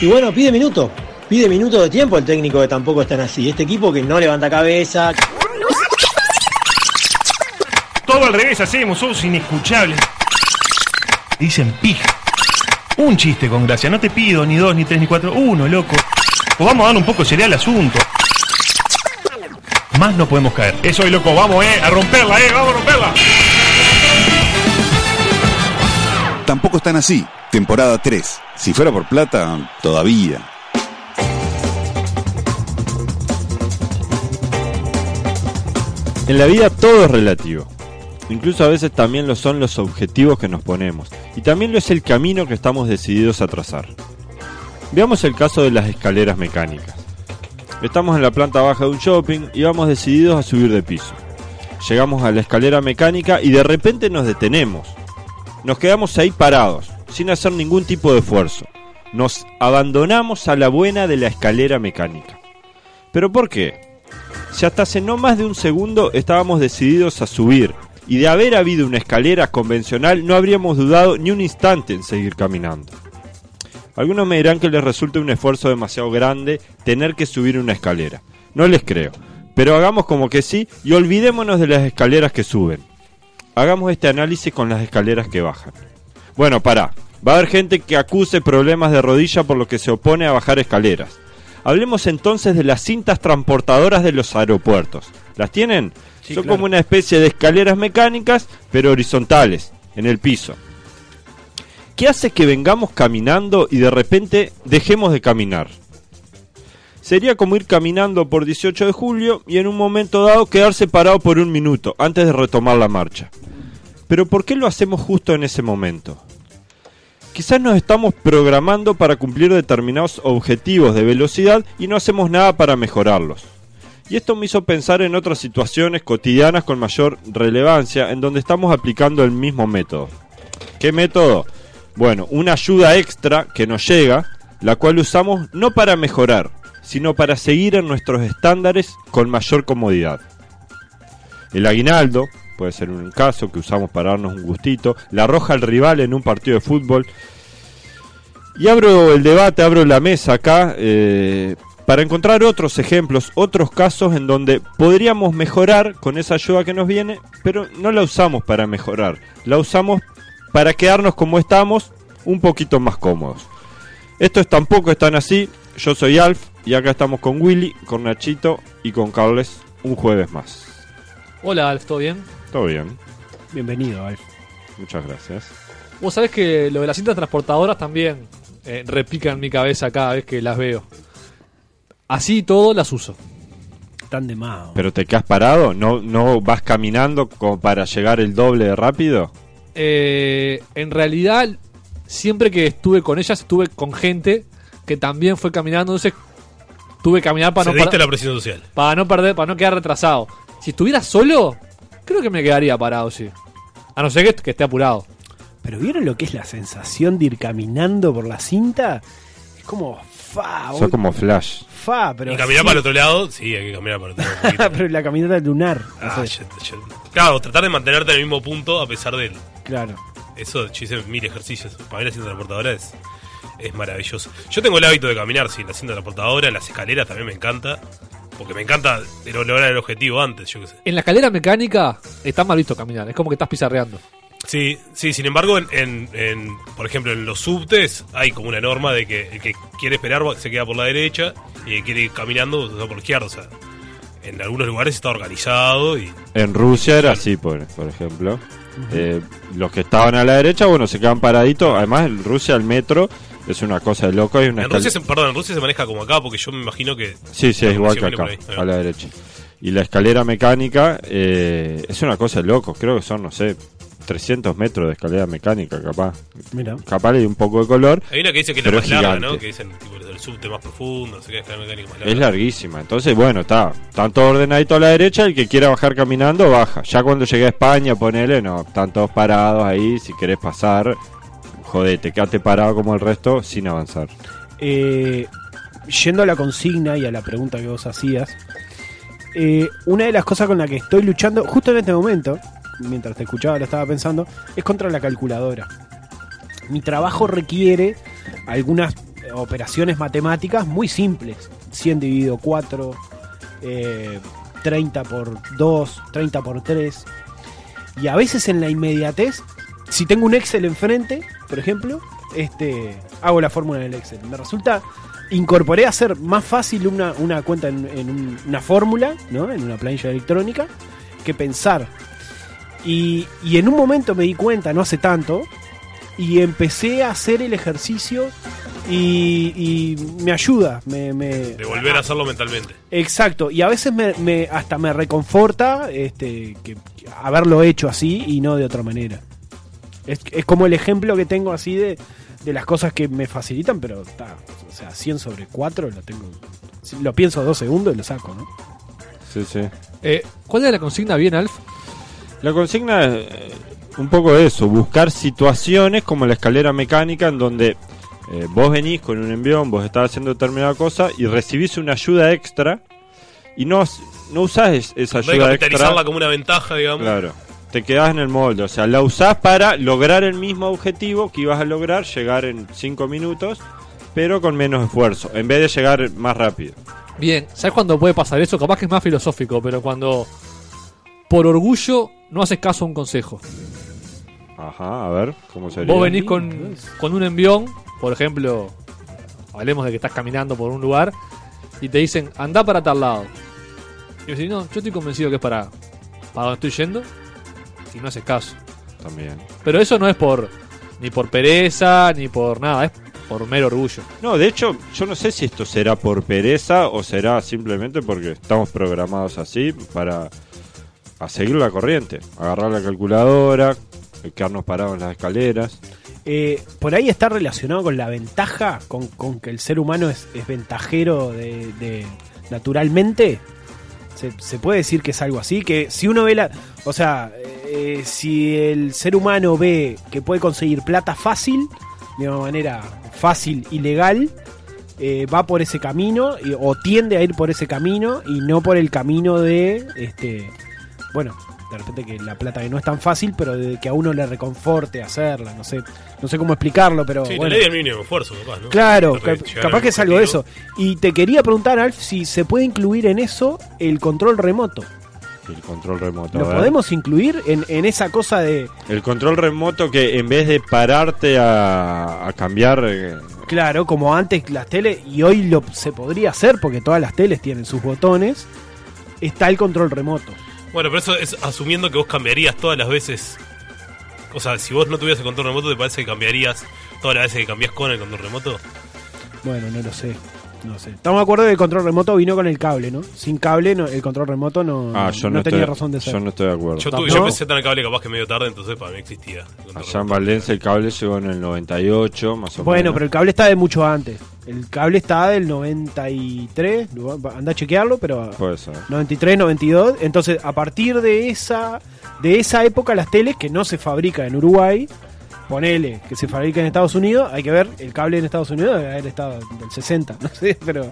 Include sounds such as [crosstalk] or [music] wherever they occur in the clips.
Y bueno, pide minuto. Pide minuto de tiempo el técnico que tampoco están así. Este equipo que no levanta cabeza. Todo al revés hacemos, somos inescuchables. Dicen pija. Un chiste con gracia, no te pido ni dos, ni tres, ni cuatro, uno, loco. O vamos a dar un poco sería el asunto. Más no podemos caer. Eso es loco, vamos, eh, a romperla, eh, vamos a romperla. Tampoco están así. Temporada 3. Si fuera por plata, todavía. En la vida todo es relativo. Incluso a veces también lo son los objetivos que nos ponemos. Y también lo es el camino que estamos decididos a trazar. Veamos el caso de las escaleras mecánicas. Estamos en la planta baja de un shopping y vamos decididos a subir de piso. Llegamos a la escalera mecánica y de repente nos detenemos. Nos quedamos ahí parados, sin hacer ningún tipo de esfuerzo. Nos abandonamos a la buena de la escalera mecánica. ¿Pero por qué? Si hasta hace no más de un segundo estábamos decididos a subir, y de haber habido una escalera convencional no habríamos dudado ni un instante en seguir caminando. Algunos me dirán que les resulta un esfuerzo demasiado grande tener que subir una escalera. No les creo, pero hagamos como que sí y olvidémonos de las escaleras que suben. Hagamos este análisis con las escaleras que bajan. Bueno, pará. Va a haber gente que acuse problemas de rodilla por lo que se opone a bajar escaleras. Hablemos entonces de las cintas transportadoras de los aeropuertos. ¿Las tienen? Sí, Son claro. como una especie de escaleras mecánicas, pero horizontales, en el piso. ¿Qué hace que vengamos caminando y de repente dejemos de caminar? Sería como ir caminando por 18 de julio y en un momento dado quedarse parado por un minuto antes de retomar la marcha. Pero ¿por qué lo hacemos justo en ese momento? Quizás nos estamos programando para cumplir determinados objetivos de velocidad y no hacemos nada para mejorarlos. Y esto me hizo pensar en otras situaciones cotidianas con mayor relevancia en donde estamos aplicando el mismo método. ¿Qué método? Bueno, una ayuda extra que nos llega, la cual usamos no para mejorar, sino para seguir en nuestros estándares con mayor comodidad. El aguinaldo puede ser un caso que usamos para darnos un gustito, la arroja al rival en un partido de fútbol. Y abro el debate, abro la mesa acá eh, para encontrar otros ejemplos, otros casos en donde podríamos mejorar con esa ayuda que nos viene, pero no la usamos para mejorar, la usamos para quedarnos como estamos, un poquito más cómodos. Estos tampoco están así. Yo soy Alf y acá estamos con Willy, con Nachito y con Carles un jueves más. Hola, Alf, ¿todo bien? Todo bien, Bienvenido, Alf. muchas gracias. Vos sabés que lo de las cintas transportadoras también eh, repica en mi cabeza cada vez que las veo. Así y todo las uso. Tan de más. ¿Pero te quedas parado? ¿No, ¿No vas caminando como para llegar el doble de rápido? Eh, en realidad, siempre que estuve con ellas, estuve con gente que también fue caminando. Entonces, tuve que caminar para no, Cediste par- la presión social. para no perder, para no quedar retrasado. Si estuviera solo, creo que me quedaría parado, sí. A no ser que, que esté apurado. Pero ¿vieron lo que es la sensación de ir caminando por la cinta? Es como fa, Sos como Flash. fa, pero y caminar sí. para el otro lado, sí, hay que caminar para el otro lado. [laughs] pero la caminata lunar. no Ah, sé. yo- yo- claro, tratar de mantenerte en el mismo punto a pesar de él. Claro. Eso, yo hice mil ejercicios. Para mí la cinta transportadora es, es maravilloso. Yo tengo el hábito de caminar, sí, en la cinta transportadora, en las escaleras también me encanta. Porque me encanta lograr el objetivo antes, yo qué sé. En la escalera mecánica está mal visto caminar. Es como que estás pizarreando. Sí, sí, sin embargo, en, en- en, por ejemplo, en los subtes hay como una norma de que el que quiere esperar se queda por la derecha y el que quiere ir caminando se va por la izquierda. O sea, en algunos lugares está organizado y En Rusia era así, por, por ejemplo. Eh, los que estaban a la derecha, bueno, se quedan paraditos. Además, en Rusia el metro es una cosa de loco. Hay una en Rusia, se, perdón, en Rusia se maneja como acá porque yo me imagino que Sí, sí, la es igual que acá, a la derecha. Y la escalera mecánica eh, es una cosa de loco. Creo que son, no sé, 300 metros de escalera mecánica, capaz. Mira. Capaz le di un poco de color. Hay una que dice que es la más es larga, gigante. ¿no? Que dicen tipo el subte más profundo, no sé qué, es la mecánica más larga. Es larguísima. Entonces, bueno, está. Están todos ordenaditos a la derecha. El que quiera bajar caminando, baja. Ya cuando llegue a España, ponele, no. Están todos parados ahí. Si querés pasar, jodete. Quédate parado como el resto sin avanzar. Eh, yendo a la consigna y a la pregunta que vos hacías, eh, una de las cosas con las que estoy luchando justo en este momento, mientras te escuchaba lo estaba pensando, es contra la calculadora. Mi trabajo requiere algunas operaciones matemáticas muy simples. 100 dividido 4, eh, 30 por 2, 30 por 3. Y a veces en la inmediatez, si tengo un Excel enfrente, por ejemplo, este, hago la fórmula en el Excel. Me resulta, incorporé a hacer más fácil una, una cuenta en, en un- una fórmula, ¿no? en una planilla electrónica, que pensar. Y, y en un momento me di cuenta, no hace tanto, y empecé a hacer el ejercicio y, y me ayuda, me, me- De volver a hacerlo mentalmente. Exacto, y a veces me, me- hasta me reconforta este, que, que haberlo hecho así y no de otra manera. Es, es como el ejemplo que tengo así de, de las cosas que me facilitan, pero está, o sea, 100 sobre 4 lo tengo. Lo pienso dos segundos y lo saco, ¿no? Sí, sí. Eh, ¿Cuál es la consigna bien, Alf? La consigna es eh, un poco eso, buscar situaciones como la escalera mecánica en donde eh, vos venís con un envión, vos estás haciendo determinada cosa y recibís una ayuda extra y no, no usás es- esa ayuda capitalizarla extra. como una ventaja, digamos. Claro, te quedás en el molde, o sea, la usás para lograr el mismo objetivo que ibas a lograr, llegar en 5 minutos, pero con menos esfuerzo, en vez de llegar más rápido. Bien, ¿sabes cuándo puede pasar eso? Capaz que es más filosófico, pero cuando por orgullo no haces caso a un consejo. Ajá, a ver, ¿cómo sería? Vos venís con, con un envión, por ejemplo, hablemos de que estás caminando por un lugar y te dicen, anda para tal lado. Y vos decís, no, yo estoy convencido que es para, para donde estoy yendo y no haces caso. También. Pero eso no es por ni por pereza ni por nada, es por mero orgullo. No, de hecho, yo no sé si esto será por pereza o será simplemente porque estamos programados así para a seguir la corriente, agarrar la calculadora, quedarnos parados en las escaleras. Eh, por ahí está relacionado con la ventaja, con, con que el ser humano es, es ventajero de, de- naturalmente. Se, se puede decir que es algo así, que si uno ve la... O sea, eh, si el ser humano ve que puede conseguir plata fácil, de una manera fácil y legal, eh, va por ese camino y- o tiende a ir por ese camino y no por el camino de, este, bueno, de repente que la plata que no es tan fácil, pero de que a uno le reconforte hacerla, no sé, no sé cómo explicarlo, pero Sí, bueno. mínimo esfuerzo, capaz, ¿no? Claro, cap- capaz que es algo de eso. Y te quería preguntar, Alf, si se puede incluir en eso el control remoto. El control remoto. ¿Lo podemos incluir en, en esa cosa de, El control remoto que en vez de pararte a, a cambiar... eh, claro, como antes las teles, y hoy lo se podría hacer porque todas las teles tienen sus botones, está el control remoto. Bueno, pero eso es asumiendo que vos cambiarías todas las veces. O sea, si vos no tuvieras el control remoto, ¿te parece que cambiarías todas las veces que cambiás con el control remoto? Bueno, no lo sé. No sé. Estamos de acuerdo que el control remoto vino con el cable, ¿no? Sin cable no- el control remoto no, Ah, yo no no, tenía estoy, razón de ser. yo no estoy de acuerdo. Yo, ¿No? tuve, yo empecé tan el cable capaz que medio tarde, entonces para mí existía. Allá en. Valencia el cable llegó en el 98, más o Bueno, menos. pero el cable está de mucho antes. El cable está del 93. Anda a chequearlo, pero Puede ser. 93, 92. Entonces, a partir de esa de esa época, las teles que no se fabrican en Uruguay, ponele que se fabrica en Estados Unidos, hay que ver, el cable en Estados Unidos debe haber estado del 60, [laughs] no sé, pero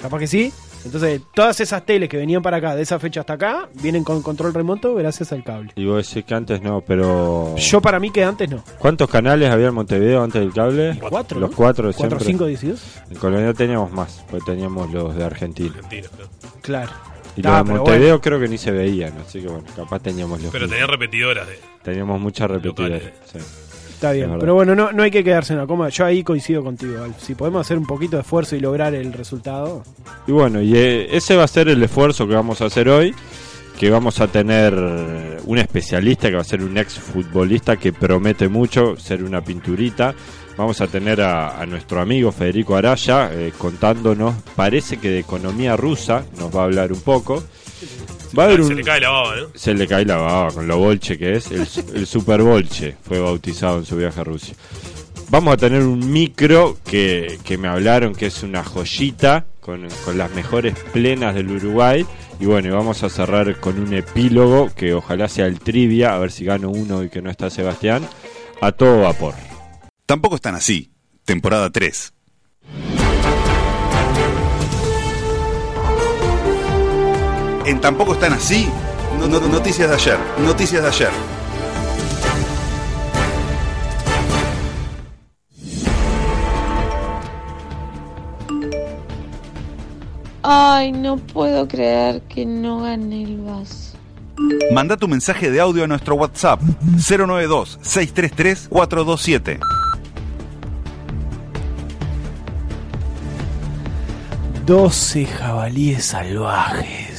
capaz que sí. Entonces, todas esas teles que venían para acá, de esa fecha hasta acá, vienen con control remoto gracias al cable. Y vos decís que antes no, pero... Yo para mí que antes no. ¿Cuántos canales había en Montevideo antes del cable? Cuatro, Los ¿no? cuatro de 4, siempre. 5, 12. En Colonia teníamos más, porque teníamos los de Argentina. Argentina, claro. Claro. Y Ah, los de Montevideo creo que ni se veían, así que bueno, capaz teníamos los Pero tenía repetidoras de. Teníamos muchas repetidoras. Locales. sí. Está Es bien, pero bueno, no, no hay que quedarse en la coma. Yo ahí coincido contigo, Alf. Si podemos hacer un poquito de esfuerzo y lograr el resultado. Y bueno, y eh, ese va a ser el esfuerzo que vamos a hacer hoy, que vamos a tener un especialista, que va a ser un ex futbolista que promete mucho, ser una pinturita. Vamos a tener a, a nuestro amigo Federico Araya eh, contándonos, parece que de economía rusa, nos va a hablar un poco. Va a haber Se un- le cae la baba, ¿no? se le cae la baba con lo bolche que es. El, el super bolche fue bautizado en su viaje a Rusia. Vamos a tener un micro que, que me hablaron que es una joyita con, con las mejores plenas del Uruguay. Y bueno, vamos a cerrar con un epílogo que ojalá sea el trivia, a ver si gano uno y que no está Sebastián. A todo vapor. Tampoco están así. Temporada 3. En Tampoco están así. no- no- noticias de ayer. Noticias de ayer. Ay, no puedo creer que no gané el vaso. Manda tu mensaje de audio a nuestro WhatsApp 092-633-427. Doce jabalíes salvajes.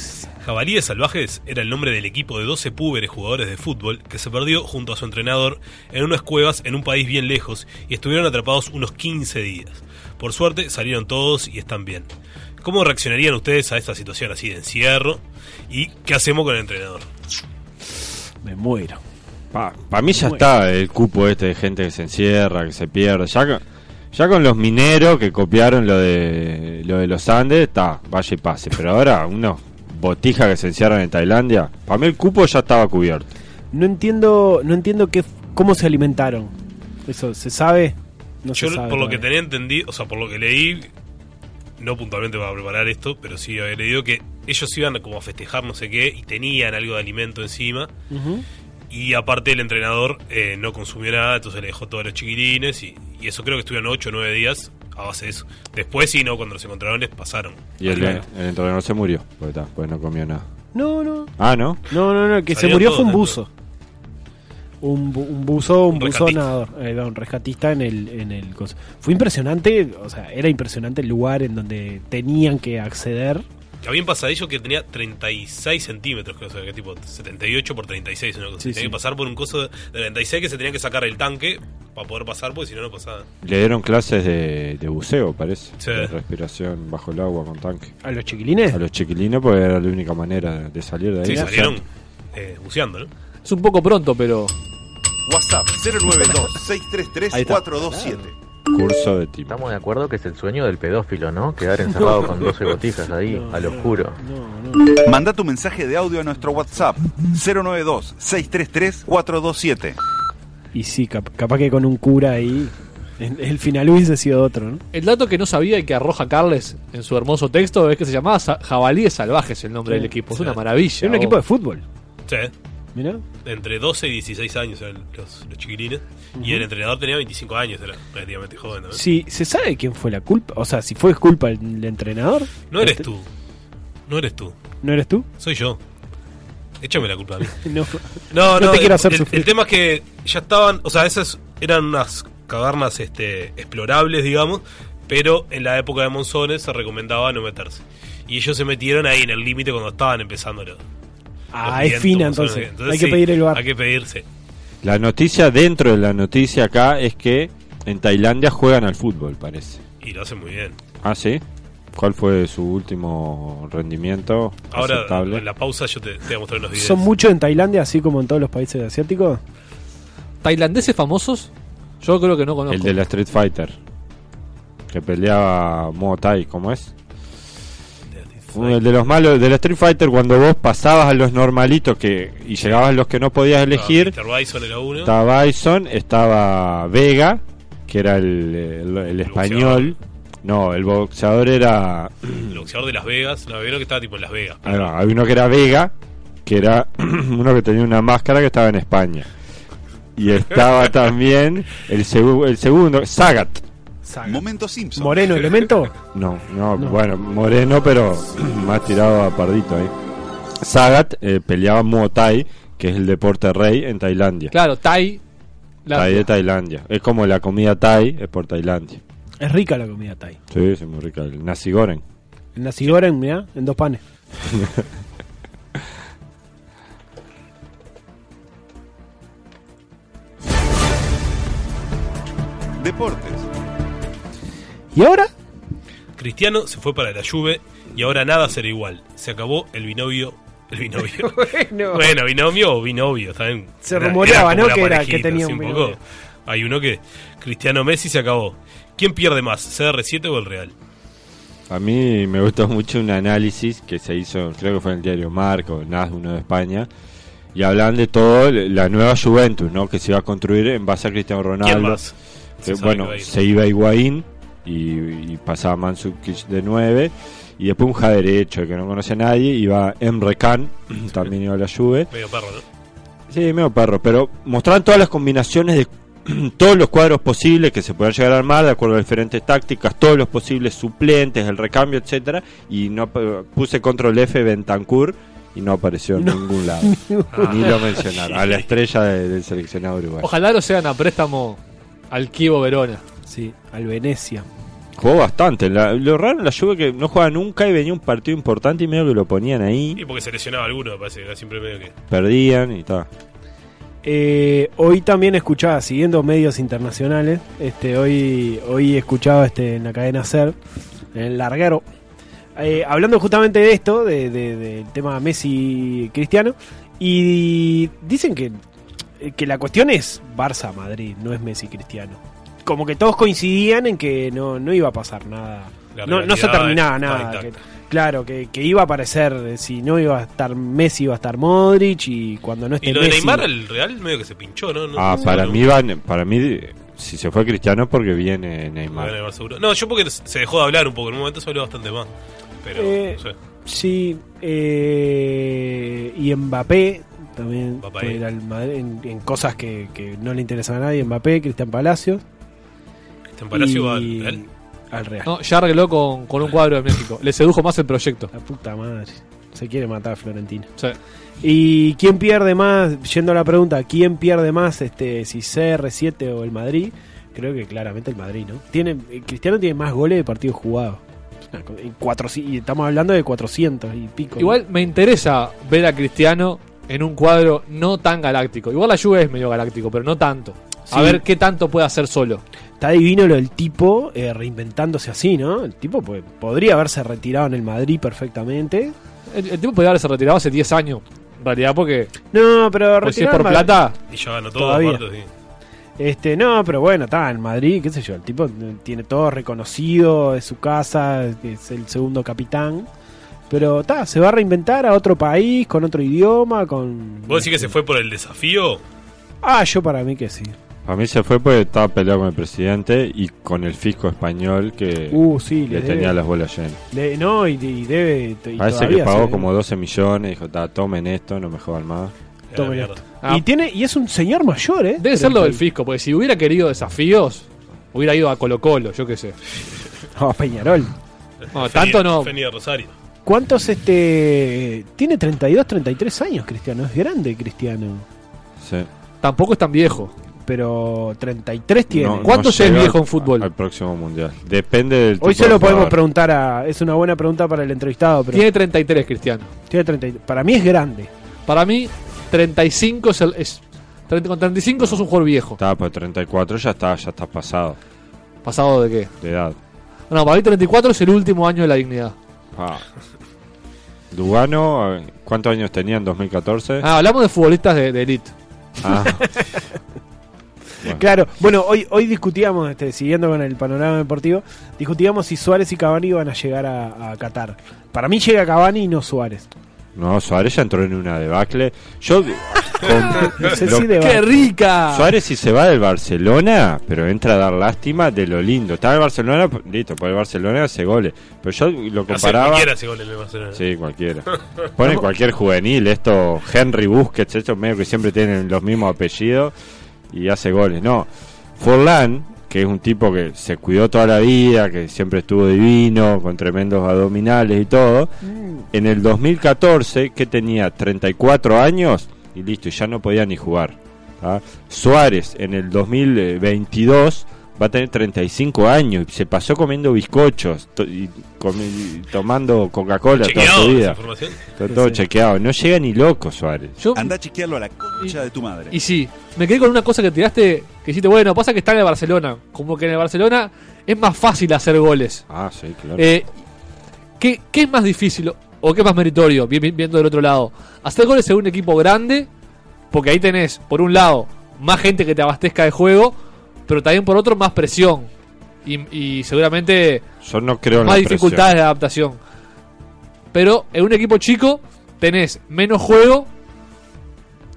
Jabalíes Salvajes era el nombre del equipo de 12 púberes jugadores de fútbol que se perdió junto a su entrenador en unas cuevas en un país bien lejos y estuvieron atrapados unos 15 días. Por suerte salieron todos y están bien. ¿Cómo reaccionarían ustedes a esta situación así de encierro? ¿Y qué hacemos con el entrenador? Me muero. Para mí ya está el cupo este de gente que se encierra, que se pierde. Ya, con- ya con los mineros que copiaron lo de lo de los Andes, está, vaya y pase. Pero ahora unos botijas que se encierran en Tailandia, para mí el cupo ya estaba cubierto. No entiendo, no entiendo qué, cómo se alimentaron. Eso se sabe. No Yo, se sabe por lo que tenía entendido, o sea, por lo que leí, no puntualmente para preparar esto, pero sí había leído que ellos iban como a festejar no sé qué y tenían algo de alimento encima. Y aparte el entrenador eh, no consumió nada, entonces le dejó todos los chiquilines y, y eso creo que estuvieron 8 o 9 días a base de eso. Después sí, no, cuando los encontraron les pasaron. Y el, el entrenador se murió, pues, está, pues no comió nada. No, no. Ah, ¿no? No, no, no. El que se murió fue un buzo. Un, bu- un buzo, un, Un buzo nadador, eh, un rescatista en el, en el coso. Fue impresionante, o sea, era impresionante el lugar en donde tenían que acceder. Había un pasadillo que tenía 36 centímetros, creo, o sea, que tipo 78 por 36, una cosa. Sí, tenía sí. que pasar por un coso de 36 que se tenía que sacar el tanque para poder pasar, porque si no, no pasaba. Le dieron clases de, de buceo, parece. Sí. De respiración bajo el agua con tanque. ¿A los chiquilines? A los chiquilines, porque era la única manera de salir de ahí. Sí, salieron eh, buceando, ¿no? Es un poco pronto, pero WhatsApp 092-633-427. Curso de tipo. Estamos de acuerdo que es el sueño del pedófilo, ¿no? Quedar encerrado con 12 botijas ahí, al oscuro. No, no. Manda tu mensaje de audio a nuestro WhatsApp 092-633-427. Y sí, cap- capaz que con un cura ahí, el, el final hubiese sido otro, ¿no? el dato que no sabía y que arroja Carles en su hermoso texto es que se llamaba Sa- Jabalíes Salvajes el nombre Sí. del equipo. Es Sí. una maravilla. Era un equipo de fútbol, Sí, mirá. entre 12 y 16 años eran los, los chiquilines. Y el entrenador tenía 25 años, era relativamente joven. ¿no? Si se sabe quién fue la culpa, o sea, si fue culpa el, entrenador. No eres Este- tú. No eres tú. ¿No eres tú? Soy yo. Échame la culpa a mí. [laughs] No. No, No no, te quiero hacer el, sufrir. el tema es que ya estaban, o sea, esas eran unas cavernas este, explorables, digamos, pero en la época de monzones se recomendaba no meterse. Y ellos se metieron ahí en el límite cuando estaban empezando los, Ah, los es vientos, fina entonces. Hay que sí, pedir el bar. Hay que pedirse. La noticia dentro de la noticia acá es que en Tailandia juegan al fútbol, parece. Y lo hacen muy bien. Ah, sí. ¿Cuál fue su último rendimiento Ahora, aceptable? en la pausa, yo te, te voy a mostrar los videos. ¿Son muchos en Tailandia, así como en todos los países asiáticos? ¿Tailandeses famosos? Yo creo que no conozco. El de la Street Fighter. Que peleaba Muay Thai, ¿cómo es? Uno, El de los malos, de la Street Fighter, cuando vos pasabas a los normalitos que y llegabas a los que no podías elegir, Mr. Bison era uno. estaba Bison, estaba Vega, que era el, el- el español. No, el boxeador era. El boxeador de Las Vegas. No, vieron que estaba tipo en Las Vegas. Ah, no, había uno que era Vega, que era [clears throat] uno que tenía una máscara que estaba en España. Y estaba [laughs] también el, segu- el segundo, Sagat. Momento Simpson. ¿Moreno [laughs] elemento? No, no, bueno, moreno, pero [clears throat] más tirado a pardito ahí. Sagat eh, peleaba Muay Thai, que es el deporte rey en Tailandia. Claro, Thai. la- Thai de Tailandia. Es como la comida Thai, es por Tailandia. Es rica la comida Thai. Sí, es muy rica. El nasi goreng. El nasi goreng, mirá, en dos panes. [laughs] Deportes. ¿Y ahora? Cristiano se fue para la Juve y ahora nada será igual. Se acabó el binovio. El binovio. [laughs] Bueno. bueno, binomio o binovio. ¿saben? Se rumoreaba, ¿no? Que era- que tenía un poco. binomio. Hay uno que. Cristiano Messi se acabó. ¿Quién pierde más, CR7 o el Real? A mí me gustó mucho un análisis que se hizo, creo que fue en el diario Marco, NAS, uno de España, y hablan de todo la nueva Juventus, ¿no? Que se iba a construir en base a Cristiano Ronaldo. ¿Quién más? Que, Se bueno, a se iba Higuaín y, y pasaba Mandzukic de 9 y después un ja derecho que no conoce a nadie, iba Emre Can, [coughs] también iba a la Juve. Medio perro, ¿no? Sí, medio perro, pero mostraban todas las combinaciones de [coughs] todos los cuadros posibles que se puedan llegar a armar de acuerdo a diferentes tácticas, todos los posibles suplentes, el recambio, etcétera, y no puse control F Bentancur y no apareció en ningún [laughs] lado. Ni lo mencionaron. A la estrella de- del seleccionado uruguayo. Ojalá lo sean a préstamo al Kivo Verona. Sí, al Venecia. Jugó bastante. La- lo raro en la Juve que no juega nunca y venía un partido importante y medio que lo ponían ahí, Y porque se lesionaba alguno, parece era siempre medio que. perdían y tal. Eh, hoy también escuchaba, siguiendo medios internacionales, este, hoy, hoy escuchaba este, en la cadena SER, en el larguero, eh, hablando justamente de esto, de- de- del tema Messi-Cristiano, y dicen que, que la cuestión es Barça-Madrid, no es Messi-Cristiano. Como que todos coincidían en que no, no iba a pasar nada. No, no se terminaba nada. que- claro, que, que iba a aparecer, si no iba a estar Messi, iba a estar Modric, y cuando no esté Y lo de Messi- Neymar, el Real medio que se pinchó, ¿no? No- Ah, no- para no- mí van, para mí si se fue Cristiano porque viene Neymar. Bueno, Neymar seguro. No, yo porque se dejó de hablar un poco. En un momento se habló bastante más. Pero, Eh, no sé. Sí, eh, y Mbappé también Mbappé. puede ir al Madrid en, en cosas que, que no le interesan a nadie. Mbappé, Cristian Palacios. Y- va al Real. al Real. No, ya arregló con, con un cuadro de México. Le sedujo más el proyecto. La puta madre. Se quiere matar a Florentino. Sí. ¿Y quién pierde más? Yendo a la pregunta, ¿quién pierde más este si CR7 o el Madrid? Creo que claramente el Madrid, ¿no? Tiene, eh, Cristiano tiene más goles de partidos jugados. Co- y cuatro- y estamos hablando de 400 y pico. Igual me interesa ver a Cristiano en un cuadro no tan galáctico. Igual la Juve es medio galáctico, pero no tanto. A ver qué tanto puede hacer solo. Está divino lo del tipo eh, reinventándose así, ¿no? El tipo pues, podría haberse retirado en el Madrid perfectamente. El, el tipo podría haberse retirado hace 10 años. En realidad, porque No, pero pues si es por plata, Y ya ganó todo, Todavía. aparte, sí. Este, no, pero bueno, está en Madrid, qué sé yo, el tipo eh, tiene todo reconocido, es su casa, es el segundo capitán. Pero está, se va a reinventar a otro país, con otro idioma, con... ¿Vos decís que se fue por el desafío? Ah, yo para mí que sí. A mí se fue porque estaba peleado con el presidente y con el fisco español que Uh, sí, le le tenía debe. las bolas llenas. Le- no, y, y debe... y Parece que pagó como 12 millones, dijo, "Ta, tomen esto, no me jodan más. Tomen esto. Ah. Y, tiene, y es un señor mayor, ¿eh? debe ser lo del fisco. Porque si hubiera querido desafíos, hubiera ido a Colo Colo, yo qué sé. [laughs] Ah, Peñarol. No, Feni- tanto no. Rosario. ¿Cuántos este tiene 32, 33 años Cristiano? Es grande Cristiano, Sí. Tampoco es tan viejo. Pero 33 tiene. No, ¿Cuánto no ya es viejo en fútbol? Al próximo mundial. Depende del Hoy se lo de podemos preguntar a es una buena pregunta para el entrevistado, pero Tiene 33, Cristiano. tiene 30 para mí es grande. Para mí, 35 es, el, es 30 con 35 sos un jugador viejo. Está, pues 34 ya está, ya está pasado ¿Pasado de qué? de edad. No, para mí 34 es el último año de la dignidad. Ah. Lugano, eh, ¿cuántos años tenía en 2014? Ah, hablamos de futbolistas de, de elite. Ah. [laughs] Bueno. Claro, bueno, hoy hoy discutíamos este, siguiendo con el panorama deportivo, discutíamos si Suárez y Cavani iban a llegar a, a Qatar. Para mí llega Cavani y no Suárez. No, Suárez ya entró en una debacle. Yo. [laughs] con- No sé lo- si de ¡Qué rica! Suárez si se va del Barcelona, pero entra a dar lástima de lo lindo. Está en el Barcelona, listo, por el Barcelona hace goles. Pero yo lo Hace comparaba. cualquiera ese gol en el Barcelona. Sí, cualquiera. [laughs] Ponen cualquier juvenil, esto, Henry Busquets, estos medio que siempre tienen los mismos apellidos y hace goles. No, Forlán, que es un tipo que se cuidó toda la vida, que siempre estuvo divino, con tremendos abdominales y todo, en el 2014, que tenía 34 años y listo, y ya no podía ni jugar. ¿tá? Suárez en el 2022 va a tener 35 años y se pasó comiendo bizcochos to- y, tomando Coca-Cola toda su vida. Está todo chequeado. No llega ni loco Suárez. Yo, Anda a chequearlo a la concha de tu madre. y sí, me quedé con una cosa que tiraste, que dijiste, bueno, pasa que está en el Barcelona. Como que en el Barcelona es más fácil hacer goles. Ah, sí, claro. Eh, ¿qué, qué es más difícil o qué es más meritorio, vi- vi- viendo del otro lado? ¿Hacer goles en un equipo grande? Porque ahí tenés, por un lado, más gente que te abastezca de juego, pero también por otro, más presión. Y, y seguramente Yo no creo más dificultades de adaptación. Pero en un equipo chico tenés menos juego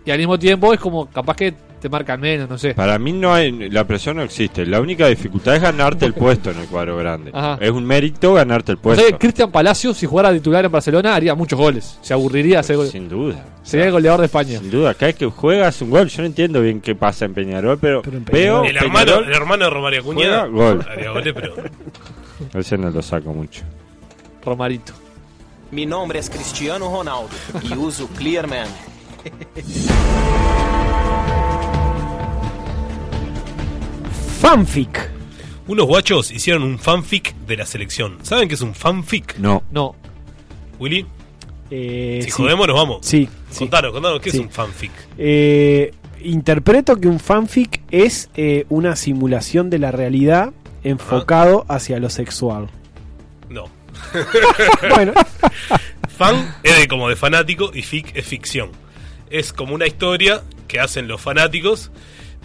y al mismo tiempo es como capaz que te marcan menos, no sé. Para mí no hay, la presión no existe. La única dificultad es ganarte el puesto en el cuadro grande. Ajá. Es un mérito ganarte el O puesto. sea que Cristian Palacios, si jugara titular en Barcelona, haría muchos goles. Se aburriría hacer gol. Sin duda. Sería el goleador de España. Sin duda, cada vez que juegas un gol, yo no entiendo bien qué pasa en Peñarol, pero, Pero en veo El hermano, el hermano de Romario Acuña gol. haría goles, pero [laughs] a veces no lo saco mucho. Romarito. Mi nombre es Cristiano Ronaldo y uso Clearman. [laughs] Fanfic. unos guachos hicieron un fanfic de la selección. ¿Saben qué es un fanfic? No. No. Willy, Eh, si sí. jodemos nos vamos. Sí, sí. Contanos, contanos, ¿qué Sí. es un fanfic? Eh, interpreto que un fanfic es eh, una simulación de la realidad enfocado hacia lo sexual. No. [laughs] Bueno, [laughs] Fan es de como de fanático y fic es ficción. Es como una historia que hacen los fanáticos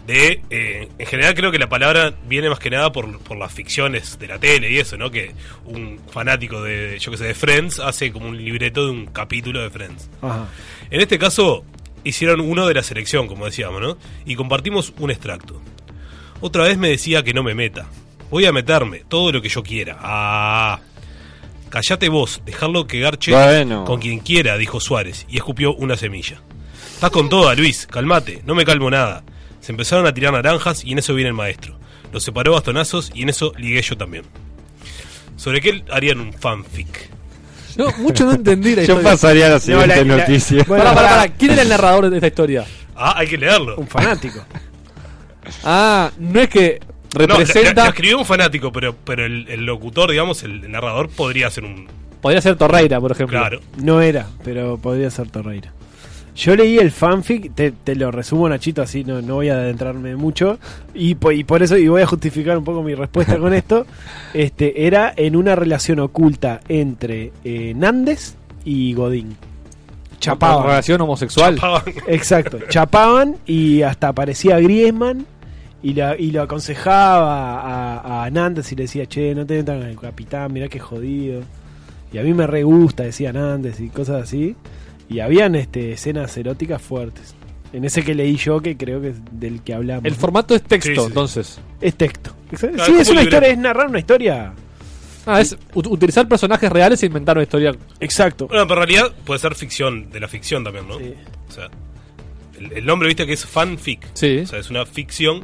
de... eh, en general creo que la palabra viene más que nada por, por las ficciones de la tele y eso, ¿no? Que un fanático de, yo que sé, de Friends hace como un libreto de un capítulo de Friends. ajá. En este caso hicieron uno de la selección, como decíamos, ¿no? Y compartimos un extracto. Otra vez me decía que no me meta. Voy a meterme todo lo que yo quiera. Ah. Callate vos, dejarlo que garche Bueno. con quien quiera, dijo Suárez, y escupió una semilla. Estás con toda, Luis, calmate, no me calmo nada. Se empezaron a tirar naranjas y en eso viene el maestro. Los separó a bastonazos y en eso ligué yo también. ¿Sobre qué harían un fanfic? Yo mucho no entendí la [laughs] Yo historia. pasaría a la siguiente la- la- noticia. bueno, Pará, pará, pará. pará. ¿Quién era el [laughs] narrador de esta historia? Ah, hay que leerlo. un fanático. Ah, no es que No, la- la- representa. la escribió un fanático, pero, pero el, el locutor, digamos, el, narrador podría ser un. Podría ser Torreira, por ejemplo. Claro. No era, pero podría ser Torreira. Yo leí el fanfic, te, te lo resumo Nachito, así no, no voy a adentrarme mucho. Y, po- y por eso, y voy a justificar un poco mi respuesta con esto. [laughs] Este, era en una relación oculta entre eh, Nández y Godín. Chapaban. Relación homosexual. Chapaban. Exacto, chapaban y hasta aparecía Griezmann y, la, y lo aconsejaba a, a Nández y le decía, che, no te metan con el capitán, mirá qué jodido. Y a mí me re gusta, decía Nández y cosas así. Y habían este, escenas eróticas fuertes. En ese que leí yo, que creo que es del que hablamos. El formato es texto, Sí, sí. entonces. es texto. Sí, es una un historia, es narrar una historia. Ah, es ut- utilizar personajes reales e inventar una historia. Exacto. Bueno, pero en realidad puede ser ficción, de la ficción también, ¿no? Sí. O sea, el, el nombre, viste, que es fanfic. Sí. O sea, es una ficción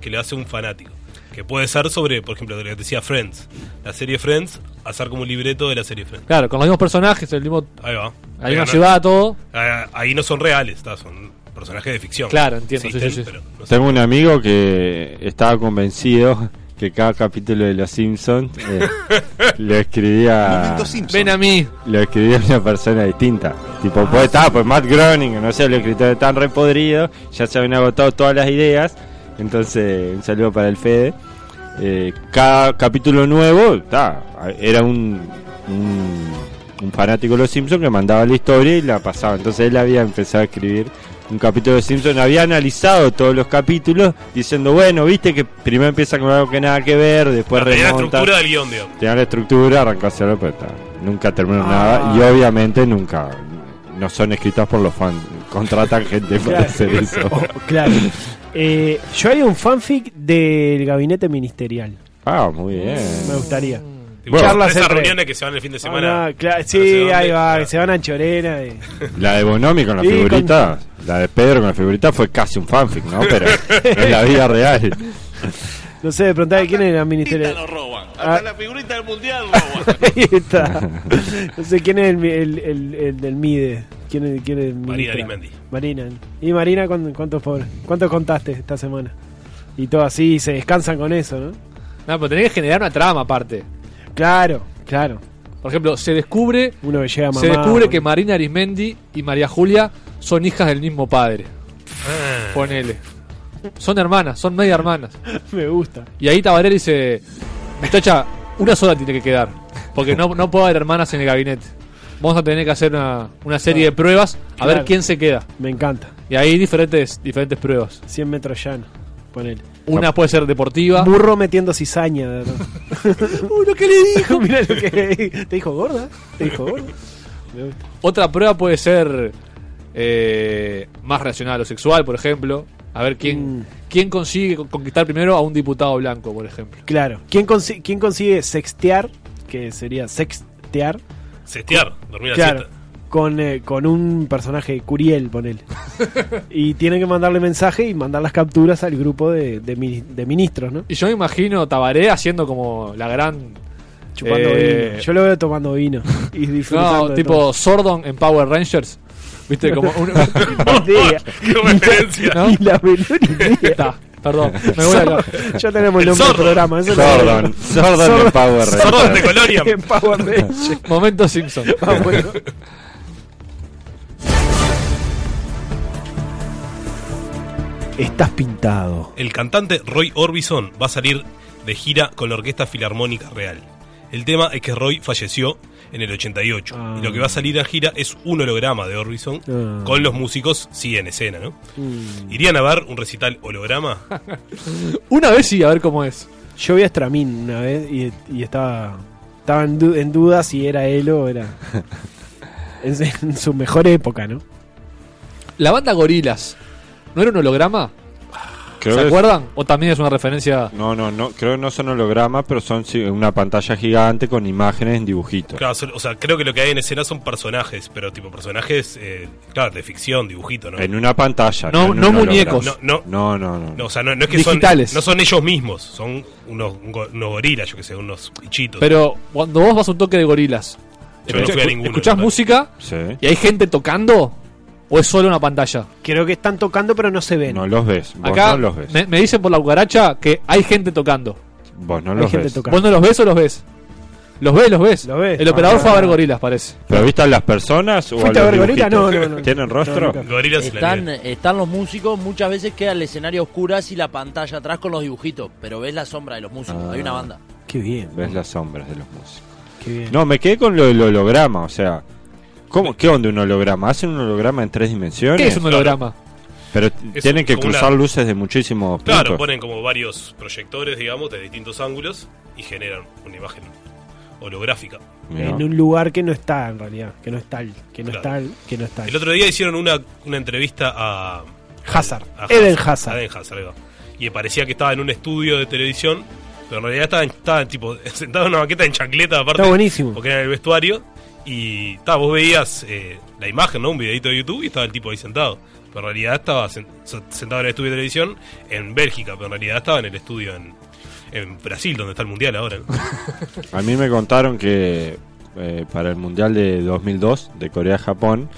que le hace un fanático. Que puede ser sobre, por ejemplo, lo que decía Friends. La serie Friends, hacer como un libreto de la serie Friends. Claro, con los mismos personajes, el mismo. Ahí va. Hay una no- ciudad, todo. ah, Ahí no son reales, está, son personajes de ficción. Claro, entiendo, sí, Existen, sí, sí. pero no sé. Tengo un amigo que estaba convencido que cada capítulo de Los Simpsons eh, [laughs] lo escribía Simpson. Ven a mí. lo escribía una persona distinta. Tipo, pues está, pues Matt Groening, no sé, los escritores tan repodridos, ya se habían agotado todas las ideas. Entonces, un saludo para el Fede. Eh, cada capítulo nuevo, ta, era un, un, un fanático de los Simpsons que mandaba la historia y la pasaba. Entonces él había empezado a escribir un capítulo de Simpsons, había analizado todos los capítulos, diciendo, bueno, viste que primero empieza con algo que nada que ver, después Tenía la remonta. estructura del guion, digamos. Tenía la estructura, arrancó a hacerlo, pero ta, nunca terminó Ah. nada. Y obviamente nunca, no son escritas por los fans, contratan gente para hacer eso. [laughs] Oh, claro. Eh, yo haría un fanfic del gabinete ministerial. Ah, muy bien. Me gustaría. Tipo, Charlas esas entre- reuniones que se van el fin de semana. Ah, no, claro, no sé sí, ahí va, Claro. que se van a Chorena. y- [laughs] La de Bonomi con la Sí, figurita, la de Pedro con la figurita fue casi un fanfic, ¿no? Pero [laughs] en la vida real. No sé, preguntaba quién era el ministerio. lo roban. Ah. Hasta la figurita del mundial [laughs] roban. Ahí está. No sé quién es el, el, el- el del MIDE. ¿Quién es, quién es el Marina ministra? Marina. ¿Y Marina cuánto- cuántos? ¿Cuántos contaste esta semana? Y todo así, se descansan con eso, ¿no? No, pero tenés que generar una trama aparte. Claro, claro. Por ejemplo, se descubre, Uno que llega mamá. se descubre que Marina Arismendi y María Julia son hijas del mismo padre. Ah. Ponele. Son hermanas, son media hermanas. [laughs] Me gusta. Y ahí Tabaré dice, muchacha, una sola tiene que quedar. Porque no, no puede haber hermanas en el gabinete. Vamos a tener que hacer una, una serie de pruebas a Claro. ver quién se queda. Me encanta. Y ahí diferentes, diferentes pruebas. 100 metros llano. Ponele. Una puede ser deportiva. Burro metiendo cizaña. ¿no? [laughs] Uno que le dijo. [laughs] Mira lo que le ¿Te dijo gorda? ¿Te dijo gorda? Me gusta. Otra prueba puede ser eh, más relacionada a lo sexual, por ejemplo. A ver quién, quién consigue con- conquistar primero a un diputado blanco, por ejemplo. Claro. ¿Quién, consi- quién consigue sextear? Que sería sextear. Sestear, dormir a Claro. siesta. Con, eh, con un personaje, Curiel, ponele. [laughs] y tiene que mandarle mensaje y mandar las capturas al grupo de, de, mi- de ministros, ¿no? Y yo me imagino Tabaré haciendo como la gran. Chupando eh, vino. Yo lo veo tomando vino y [laughs] disfrutando. No, de tipo todo. Sordon en Power Rangers. ¿Viste? Como [laughs] un. idea. Qué referencia. ¿No? Ni la menor idea. Está, perdón, me voy acá. Ya tenemos el nombre del programa. eso Sordon. Sordon de Power Rangers. Sordon de Colonia. [laughs] En Power Rangers. [laughs] Momento Simpson. [laughs] Ah, bueno. Estás pintado. El cantante Roy Orbison va a salir de gira con la Orquesta Filarmónica Real. El tema es que Roy falleció en el 88 Ah. y lo que va a salir a gira es un holograma de Orbison Ah. con los músicos sí en escena, ¿no? Mm. ¿Irían a ver un recital holograma? [laughs] Una vez sí, a ver cómo es. Yo vi a Stramin una vez y, y estaba, estaba en, du- en duda si era él o era. [laughs] en, en su mejor época, ¿no? La banda Gorilas, ¿no era un holograma? Creo ¿Se acuerdan? ¿O también es una referencia? No, no, no, creo que no son hologramas, pero son sí, una pantalla gigante con imágenes en dibujitos. Claro, son- o sea, creo que lo que hay en escena son personajes, pero tipo personajes, eh, claro, de ficción, dibujito, ¿no? En una pantalla. No- no holograma. muñecos. No, no, No, no, no. no, o sea, no, no es que Digitales. son no son ellos mismos, son unos, go- unos gorilas, yo que sé, unos bichitos. Pero cuando vos vas a un toque de Gorilas, Yo no fui a ninguno, ¿escuchás música Sí. y hay gente tocando? ¿O es solo una pantalla? Creo que están tocando, pero no se ven. No los ves. Vos Acá no los ves. me, me dicen por la cucaracha que hay gente tocando. Vos no Hay los gente ves. tocando. ¿Vos no los ves o los ves? Los ves, los ves. Los ves. El operador Ah. fue a ver gorilas, parece. ¿Pero viste a las personas o ¿Fuiste a ver gorila? dibujitos? No, no, no. [laughs] ¿Tienen rostro? Gorilas y la Están, están los músicos, muchas veces queda el escenario a oscuras y la pantalla atrás con los dibujitos, pero ves la sombra de los músicos, Ah. hay una banda. Qué bien. Ves las sombras de los músicos. Qué bien. No, me quedé con lo del holograma, o sea... ¿Cómo, ¿Qué onda un holograma? ¿Hacen un holograma en tres dimensiones? ¿Qué es un holograma? Pero Es tienen que una- cruzar luces de muchísimos puntos. Claro, ponen como varios proyectores, digamos, de distintos ángulos y generan una imagen holográfica. En un lugar que no está, en realidad. Que no está. Que no Claro. está. Que no está. El otro día hicieron una, una entrevista a Hazard. a Eden Hazard. a Eden Hazard. Y parecía que estaba en un estudio de televisión, pero en realidad estaba, estaba tipo [laughs] sentado en una maqueta en chancleta aparte. Está buenísimo. Porque era en el vestuario. Y ta, vos veías eh, la imagen, ¿no? Un videito de YouTube y estaba el tipo ahí sentado. Pero en realidad estaba sen- sentado en el estudio de televisión en Bélgica, pero en realidad estaba en el estudio en, Brasil, donde está el mundial ahora. [laughs] A mí me contaron que eh, para el Mundial de 2002 de Corea-Japón,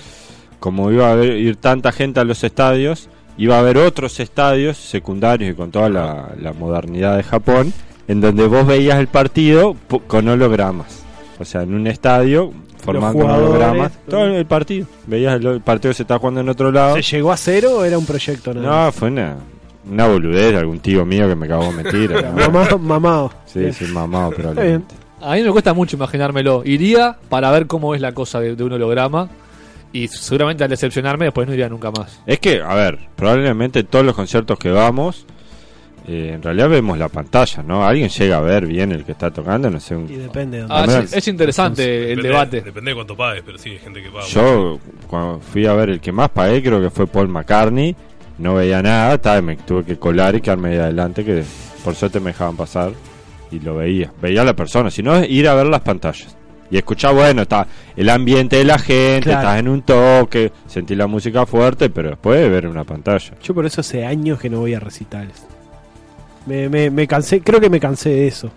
como iba a ir tanta gente a los estadios, iba a haber otros estadios secundarios y con toda la, modernidad de Japón, en donde vos veías el partido con hologramas. O sea, en un estadio formando un jugadores, holograma todo. el partido. Veías el, el partido que se estaba jugando en otro lado. ¿Se llegó a cero o era un proyecto? nada? No, fue una, una boludez de algún tío mío que me cagó mentira. ¿no? [laughs] Mamá, mamado. Sí, sí, mamado, Está probablemente. A mí me cuesta mucho imaginármelo. Iría para ver cómo es la cosa de, de un holograma. Y seguramente al decepcionarme, después no iría nunca más. Es que, a ver, probablemente todos los conciertos que vamos, eh, en realidad vemos la pantalla, ¿no? Alguien llega a ver bien el que está tocando, no sé. un- Y depende de dónde. Ah, es, es interesante el Depende- debate. Depende de cuánto pagues, pero sí, hay gente que paga. Yo, cuando fui a ver el que más pagué, creo que fue Paul McCartney, no veía nada, estaba, me tuve que colar y quedarme ahí adelante, que por suerte me dejaban pasar y lo veía. Veía a la persona, si no es ir a ver las pantallas. Y escuchar, bueno, está el ambiente de la gente, Claro. estás en un toque, sentí la música fuerte, pero después ver una pantalla. Yo por eso hace años que no voy a recitales. Me, me, me cansé, creo que me cansé de eso.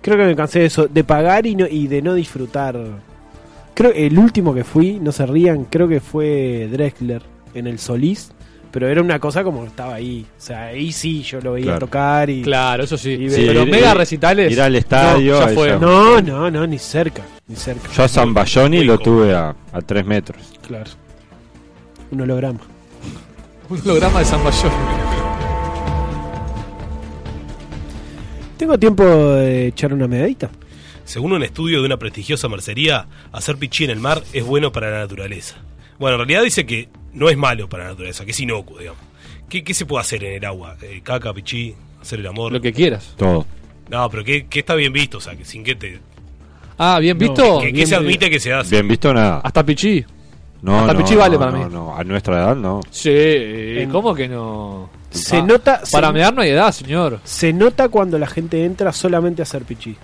Creo que me cansé de eso, de pagar y, no, y de no disfrutar. Creo que el último que fui, no se rían, creo que fue Drexler en el Solís. Pero era una cosa como que estaba ahí. O sea, ahí sí yo lo veía Claro. tocar y. Claro, eso sí. Y Sí, Pero ir- mega recitales. Ir al estadio. no, fue. No, no, no, ni cerca. Ni cerca. Yo a San Bayoni lo tuve a, a tres metros. Claro. Un holograma. Un holograma de San Bayón. ¿Tengo tiempo de echar una medadita? Según un estudio de una prestigiosa mercería, hacer pichí en el mar es bueno para la naturaleza. Bueno, en realidad dice que no es malo para la naturaleza, que es inocuo, digamos. ¿Qué, qué se puede hacer en el agua? Eh, caca, pichí, hacer el amor. Lo que quieras. Todo. No, pero que, está bien visto, o sea, que sin que te... Ah, bien No, visto. que, que bien se admite que se hace. Bien visto nada. Hasta Pichí. No, Hasta no, Pichí vale no, para no, mí. no, a nuestra edad no. Sí, ¿cómo que no? Se Ah, nota. Para se, mear no hay edad, señor. se nota cuando la gente entra solamente a hacer pichí.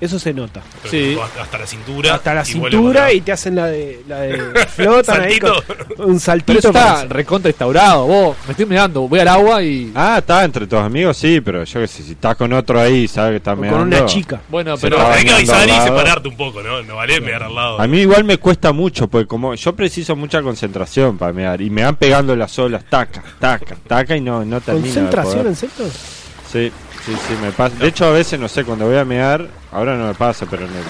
Eso se nota. Pero Sí. hasta- la cintura. Hasta la y cintura y te hacen la de. La de [laughs] flotan ahí con Saltito. un saltito. Pero está recontra instaurado. Vos, me estoy mirando, voy al agua y. Ah, está entre tus amigos, sí, pero yo que sé, si estás con otro ahí, sabes que está O meando. con una chica. Bueno, pero. Hay que avisar y separarte un poco, ¿no? No vale mear al lado. A mí igual me cuesta mucho, porque como yo preciso mucha concentración para mear, y me van pegando las olas, taca, taca, taca, y no, no termino ¿Concentración en serio? Sí, sí, sí, me pasa. De hecho, a veces, no sé, cuando voy a mear, ahora no me pasa, pero en el,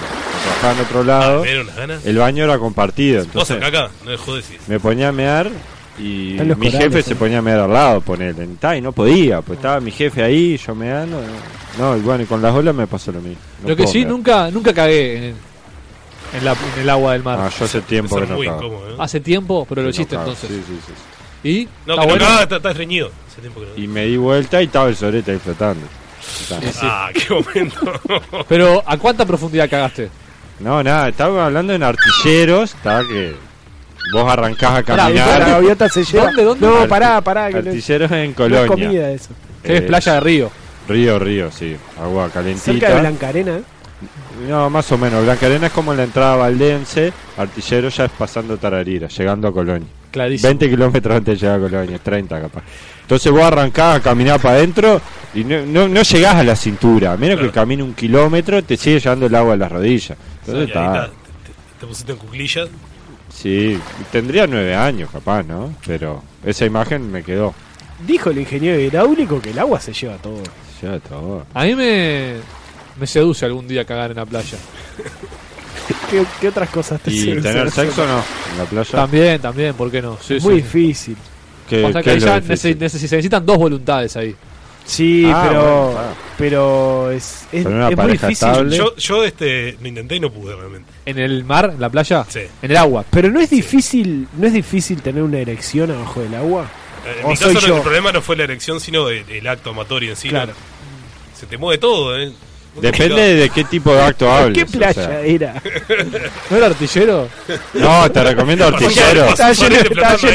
trabajaba en otro lado, ¿Me dieron unas ganas? el baño era compartido, ¿Vos entonces acá acá? No me jodes. sí. me ponía a mear y Están los mi corales, jefe ¿eh? se ponía a mear al lado, ponele, y no podía, pues estaba mi jefe ahí, yo meando, no, y bueno, y con las olas me pasó lo mismo. No Lo que puedo sí, mear. nunca, nunca cagué en, en, la- en el agua del mar. Ah, yo hace tiempo que no muy cago. incómodo, ¿eh? Hace tiempo, pero lo Que no hiciste cago, entonces. sí, sí, sí. ¿Y? No, ¿Está que no bueno? está-. Hace tiempo que no. Y me di vuelta y estaba el sorete ahí flotando. Está. Sí, sí. Ah, qué momento. [laughs] Pero, ¿a cuánta profundidad cagaste? No, nada, estaba hablando en artilleros, estaba que vos arrancás a la caminar. gaviota se lleva. ¿Dónde, dónde? No, pará, pará. Que Artilleros en no es Colonia. comida eso. Es Eh, playa de río. Río, río, sí. Agua Cerca calentita. de Blanca Arena. ¿eh? No, más o menos. Blanca Arena es como la entrada valdense. Artillero ya es pasando Tararira, llegando a Colonia. Clarísimo. 20 kilómetros antes de llegar a Colonia, 30 capaz. Entonces vos arrancás a caminar para adentro y no, no, no llegás a la cintura. A menos Claro. que camine un kilómetro, te sigue llevando el agua a las rodillas. Entonces está. está, te, te- te pusiste en cuclillas. Sí, tendría nueve años capaz, ¿no? Pero esa imagen me quedó. Dijo el ingeniero hidráulico que el agua se lleva todo. Ya todo. A mí me, me seduce algún día cagar en la playa. [laughs] ¿Qué, qué otras cosas te ¿Y sirven? tener sexo no? ¿En la playa? También, también, ¿por qué no? Sí, Es muy sí. difícil. ¿Qué, Pasa qué que ahí es lo ya difícil? se necesitan dos voluntades ahí. Sí, Ah, pero. bueno, claro. pero es, es, Pero una es muy difícil. estable. Yo, yo este, lo intenté y no pude realmente. ¿En el mar, en la playa? Sí. En el agua. Pero no es difícil, no es difícil tener una erección abajo del agua. En ¿O mi caso yo? el problema no fue la erección, sino el, el acto amatorio en sí. Claro. Se te mueve todo, ¿eh? Muy Depende complicado. de qué tipo de acto hables. ¿Qué o playa sea. era? [laughs] ¿No era artillero? No, te recomiendo artillero. Estaba lleno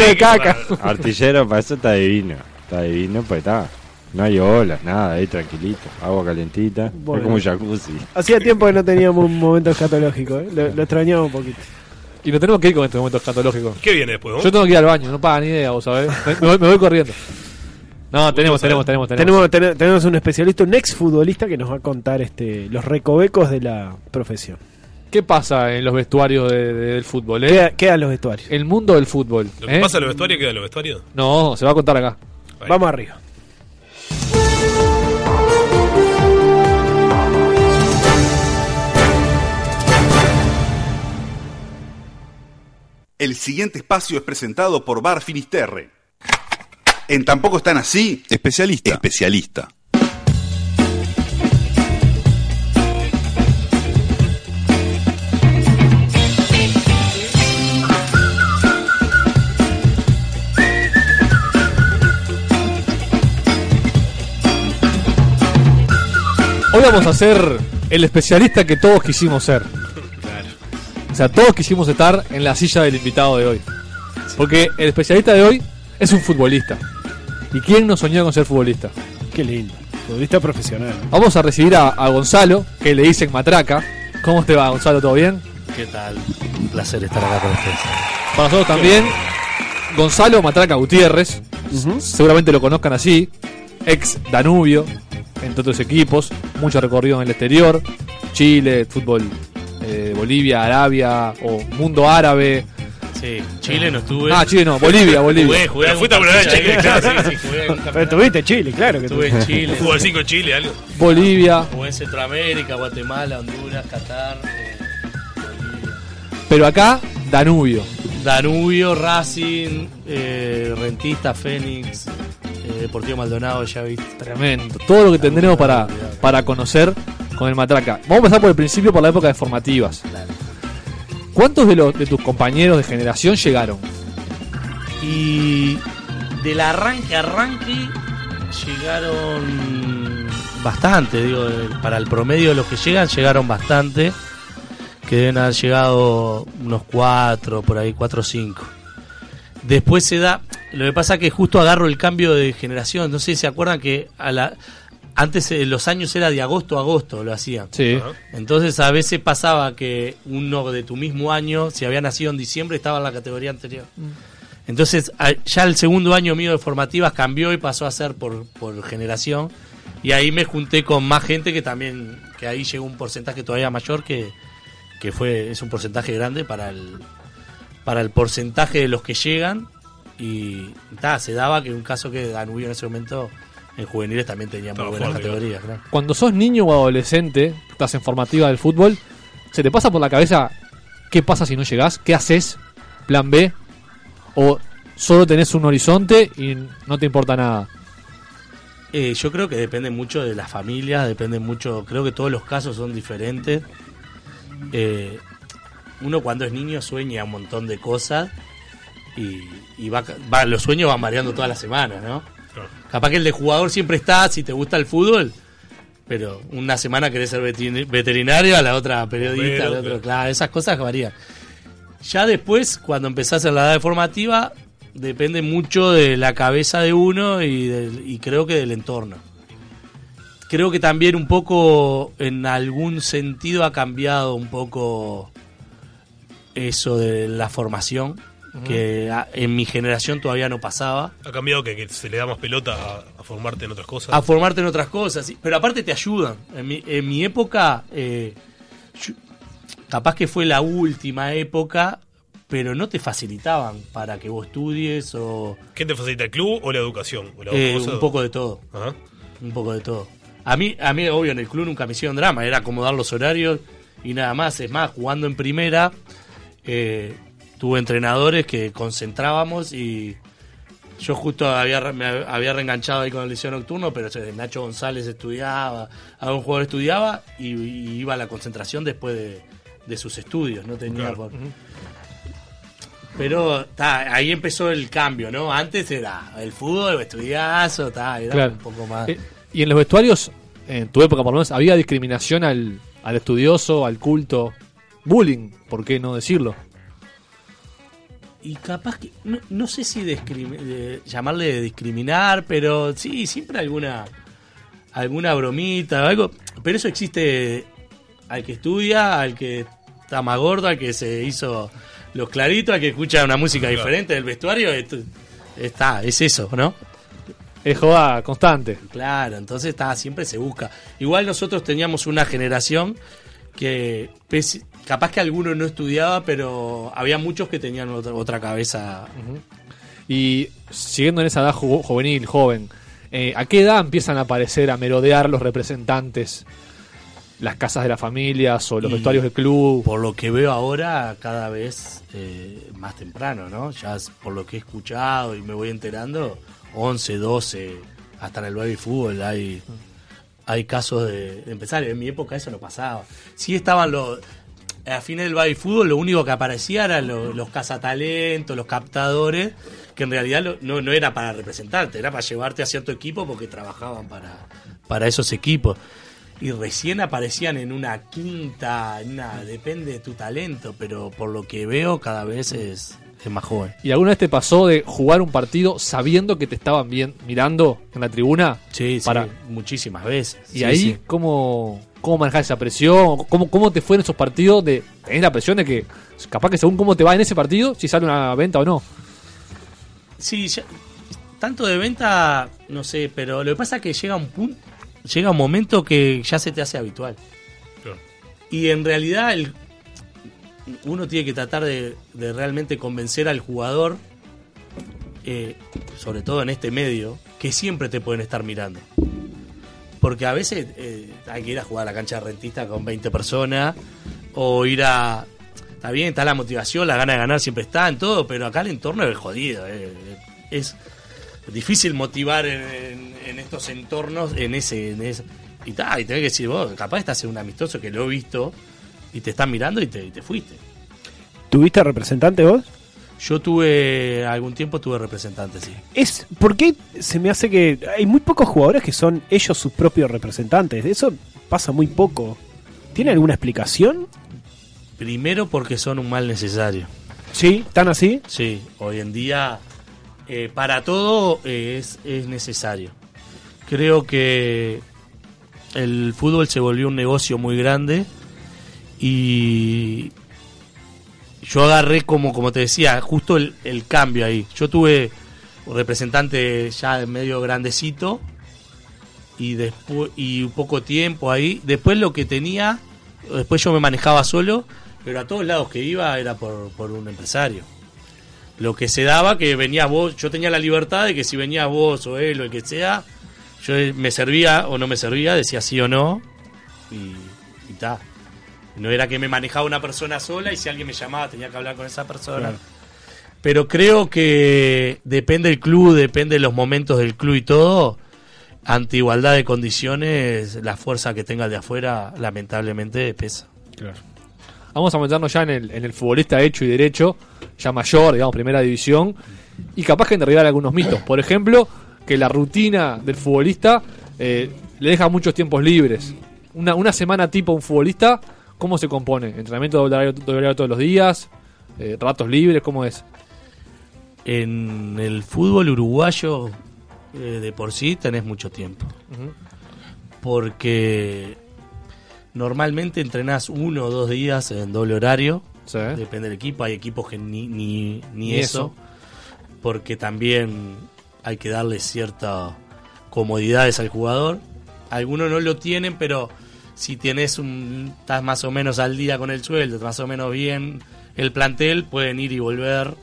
de caca. Artillero, para eso está divino. Está divino, pues está. No hay olas, nada, ahí tranquilito. Agua calentita. Bueno. Es como un jacuzzi. Hacía tiempo que no teníamos un momento escatológico, ¿eh? lo, lo extrañaba un poquito. Y nos tenemos que ir con este momento escatológico. ¿Qué viene después? vos? Yo tengo que ir al baño, no paga ni idea, vos sabés. Me, me voy, me voy corriendo. No, tenemos, tenemos, tenemos, tenemos. Tenemos, ten- tenemos un especialista, un ex futbolista que nos va a contar este, los recovecos de la profesión. ¿Qué pasa en los vestuarios de- de- del fútbol? eh? Queda- quedan los vestuarios. El mundo del fútbol. ¿Lo que ¿eh? pasa en los vestuarios queda en los vestuarios? No, se va a contar acá. Ahí. Vamos arriba. El siguiente espacio es presentado por Bar Finisterre. En Tampoco están así. Especialista. Especialista. Hoy vamos a ser el especialista que todos quisimos ser. O sea, todos quisimos estar en la silla del invitado de hoy. Porque el especialista de hoy es un futbolista. ¿Y quién no soñó con ser futbolista? Qué lindo. Futbolista profesional. Vamos a recibir a, a Gonzalo, que le dicen Matraca. ¿Cómo te va, Gonzalo? ¿Todo bien? ¿Qué tal? Un placer estar acá con ustedes. Para nosotros también, Gonzalo Matraca Gutiérrez. Seguramente lo conozcan así. Ex Danubio, entre otros equipos. Mucho recorrido en el exterior. Chile, fútbol Bolivia, Arabia o mundo árabe. Sí, Chile no estuve. Ah, Chile no, Bolivia, Bolivia. Jugué, jugué Pero fuiste a probar partido Chile, claro. sí, sí, jugué Pero tuviste Chile, claro que Estuve en Chile. Fútbol 5 en Chile, algo. Bolivia. Jugué en Centroamérica, Guatemala, Honduras, Qatar, eh, Bolivia. Pero acá, Danubio. Danubio, Racing, eh, Rentista, Fénix, eh, Deportivo Maldonado, ya viste. Tremendo. Todo lo que tendremos para, para conocer con el Matraca. Vamos a empezar por el principio, por la época de formativas. ¿Cuántos de, los, de tus compañeros de generación llegaron? Y del arranque a arranque llegaron bastante, digo, para el promedio de los que llegan, llegaron bastante. que deben haber llegado unos cuatro, por ahí, cuatro o cinco. Después se da, lo que pasa que justo agarro el cambio de generación, no sé si se acuerdan que a la, antes eh, los años era de agosto a agosto, lo hacían. Sí. Entonces a veces pasaba que uno de tu mismo año, si había nacido en diciembre, estaba en la categoría anterior. Entonces a- ya el segundo año mío de formativas cambió y pasó a ser por, por generación. Y ahí me junté con más gente que también, que ahí llegó un porcentaje todavía mayor que, que fue, es un porcentaje grande para el, para el porcentaje de los que llegan. Y ta, se daba que un caso que Danubio en ese momento en juveniles también tenía muy buenas categorías. claro. Cuando sos niño o adolescente, estás en formativa del fútbol, ¿se te pasa por la cabeza qué pasa si no llegás? ¿Qué haces? ¿Plan B? ¿O solo tenés un horizonte y no te importa nada? Eh, yo creo que depende mucho de las familias, depende mucho, creo que todos los casos son diferentes. Eh, uno cuando es niño sueña un montón de cosas y, y va, va- los sueños van variando todas las semanas, ¿no? Capaz que el de jugador siempre está, si te gusta el fútbol, pero una semana querés ser veterin- veterinario, a la otra periodista, a la otra, claro, esas cosas varían. Ya después, cuando empezás en la edad formativa, depende mucho de la cabeza de uno y, del- y creo que del entorno. Creo que también un poco, en algún sentido, ha cambiado un poco eso de la formación, Que a- en mi generación todavía no pasaba. Ha cambiado que, que se le da más pelota a, a formarte en otras cosas. A formarte en otras cosas, sí. pero aparte te ayudan. En mi, en mi época, eh, yo- capaz que fue la última época, pero no te facilitaban para que vos estudies o... ¿Qué te facilita el club o la educación? ¿O Eh, un poco de todo. Ajá. Un poco de todo. A mí, a mí, obvio, en el club nunca me hicieron drama, era acomodar los horarios y nada más. Es más, jugando en primera, eh, tuve entrenadores que concentrábamos y yo justo había, me había reenganchado ahí con el liceo nocturno, pero Nacho González estudiaba, algún jugador estudiaba y, y iba a la concentración después de, de sus estudios, no tenía Claro. por- Pero ta, ahí empezó el cambio, ¿no? Antes era el fútbol, estudiazo, ta, era Claro. un poco más... Eh, y en los vestuarios, en tu época por lo menos, había discriminación al, al estudioso, al culto, bullying, ¿por qué no decirlo? Y capaz que, no, no sé si de- llamarle de discriminar, pero sí, siempre alguna alguna bromita o algo. Pero eso existe al que estudia, al que está más gordo, al que se hizo los claritos, al que escucha una música Claro. diferente del vestuario. esto- está, es eso, ¿no? Es joda constante. Claro, entonces está, siempre se busca. Igual nosotros teníamos una generación que pese- capaz que alguno no estudiaba, pero había muchos que tenían otra, otra cabeza. Y siguiendo en esa edad ju- juvenil, joven, eh, ¿a qué edad empiezan a aparecer, a merodear los representantes? Las casas de las familias o los Y vestuarios del club. Por lo que veo ahora, cada vez eh, más temprano, ¿no? Ya por lo que he escuchado y me voy enterando, 11, 12, hasta en el baby fútbol hay, hay casos de, de empezar. En mi época eso no pasaba. Sí estaban los... A fines del baby fútbol lo único que aparecía eran los, los cazatalentos, los captadores, que en realidad lo- no, no era para representarte, era para llevarte a cierto equipo porque trabajaban para, para esos equipos. Y recién aparecían en una quinta, en una, depende de tu talento, pero por lo que veo cada vez es, es más joven. ¿Y alguna vez te pasó de jugar un partido sabiendo que te estaban bien mirando en la tribuna? Sí, sí, Para... muchísimas veces. Y Sí, ahí, sí. ¿cómo, ¿cómo manejar esa presión? ¿Cómo, ¿Cómo te fue en esos partidos de tener la presión de que capaz que según cómo te va en ese partido, si sale una venta o no? Sí, ya- tanto de venta, no sé, pero lo que pasa es que llega un punto, llega un momento que ya se te hace habitual. Y en realidad el, uno tiene que tratar de, de realmente convencer al jugador, eh, sobre todo en este medio, que siempre te pueden estar mirando. Porque a veces eh, hay que ir a jugar a la cancha de rentista con 20 personas, o ir a... Está bien, está la motivación, la gana de ganar siempre está en todo, pero acá el entorno es jodido. eh. Es difícil motivar en, estos entornos, en ese... En ese y, ta, y tenés que decir, vos, capaz estás en un amistoso que lo he visto, y te están mirando y te, y te fuiste. ¿Tuviste representante vos? Yo tuve, algún tiempo tuve representante, sí. Es, ¿Por qué se me hace que hay muy pocos jugadores que son ellos sus propios representantes? Eso pasa muy poco. ¿Tiene alguna explicación? Primero porque son un mal necesario. ¿Sí? ¿Tan así? Sí, hoy en día eh, para todo eh, es, es necesario. Creo que el fútbol se volvió un negocio muy grande y yo agarré como, como te decía, justo el, el cambio ahí. Yo tuve un representante ya medio grandecito y después y un poco tiempo ahí. Después lo que tenía, después yo me manejaba solo, pero a todos lados que iba era por, por un empresario. Lo que se daba que venía vos, yo tenía la libertad de que si venía vos o él o el que sea, yo me servía o no me servía, decía sí o no y ta. No era que me manejaba una persona sola y si alguien me llamaba tenía que hablar con esa persona. Claro. Pero creo que depende del club, depende de los momentos del club y todo. Ante igualdad de condiciones, la fuerza que tenga el de afuera, lamentablemente, pesa. Claro. Vamos a meternos ya en el, en el futbolista hecho y derecho, ya mayor, digamos, primera división, y capaz que en derribar algunos mitos. Por ejemplo, que la rutina del futbolista eh, le deja muchos tiempos libres. Una, una semana tipo un futbolista, ¿cómo se compone? ¿Entrenamiento doble horario, doble horario todos los días? Eh, ¿Ratos libres? ¿Cómo es? En el fútbol uruguayo, eh, de por sí, tenés mucho tiempo. Porque normalmente entrenás uno o dos días en doble horario. Sí. Depende del equipo. Hay equipos que ni, ni, ni Ni eso, eso. Porque también hay que darle ciertas comodidades al jugador. Algunos no lo tienen, pero si tienes un. estás más o menos al día con el sueldo, más o menos bien el plantel, pueden ir y volver.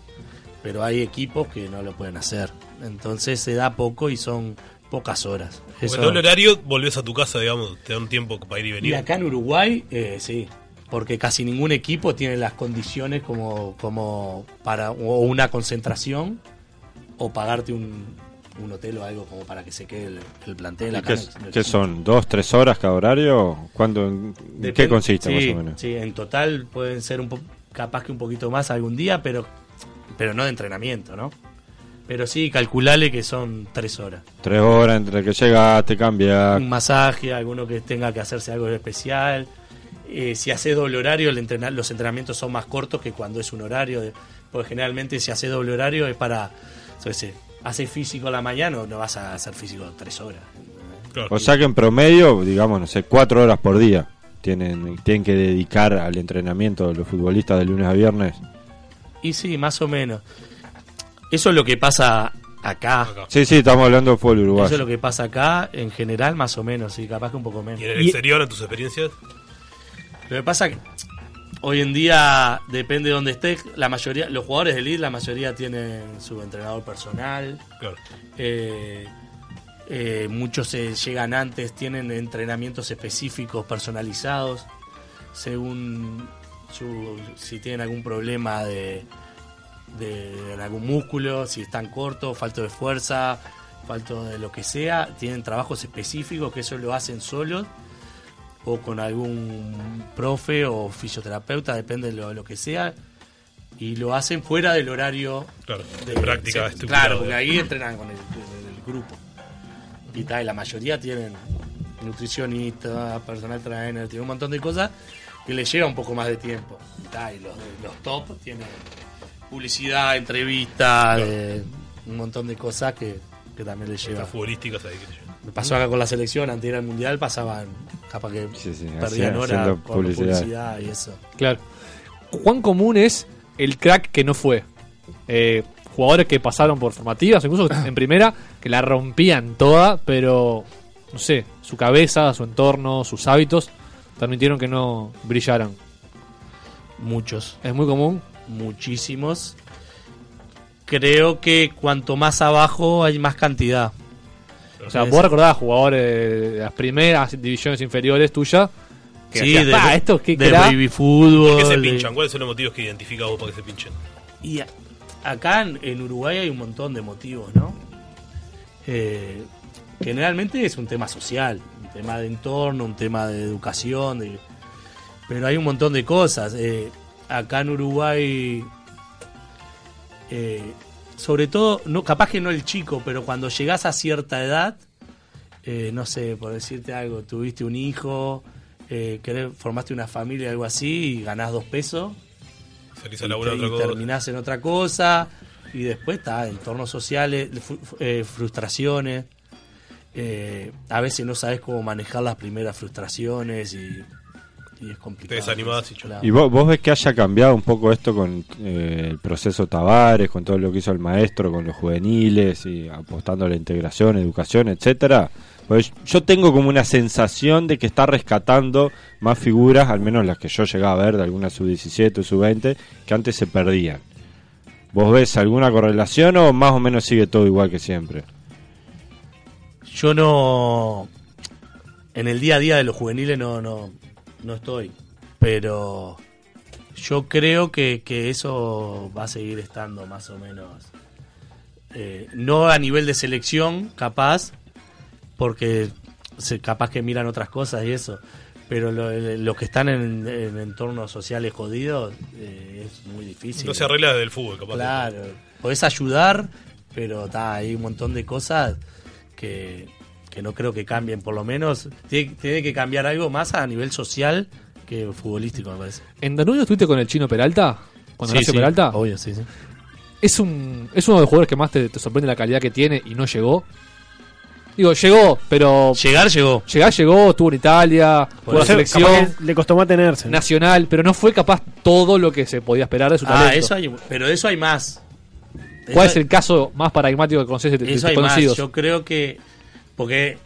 Pero hay equipos que no lo pueden hacer. Entonces se da poco y son pocas horas. Porque Eso- en doble horario volvés a tu casa, digamos, te da un tiempo para ir y venir. y acá en Uruguay, eh, sí, porque casi ningún equipo tiene las condiciones como, como para o una concentración o pagarte un, un hotel o algo como para que se quede el, el plantel. ¿Y Acá ¿Qué, son? ¿Dos, tres horas cada horario? ¿Cuándo, ¿En Depende- qué consiste sí, más o menos? Sí, en total pueden ser un po- capaz que un poquito más algún día, pero, pero no de entrenamiento, ¿no? Pero sí, calculale que son tres horas. Tres horas entre que llegaste, cambias. un masaje, alguno que tenga que hacerse algo especial. Eh, si hace doble horario, el entrenar, los entrenamientos son más cortos que cuando es un horario. de- porque generalmente si hace doble horario es para. yo qué sé, hace físico a la mañana, no vas a hacer físico tres horas. O sea que en promedio, digamos, no sé, cuatro horas por día tienen, tienen que dedicar al entrenamiento de los futbolistas de lunes a viernes. Y sí, más o menos. Eso es lo que pasa acá. Sí, sí, estamos hablando de fútbol Eso uruguayo. es lo que pasa acá, en general, más o menos, sí, capaz que un poco menos. ¿Y en el exterior, en tus experiencias? Lo que pasa que hoy en día depende de donde estés, la mayoría, los jugadores de elite, la mayoría tienen su entrenador personal. Claro. Eh, eh, muchos se llegan antes, tienen entrenamientos específicos personalizados según su- si tienen algún problema de, de en algún músculo, si están cortos, falto de fuerza, falto de lo que sea, tienen trabajos específicos que eso lo hacen solos o con algún profe o fisioterapeuta, depende de lo, lo que sea, y lo hacen fuera del horario Claro, de práctica sí, estructurada. Claro, porque ahí entrenan con el, grupo. Y, tal, y la mayoría tienen nutricionista, personal trainer, tienen un montón de cosas que les lleva un poco más de tiempo. Y, tal, y los, los top tienen publicidad, entrevistas, eh, un montón de cosas que, que también les lleva. Estas futbolísticas ahí. que Me pasó acá con la selección, antes de ir al mundial pasaban, capaz que perdían horas haciendo por publicidad. publicidad y eso. Claro. ¿Cuán común es el crack que no fue? Eh, jugadores que pasaron por formativas, incluso [coughs] en primera, que la rompían toda, pero no sé, su cabeza, su entorno, sus hábitos permitieron que no brillaran. Muchos. Es muy común. Muchísimos. Creo que cuanto más abajo hay más cantidad. O sea, vos recordás jugadores de las primeras divisiones inferiores tuyas que Sí, decías, de- "Pa, esto qué de crack". baby fútbol. ¿Por qué se de- pinchan? ¿Cuáles son los motivos que identificas vos para que se pinchen? Y a- acá en, en Uruguay hay un montón de motivos, ¿no? Eh, generalmente es un tema social, un tema de entorno, un tema de educación, de- pero hay un montón de cosas. Eh, acá en Uruguay, eh, sobre todo, no, capaz que no el chico, pero cuando llegás a cierta edad, eh, no sé, por decirte algo, tuviste un hijo eh, querés- formaste una familia, algo así, y ganás dos pesos. Salís y a laburar te- otra y cosa. terminás en otra cosa. Y después está entornos sociales, eh, frustraciones. eh, a veces no sabes cómo manejar las primeras frustraciones y, y es complicado. Te desanimás y Claro. ¿Y vos, vos ves que haya cambiado un poco esto con eh, el proceso Tavares, con todo lo que hizo el maestro, con los juveniles y apostando a la integración, educación, etcétera? Pues yo tengo como una sensación de que está rescatando más figuras, al menos las que yo llegaba a ver de alguna sub-17 o sub-20, que antes se perdían. ¿Vos ves alguna correlación o más o menos sigue todo igual que siempre? Yo no. En el día a día de los juveniles no, no, no estoy. Pero yo creo que, que eso va a seguir estando más o menos. eh, no a nivel de selección, capaz, porque se, capaz que miran otras cosas y eso. Pero lo- los que están en, en entornos sociales jodidos eh, es muy difícil. No se arregla desde el fútbol, capaz. Claro, podés ayudar, pero está hay un montón de cosas que, que no creo que cambien, por lo menos tiene, tiene que cambiar algo más a nivel social que futbolístico, me parece. ¿En Danubio estuviste con el chino Peralta? Cuando Sí, Peralta. obvio, sí, sí. Es, un, es uno de los jugadores que más te, te sorprende la calidad que tiene y no llegó. Digo, llegó, pero. Llegar llegó. Llegar llegó, estuvo en Italia, en la selección. le costó mantenerse. Nacional, pero no fue capaz todo lo que se podía esperar de su Ah, talento. eso hay, pero de eso hay más. ¿Cuál Eso es el caso más paradigmático que conoces de, Eso tus hay más. conocidos? Yo creo que. Porque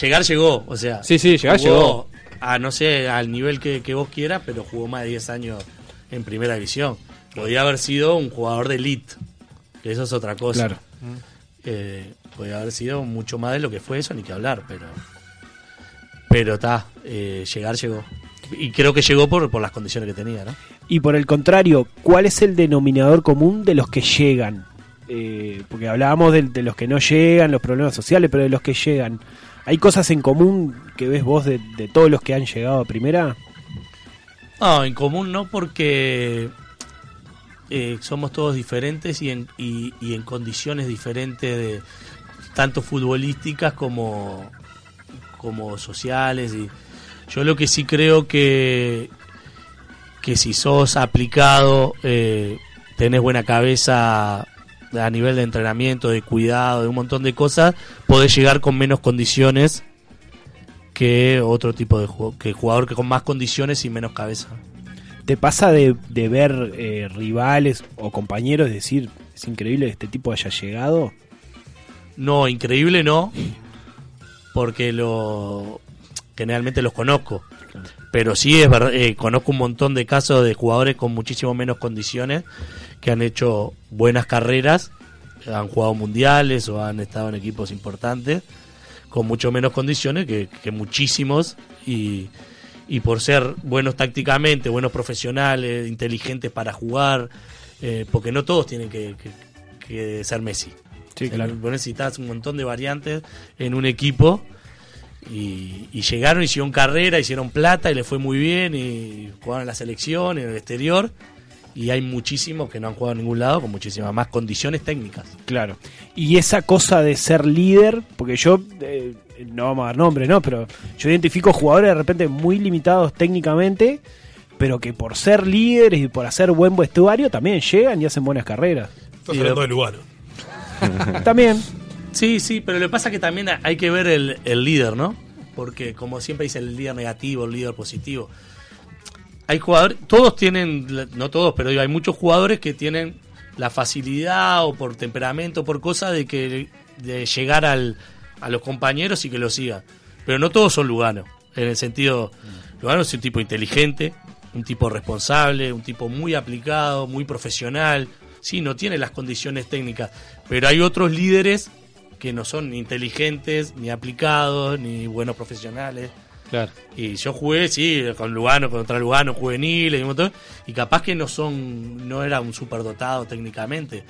llegar llegó, o sea. Sí, sí, llegar jugó llegó. A no sé, al nivel que, que vos quieras, pero jugó más de 10 años en primera división. Podía haber sido un jugador de elite, que eso es otra cosa. Claro. Eh, podía haber sido mucho más de lo que fue eso, ni que hablar, pero. Pero está, llegar llegó. Y creo que llegó por, por las condiciones que tenía, ¿no? Y por el contrario, ¿cuál es el denominador común de los que llegan? Eh, porque hablábamos de, los que no llegan, los problemas sociales, pero de los que llegan. ¿Hay cosas en común que ves vos de, todos los que han llegado a primera? No, en común no, porque eh, somos todos diferentes y en, y en condiciones diferentes, de tanto futbolísticas como, como sociales. Y yo lo que sí creo que, que si sos aplicado, eh, tenés buena cabeza a nivel de entrenamiento, de cuidado, de un montón de cosas, podés llegar con menos condiciones que otro tipo de jugador, que jugador que con más condiciones y menos cabeza. ¿Te pasa de, de ver eh, rivales o compañeros decir, es increíble que este tipo haya llegado? No, increíble no, porque lo generalmente los conozco. Pero sí es verdad, eh, conozco un montón de casos de jugadores con muchísimo menos condiciones que han hecho buenas carreras, han jugado mundiales o han estado en equipos importantes con mucho menos condiciones que, que muchísimos y, y por ser buenos tácticamente, buenos profesionales, inteligentes para jugar, eh, porque no todos tienen que, que- que ser Messi. Sí, O sea, claro. vos necesitas un montón de variantes en un equipo y, y llegaron, hicieron carrera, hicieron plata y le fue muy bien y jugaron en la selección, en el exterior y hay muchísimos que no han jugado en ningún lado con muchísimas más condiciones técnicas. Claro. Y esa cosa de ser líder, porque yo, eh, no vamos a dar nombre, ¿no? Pero yo identifico jugadores de repente muy limitados técnicamente, pero que por ser líderes y por hacer buen vestuario también llegan y hacen buenas carreras. Estás hablando de Lugano. [laughs] también. Sí, sí, pero lo que pasa es que también hay que ver el, el líder, ¿no? Porque como siempre dice el líder negativo, el líder positivo. Hay jugadores, todos tienen, no todos, pero digo, hay muchos jugadores que tienen la facilidad o por temperamento, por cosa de que de llegar al, a los compañeros y que lo sigan. Pero no todos son Lugano. En el sentido, Lugano es un tipo inteligente, un tipo responsable, un tipo muy aplicado, muy profesional. Sí, no tiene las condiciones técnicas, pero hay otros líderes que no son ni inteligentes, ni aplicados, ni buenos profesionales. Claro. Y yo jugué, sí, con Lugano, contra Lugano, juveniles y un montón. Y capaz que no son, no era un superdotado técnicamente.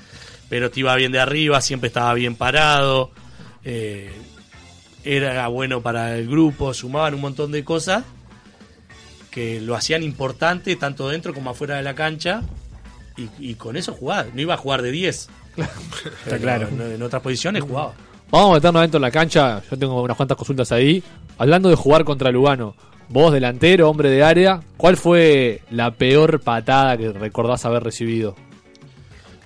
Pero te iba bien de arriba, siempre estaba bien parado. eh, era bueno para el grupo, sumaban un montón de cosas que lo hacían importante tanto dentro como afuera de la cancha. Y, y con eso jugaba. No iba a jugar de 10. [laughs] Pero claro. En, en otras posiciones jugaba. Vamos a meternos adentro en la cancha. Yo tengo unas cuantas consultas ahí. Hablando de jugar contra Lugano, Vos, delantero, hombre de área, ¿cuál fue la peor patada que recordás haber recibido?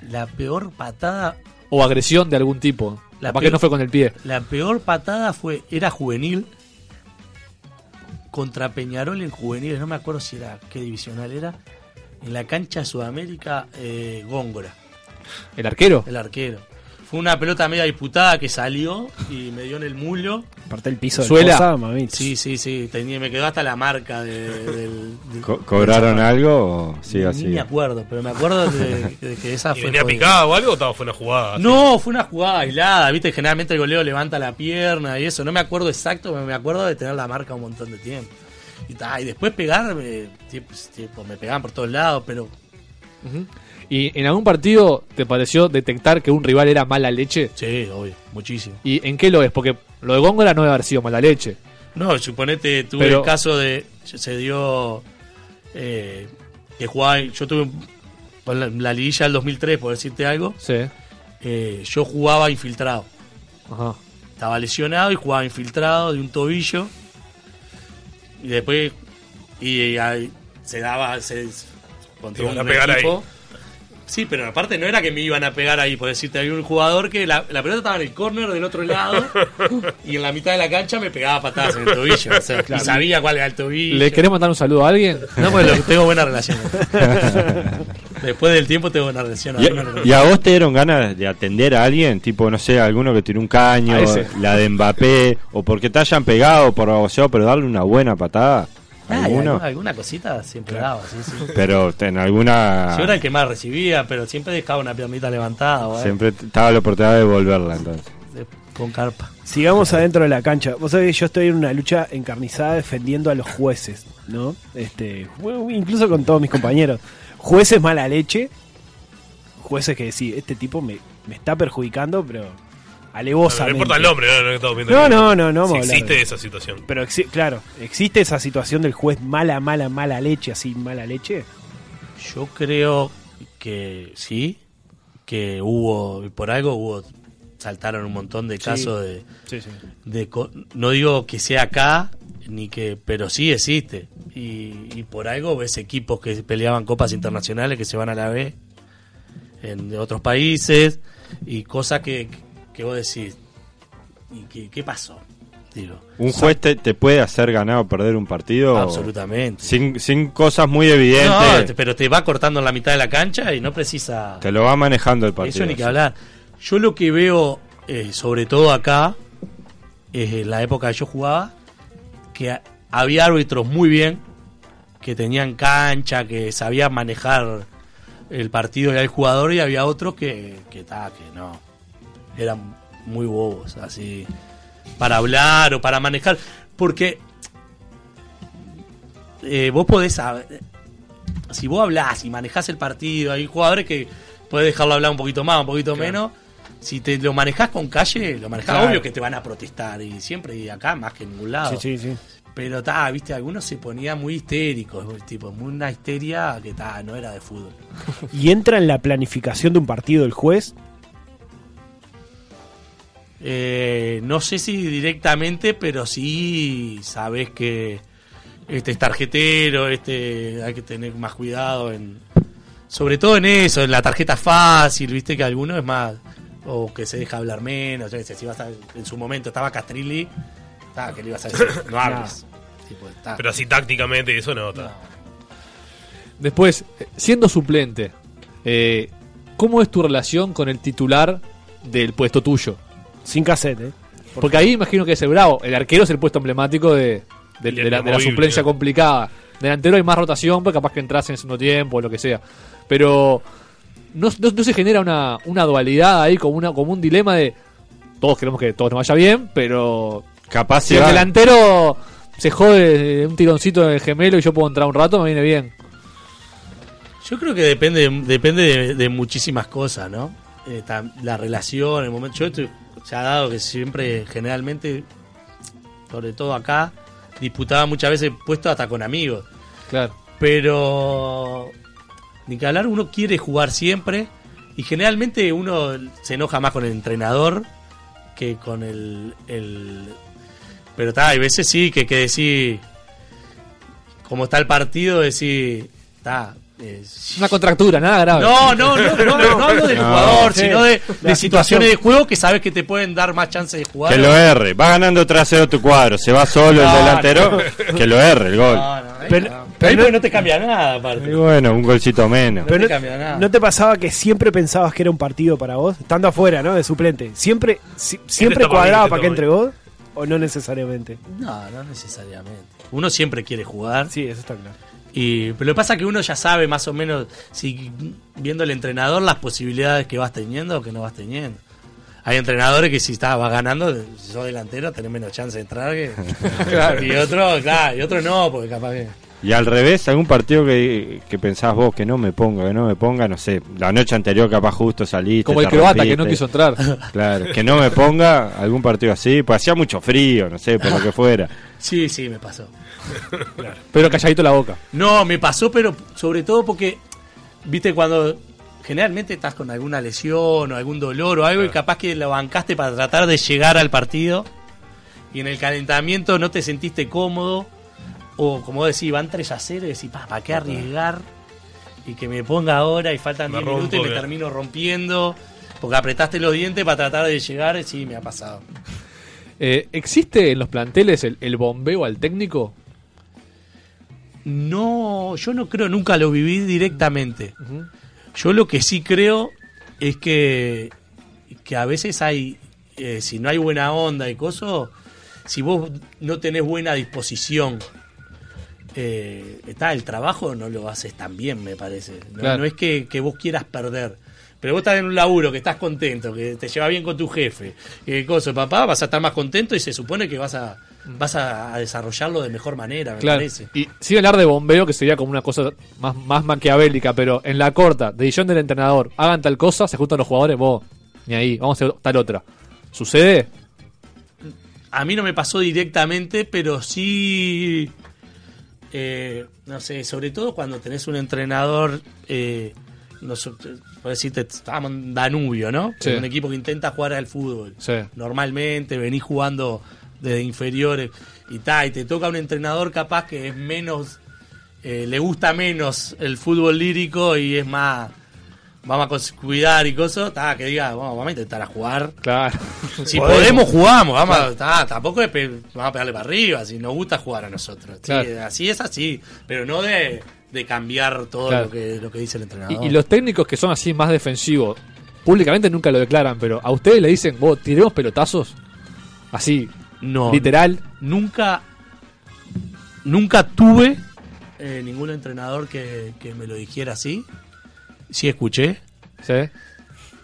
La peor patada. O agresión de algún tipo. La peor- que no fue con el pie. La peor patada fue. Era juvenil. Contra Peñarol en juveniles. No me acuerdo si era. ¿Qué divisional era? En la cancha de Sudamérica, eh, Góngora. ¿El arquero? El arquero. Fue una pelota media disputada que salió y me dio en el mulo. Aparte el piso de Suela. cosa. Sí, sí, sí. Tenía, me quedó hasta la marca de- del. del- Co- del ¿Cobraron algo o sigue Ni así? me acuerdo, pero me acuerdo de, de que esa [laughs] ¿Y fue. venía picada o algo o estaba- fue una jugada? así? No, fue una jugada aislada, viste, generalmente el goleo levanta la pierna y eso, no me acuerdo exacto, pero me acuerdo de tener la marca un montón de tiempo. Y, ta, y después pegar, eh, tipo, tipo, me pegaban por todos lados, pero ¿Y en algún partido te pareció detectar que un rival era mala leche? sí, obvio, muchísimo. ¿Y en qué lo es? Porque lo de Góngora no debe haber sido mala leche. No, suponete, tuve Pero- el caso de, se dio, eh, que jugaba, yo tuve con la, la liguilla del 2003, por decirte algo, Sí. eh, yo jugaba infiltrado. Ajá. Estaba lesionado y jugaba infiltrado de un tobillo. Y después. Y, ahí se daba. Se, contra un a pegar equipo. Sí, pero aparte no era que me iban a pegar ahí. Por decirte, había un jugador que la, la pelota estaba en el córner del otro lado. y en la mitad de la cancha me pegaba patadas en el tobillo. O sea, Y sabía cuál era el tobillo. ¿Le querés mandar un saludo a alguien? No, pues lo- tengo buena relación. Después del tiempo tengo buena relación. ¿Y, a vos te dieron ganas de atender a alguien? Tipo, no sé, alguno que tiró un caño, la de Mbappé, o porque te hayan pegado por baboseado, pero darle una buena patada. Ah, alguna, alguna cosita siempre daba, sí, sí. [laughs] Pero en alguna. Yo era el que más recibía, pero siempre dejaba una piernita levantada. o Siempre estaba la oportunidad de devolverla entonces. con carpa. Sigamos adentro de la cancha. Vos sabés que yo estoy en una lucha encarnizada defendiendo a los jueces, ¿no? Este, incluso con todos mis compañeros. Jueces mala leche. Jueces que sí, este tipo me, me está perjudicando, pero No, no alevosamente. importa el nombre, no, no, estamos viendo No, no, no, no Si existe de- esa situación. Pero exi- claro, existe esa situación del juez mala, mala, mala leche, así, mala leche. Yo creo que sí, que hubo, y por algo hubo, saltaron un montón de casos de, Sí, sí. de co- no digo que sea acá, ni que, pero sí existe. Y, y por algo ves equipos que peleaban copas internacionales que se van a la B en otros países y cosas que, que vos decís, ¿y qué, qué pasó? Digo, ¿Un juez te, te puede hacer ganar o perder un partido? Absolutamente. Sin, sin cosas muy evidentes. No, pero te va cortando en la mitad de la cancha y no precisa. Te lo va manejando el partido. Eso ni que hablar. Yo lo que veo, eh, sobre todo acá, es en la época que yo jugaba, que había árbitros muy bien, que tenían cancha, que sabían manejar el partido y al jugador, y había otros que, que, ta, que no. Eran muy bobos, así, para hablar o para manejar. Porque eh, vos podés saber, si vos hablás y manejás el partido, hay jugadores que podés dejarlo hablar un poquito más, un poquito menos. Si te lo manejás con calle, lo manejás, Claro. obvio que te van a protestar. Y siempre, y acá más que en ningún lado. Sí, sí, sí. Pero ta, viste, algunos se ponían muy histéricos, tipo, muy una histeria que ta, no era de fútbol. [laughs] ¿Y entra en la planificación de un partido el juez? Eh, no sé si directamente, pero sí sabes que este es tarjetero, este hay que tener más cuidado en sobre todo en eso, en la tarjeta fácil, viste que alguno es más o que se deja hablar menos, yo qué sé, si vas a- en su momento estaba Castrilli, ta, que le ibas a decir, no [laughs] hables. Pero así tácticamente, eso no está. Después, siendo suplente, eh, ¿cómo es tu relación con el titular del puesto tuyo? Sin cassette, ¿eh? Porque ahí imagino que es el bravo. El arquero es el puesto emblemático de, de- el la, de la inamovible, suplencia complicada. Delantero hay más rotación, pues capaz que entras en el segundo tiempo o lo que sea. Pero no, no- no se genera una, una dualidad ahí, como, una, como un dilema de todos queremos que todo nos vaya bien, pero Capaz si el va- delantero se jode de un tironcito de gemelo y yo puedo entrar un rato, me viene bien. Yo creo que depende, depende de, de muchísimas cosas, ¿no? Eh, la relación, el momento. Yo estoy, se ha dado que siempre, generalmente, sobre todo acá, disputaba muchas veces puestos hasta con amigos. Claro. Pero, ni que hablar, uno quiere jugar siempre y generalmente uno se enoja más con el entrenador que con el. el pero está, hay veces sí que que decir. como está el partido, decir, está. Eh, Una contractura, nada grave. no, no, no, no, no, no hablo del [laughs] No, jugador, sí. sino de, de situaciones de juego que sabes que te pueden dar más chance de jugar. Que lo erre. Va ganando trasero tu cuadro. Se va solo No, el delantero. Que lo erre el gol. No, no, ahí Pero- no. pero Ahí no- no te cambia nada, aparte. Y bueno, un golcito menos. No Pero te no, cambia nada. ¿no te pasaba que siempre pensabas que era un partido para vos? Estando afuera, ¿no? De suplente. ¿Siempre, si- siempre para mí, cuadraba este para que está entre vos? ¿O no necesariamente? No, no necesariamente. Uno siempre quiere jugar. Sí, eso está claro. Y, pero lo que pasa es que uno ya sabe más o menos, si viendo el entrenador, las posibilidades que vas teniendo o que no vas teniendo. Hay entrenadores que si estás, vas ganando, si sos delantero, tenés menos chance de entrar que. [laughs] [laughs] Y otro, claro, y otro no, porque capaz que. Y al revés, algún partido que, que pensás vos que no me ponga, que no me ponga, no sé, la noche anterior capaz justo saliste. Como el croata que no quiso entrar. [laughs] Claro, que no me ponga algún partido así, pues hacía mucho frío, no sé, por lo que fuera. Sí, sí, me pasó. Pero calladito la boca. No, me pasó, pero sobre todo porque, viste, cuando generalmente estás con alguna lesión o algún dolor o algo y capaz que lo bancaste para tratar de llegar al partido y en el calentamiento no te sentiste cómodo o como decís, van 3 a 0 y decís, "Pa, ¿para qué arriesgar? Y que me ponga ahora y faltan Me 10 minutos y me termino rompiendo porque apretaste los dientes para tratar de llegar, sí, me ha pasado. Eh, ¿Existe en los planteles el, el bombeo al técnico? No, yo no creo, nunca lo viví directamente. Yo lo que sí creo es que, que a veces hay, eh, si no hay buena onda y cosas, si vos no tenés buena disposición, eh, está el trabajo no lo haces tan bien, me parece. No, Claro. no es que, que vos quieras perder. Pero vos estás en un laburo, que estás contento, que te lleva bien con tu jefe, que cosa, papá, vas a estar más contento y se supone que vas a, vas a, a desarrollarlo de mejor manera, me Claro. parece. Y sin hablar de bombeo, que sería como una cosa más, más maquiavélica, pero en la corta, decisión del entrenador, hagan tal cosa, se juntan los jugadores, vos, ni ahí, vamos a hacer tal otra. ¿Sucede? A mí no me pasó directamente, pero sí, eh, no sé, sobre todo cuando tenés un entrenador, eh, no sé, por decirte, estábamos en Danubio, ¿no? Sí. Un equipo que intenta jugar al fútbol. Sí. Normalmente venís jugando desde inferiores y tal, y te toca un entrenador capaz que es menos, eh, le gusta menos el fútbol lírico y es más, vamos a cuidar y cosas, ta, que diga, "Bueno, vamos a intentar a jugar. Claro. Si podemos, jugamos, vamos a- ta, tampoco es pe- vamos a pegarle para arriba, si nos gusta jugar a nosotros. Sí, Claro. así es así, pero no de, de cambiar todo Claro. lo, que, lo que dice el entrenador. Y, y los técnicos que son así más defensivos, públicamente nunca lo declaran, pero a ustedes le dicen, vos, tiremos pelotazos. Así, no, literal. Nunca, nunca tuve eh, ningún entrenador que, que me lo dijera así. Sí escuché. ¿Sí?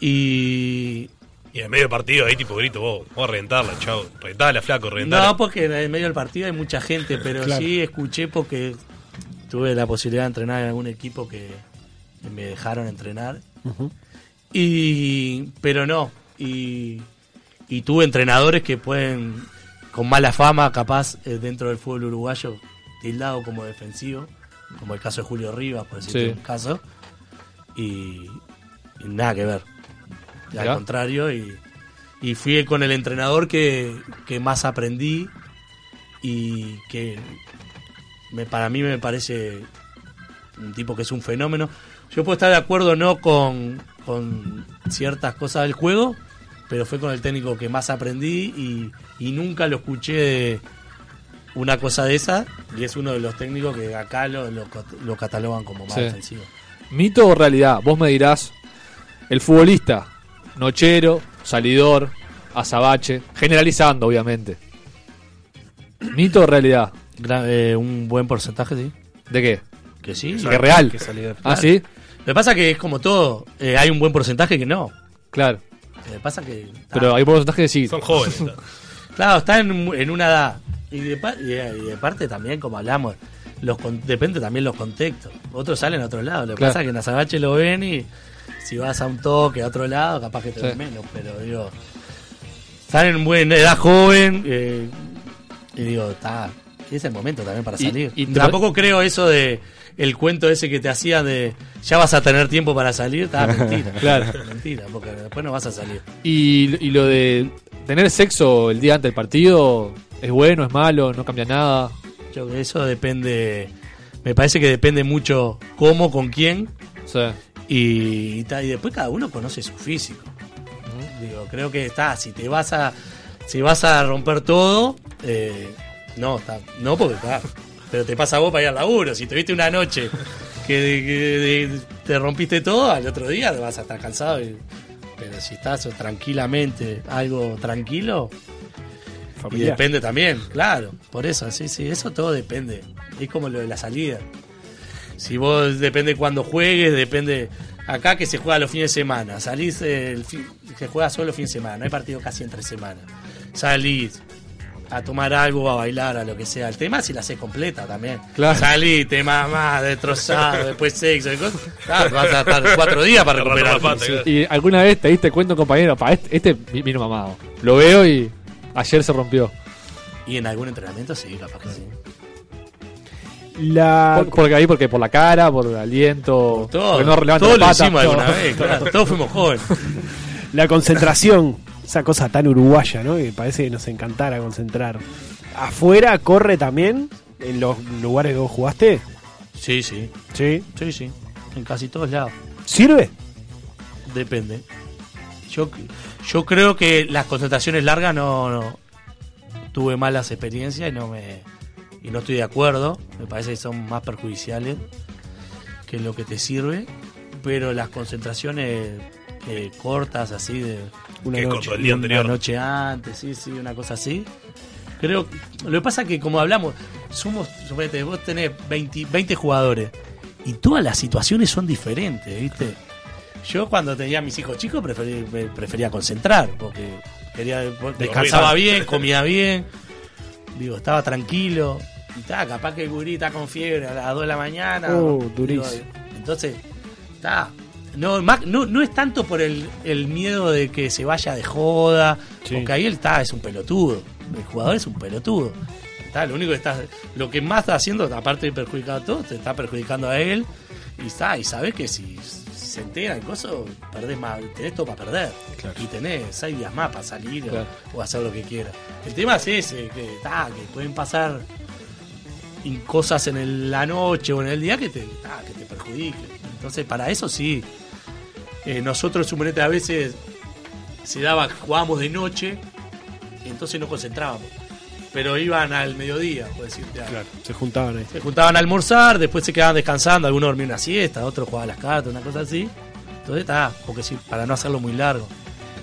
Y Y en medio del partido ahí tipo grito, vos, vamos a reventarla, chao. Reventala, flaco, reventala. No, porque en medio del partido hay mucha gente, pero Claro. sí escuché porque tuve la posibilidad de entrenar en algún equipo que que me dejaron entrenar. Y pero no, y, y tuve entrenadores que pueden con mala fama capaz eh, dentro del fútbol uruguayo tildado como defensivo, como el caso de Julio Rivas, por decirte Sí. un caso. Y, y nada que ver. Al contrario, y, y fui con el entrenador que, que más aprendí y que me, para mí me parece un tipo que es un fenómeno. Yo puedo estar de acuerdo no con, con ciertas cosas del juego, pero fue con el técnico que más aprendí y, y nunca lo escuché de una cosa de esa y es uno de los técnicos que acá lo, lo, lo catalogan como más Sí. defensivo. ¿Mito o realidad? Vos me dirás, el futbolista, nochero, salidor, azabache, generalizando, obviamente. ¿Mito o realidad? Gra- eh, un buen porcentaje, sí. ¿De qué? Que sí. Que real. Que salidor. Ah, Claro. sí. Lo que pasa es que es como todo, eh, hay un buen porcentaje que no. Claro. Lo que pasa que... Pero hay porcentaje de sí. Son jóvenes. ¿no? [laughs] Claro, está en, en una edad. Y de, pa- y de- y de parte también, como hablamos, los con- depende también los contextos. Otros salen a otro lado. Lo que Claro. pasa es que en Azabache lo ven y si vas a un toque a otro lado, capaz que te Sí. ven menos. Pero digo, están en buena edad joven eh, y digo, está. Es el momento también para salir. y Tampoco creo eso de el cuento ese que te hacía de ya vas a tener tiempo para salir. Está mentira. [laughs] Claro. Mentira, porque después no vas a salir. Y, y lo de tener sexo el día antes del partido, ¿es bueno, es malo, no cambia nada? Yo creo que eso depende Me parece que depende mucho cómo, con quién. Sí. Y, y después cada uno conoce su físico. Digo, creo que está, si te vas a si vas a romper todo, eh, no, está, no porque está. Pero te pasa a vos para ir al laburo. Si tuviste una noche que, te rompiste todo, al otro día vas a estar cansado. y- pero si estás tranquilamente, algo tranquilo, y depende también, claro. Por eso, sí, sí, eso todo depende. Es como lo de la salida. Si vos depende cuando juegues, depende. Acá que se juega los fines de semana, salís, el fin- se juega solo los fines de semana, no hay partido casi entre semana. Salís a tomar algo, a bailar, a lo que sea. El tema si la haces completa también. Claro. Salís, te mamás, destrozado, [laughs] después sexo, y cosas. Claro, vas a estar cuatro días para [laughs] recuperar. la pata, claro. ¿Y alguna vez te diste cuenta, compañero? Pa, este, este vi- vino mamado. Lo veo y ayer se rompió. Y en algún entrenamiento sí, capaz que sí. La, Por, porque ahí, porque por la cara, por el aliento. Todo, porque no todo lo pata, hicimos todo. alguna vez, claro. Todos fuimos jóvenes. [laughs] la concentración, esa cosa tan uruguaya, ¿no? Que parece que nos encantara concentrar. ¿Afuera corre también en los lugares que vos jugaste? Sí, sí. Sí. Sí, sí. En casi todos lados. ¿Sirve? Depende. Yo, yo creo que las concentraciones largas no, no- tuve malas experiencias y no me y no estoy de acuerdo. Me parece que son más perjudiciales que lo que te sirve. Pero las concentraciones eh, cortas, así de Una noche. el día una noche antes, sí, sí, una cosa así. Creo lo que pasa es que como hablamos, somos, suponete, vos tenés 20, 20 jugadores y todas las situaciones son diferentes, ¿viste? Yo cuando tenía a mis hijos chicos preferí- me prefería concentrar porque quería descansaba [laughs] bien, comía bien, digo, estaba tranquilo y está, capaz que el gurí está con fiebre a las 2 de la mañana. Oh, digo, durísimo. entonces, está. No, más- no, no es tanto por el, el miedo de que se vaya de joda, Sí. porque ahí él está, es un pelotudo. El jugador es un pelotudo. Está, lo único que está, lo que más está haciendo, aparte de perjudicar a todos, te está perjudicando a él. Y está, y sabes que si se entera el coso, perdés más, tenés todo para perder. Y tenés seis días más para salir o- Claro. o, hacer lo que quieras. El tema es ese, que, está, que pueden pasar cosas en el- la noche o en el día que te, ah, que te perjudiquen. Entonces, para eso sí. Eh, nosotros, suponete, a veces se daba, jugábamos de noche, y entonces no concentrábamos. Pero iban al mediodía, por decirte algo. Se juntaban ahí. Se juntaban a almorzar, después se quedaban descansando, algunos dormían una siesta, otros jugaban las cartas, una cosa así. Entonces está, porque sí, para no hacerlo muy largo.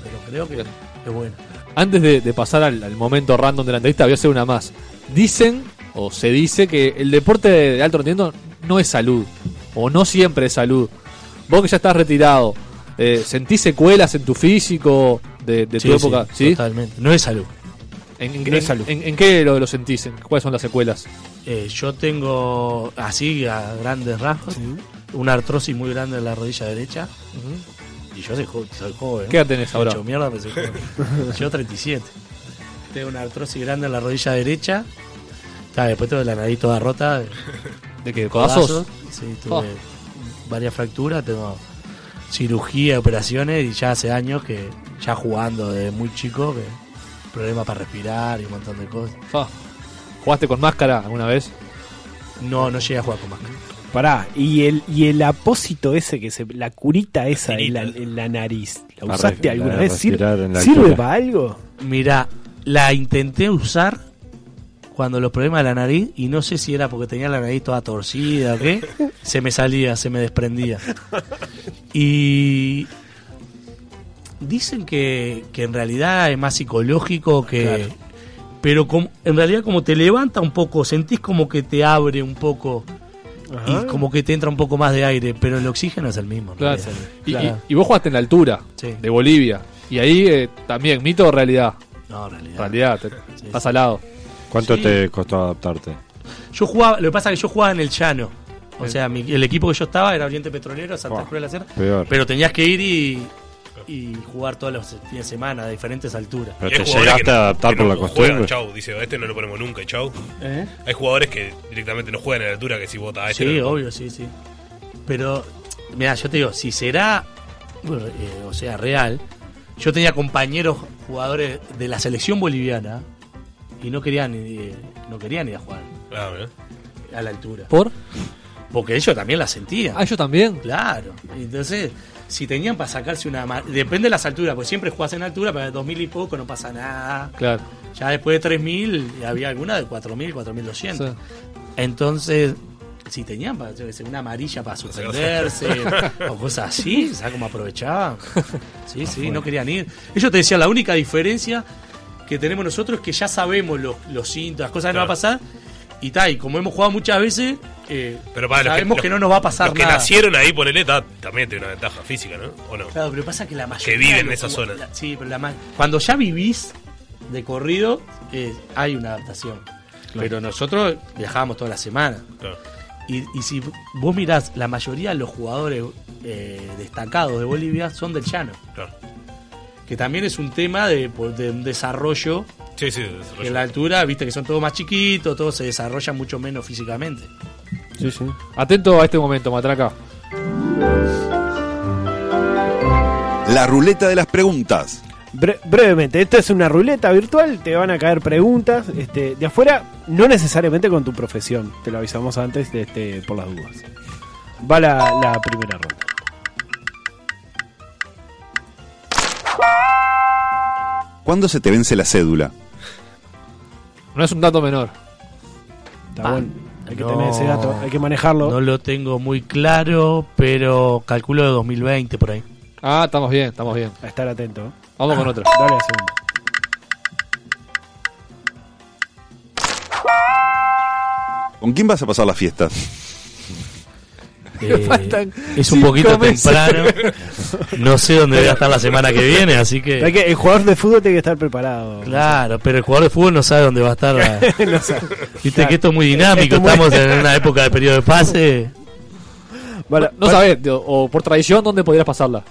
Pero creo que es bueno. Antes de, de pasar al, al momento random de la entrevista, voy a hacer una más. Dicen, o se dice, que el deporte de, de alto rendimiento no es salud. O no siempre es salud. Vos que ya estás retirado, eh, ¿sentís secuelas en tu físico de, de tu época? sí, ¿Sí? totalmente. No es salud. ¿En, en- No es salud. en- en qué lo, lo sentís? ¿En ¿Cuáles son las secuelas? Eh, yo tengo, así a grandes rasgos, una artrosis muy grande en la rodilla derecha. Y yo soy, jo- soy joven. ¿Qué edad tenés ahora? Hecho mierda, pero soy joven. [laughs] yo 37. Tengo una artrosis grande en la rodilla derecha. Después tengo la nariz toda rota. de- ¿De qué? ¿Codazos? Sí, tuve Oh. varias fracturas. Tengo cirugía, operaciones y ya hace años que ya jugando desde muy chico que problemas para respirar y un montón de cosas. ¿Jugaste con máscara alguna vez? No, no llegué a jugar con máscara. Pará, y el, y el apósito ese que se. La curita esa en la, en la nariz. ¿La usaste alguna vez? ¿Sir- respirar en la ¿Sirve altura. para algo? Mira, la intenté usar cuando los problemas de la nariz y no sé si era porque tenía la nariz toda torcida o qué, [laughs] se me salía, se me desprendía. Y dicen que, que en realidad es más psicológico que... Claro. Pero como, en realidad como te levanta un poco, sentís como que te abre un poco Ajá. y como que te entra un poco más de aire, pero el oxígeno es el mismo. Claro. Y, Claro. y- y vos jugaste en la altura Sí. de Bolivia. Y ahí eh, también, mito o realidad. No, realidad. Realidad, te- estás al lado. ¿Cuánto Sí. te costó adaptarte? Yo jugaba, lo que pasa es que yo jugaba en el llano. O sea, mi- el equipo que yo estaba era Oriente Petrolero, Santa Cruz de la Sierra. peor. Pero tenías que ir y, y jugar todos los fines de semana a diferentes alturas. Pero te llegaste no- a adaptar por no la juegan, costumbre. chau, dice, este no lo ponemos nunca, chau. ¿Eh? Hay jugadores que directamente no juegan a la altura que si vota a este. Sí, no obvio, sí, sí. Pero, mira, yo te digo, si será, bueno, eh, o sea, real, yo tenía compañeros jugadores de la selección boliviana y no querían, ni- no querían ir a jugar. Ah, mirá. a la altura. ¿Por? Porque ellos también la sentían. Ah, ellos también. Claro. Entonces, si tenían para sacarse una. Depende de las alturas, porque siempre jugás en altura, pero de 2000 y poco no pasa nada. Claro. Ya después de 3000 había alguna de 4000, 4200. Sí. Entonces, si tenían para, yo qué sé, una amarilla para suspenderse [laughs] o cosas así, ¿sabes cómo aprovechaban? [laughs] Sí, sí, no querían ir. Ellos te decían, la única diferencia que tenemos nosotros que ya sabemos los, los síntomas, las cosas que nos va a pasar. Y tal, y como hemos jugado muchas veces, eh, Pero para los sabemos que, los- no nos va a pasar Los que nada. nacieron ahí, ponele, ta- también tiene una ventaja física, ¿no? ¿O no? Claro, pero pasa que la mayoría. Que viven en esa como- zona. la- sí, pero la cuando ya vivís de corrido, eh, hay una adaptación. Pero nosotros viajábamos toda la semana. Y, y si vos mirás, la mayoría de los jugadores eh, destacados de Bolivia son del llano. Que también es un tema de, por- de un desarrollo. Sí, sí, de desarrollo. En la altura, viste que son todos más chiquitos, todos se desarrollan mucho menos físicamente. Sí, sí. Atento a este momento, Matraca. La ruleta de las preguntas. Bre- brevemente, esta es una ruleta virtual, te van a caer preguntas este, de afuera, no necesariamente con tu profesión, te lo avisamos antes este, por las dudas. Va la, la primera ronda. ¿Cuándo se te vence la cédula? No es un dato menor. Está bueno, hay que tener ese dato, hay que manejarlo. No lo tengo muy claro, pero calculo de 2020 por ahí. Ah, estamos bien, estamos bien. A estar atento. Vamos con otra. Dale la segunda. ¿Con quién vas a pasar las fiestas? [laughs] Eh, es un poquito meses. temprano. No sé dónde voy a estar la semana que viene, así que. Hay que- el jugador de fútbol tiene que estar preparado. Claro, pero el jugador de fútbol no sabe dónde va a estar. la- [laughs] No sabe. Viste Claro. que esto es muy dinámico, Esto es muy- estamos en una época de periodo de pase. Vale, no sabes, o por tradición, ¿dónde podrías pasarla?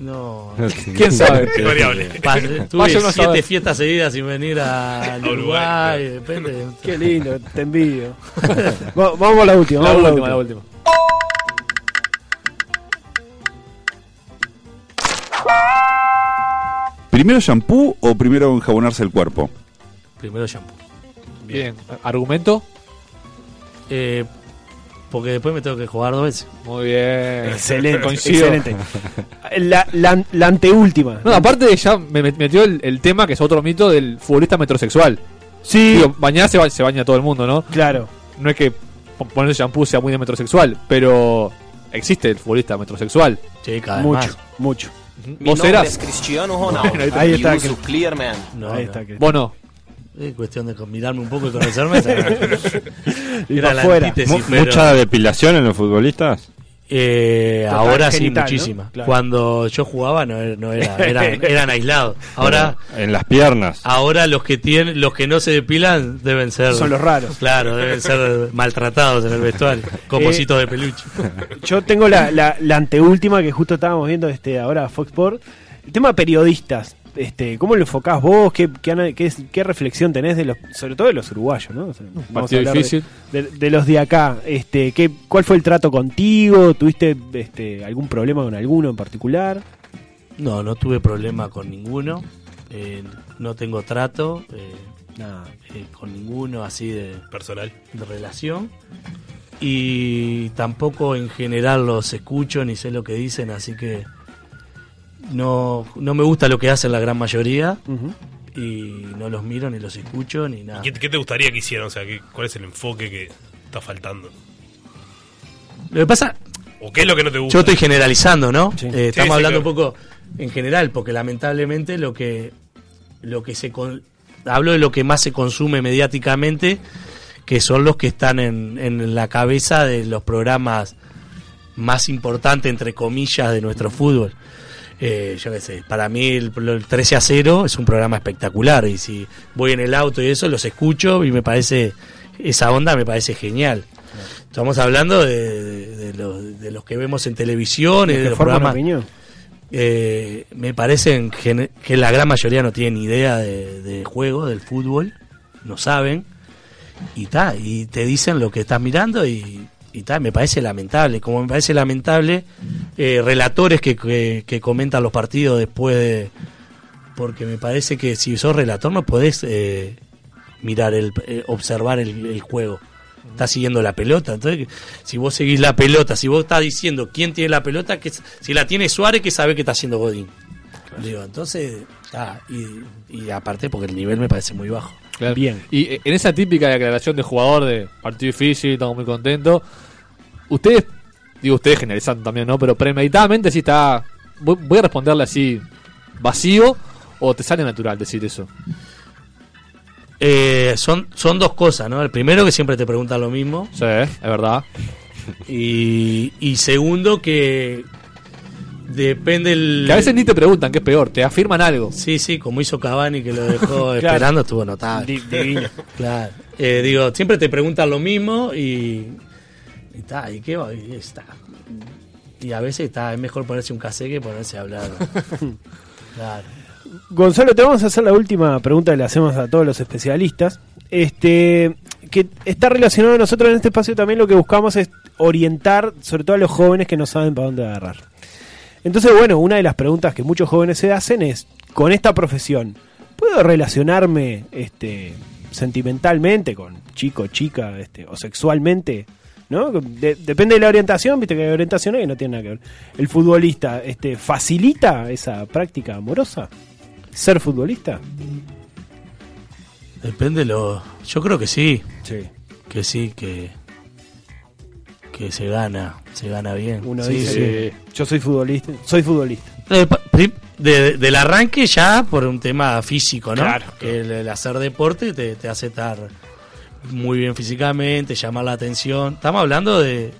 No. [laughs] ¿Quién sabe? Es variable. [laughs] Tuve Vaya siete saber. fiestas seguidas sin venir a, [laughs] Uruguay, Uruguay, depende. Qué lindo, te envidio. Va- vamos a la última. La vamos a última, la última. ¿Primero shampoo o primero enjabonarse el cuerpo? Primero shampoo. Bien. ¿Argumento? Eh, porque después me tengo que jugar dos veces. Muy bien. Excelente, [laughs] Coincido. excelente. La, la, la anteúltima. No, aparte ya me met- metió el, el tema que es otro mito del futbolista metrosexual. Sí, Digo, bañarse ba- se baña todo el mundo, ¿no? claro. No es que po- ponerse shampoo sea muy de metrosexual, pero existe el futbolista metrosexual. Sí, cada vez Mucho, más. mucho. Mi ¿Vos nombre eras? es Cristiano Ronaldo. Ahí está, y uso que- Clearman. No, Ahí está. Que... Vos no. Es cuestión de mirarme un poco y conocerme. [laughs] Era la afuera. antítesis, pero- ¿Mucha depilación en los futbolistas? Eh, Total, ahora sí, ¿no? muchísima. Claro. Cuando yo jugaba no, era- no era, [laughs] eran, eran aislados. Ahora, En las piernas. ahora los que tienen, los que no se depilan deben ser. Son los raros. Claro, deben ser maltratados en el vestuario, con Eh, mositos de peluche. [laughs] Yo tengo la, la, la anteúltima que justo estábamos viendo este ahora Fox Sport. El tema periodistas. Este, ¿Cómo lo enfocás vos? ¿Qué, qué, ana- qué es- qué reflexión tenés de los, sobre todo de los uruguayos, ¿no? O sea, vamos a partido hablar de- difícil. De, de los de acá. Este, ¿qué, ¿Cuál fue el trato contigo? ¿Tuviste este, algún problema con alguno en particular? No, no tuve problema con ninguno. Eh, no tengo trato eh, Nada. eh, con ninguno así de, Personal. de relación. Y tampoco en general los escucho ni sé lo que dicen, así que no, no me gusta lo que hacen la gran mayoría y no los miro ni los escucho ni nada. ¿Qué, qué te gustaría que hicieran? O sea, ¿qué- ¿cuál es el enfoque que está faltando? Lo que pasa, ¿O qué es lo que no te gusta? yo estoy generalizando, ¿no? Sí. Eh, Sí, estamos sí, hablando claro. un poco en general, porque lamentablemente lo que, lo que se... con- hablo de lo que más se consume mediáticamente, que son los que están en, en la cabeza de los programas más importantes, entre comillas, de nuestro fútbol. Eh, yo qué sé, para mí el, el 13 a 0 es un programa espectacular y si voy en el auto y eso los escucho y me parece, esa onda me parece genial. Estamos hablando de, de- de los, de los que vemos en televisión de ¿Que los programas. Eh, me parece que la gran mayoría no tienen idea de, de juego, del fútbol, no saben, y ta, y te dicen lo que estás mirando y, y ta, me parece lamentable. Como me parece lamentable, eh, relatores que, que, que comentan los partidos después de. Porque me parece que si sos relator no podés eh, mirar, el, eh, observar el, el juego. Estás siguiendo la pelota. Entonces, si vos seguís la pelota, si vos estás diciendo quién tiene la pelota, que si la tiene Suárez, que sabe que está haciendo Godín. Digo, entonces, ah, y, y aparte porque el nivel me parece muy bajo. Claro. Bien. Y eh, en esa típica declaración de jugador de partido difícil, estamos muy contentos. Ustedes, digo ustedes generalizando también, ¿no? Pero premeditadamente sí está. Voy, voy a responderle así, vacío, o te sale natural decir eso. Eh, son, son dos cosas, ¿no? El primero que siempre te preguntan lo mismo. Sí, es verdad. Y, y segundo que depende el... Que a veces ni te preguntan, que es peor, te afirman algo. Sí, sí, como hizo Cavani que lo dejó [laughs] Claro. esperando, estuvo notable. Di- divino. claro. Eh, digo, siempre te preguntan lo mismo y... Y está, ¿y qué va? Y está. Y a veces está, es mejor ponerse un cassette que ponerse a hablar. [laughs] claro. Gonzalo, te vamos a hacer la última pregunta que le hacemos a todos los especialistas. Este, que está relacionado a nosotros en este espacio también lo que buscamos es orientar, sobre todo a los jóvenes que no saben para dónde agarrar. Entonces, bueno, una de las preguntas que muchos jóvenes se hacen es, con esta profesión, ¿puedo relacionarme este, sentimentalmente con chico, chica, este, o sexualmente? ¿No? De- depende de la orientación, viste que hay orientaciones que no tienen nada que ver. ¿El futbolista este, facilita esa práctica amorosa? ¿Ser futbolista? Depende lo... Yo creo que sí. Sí. Que sí, que... Que se gana, se gana bien. Uno Sí, dice, sí. yo soy futbolista, soy futbolista. Eh, de- del arranque ya por un tema físico, ¿no? Claro. Que el, el hacer deporte te, te hace estar muy bien físicamente, llamar la atención. Estamos hablando de,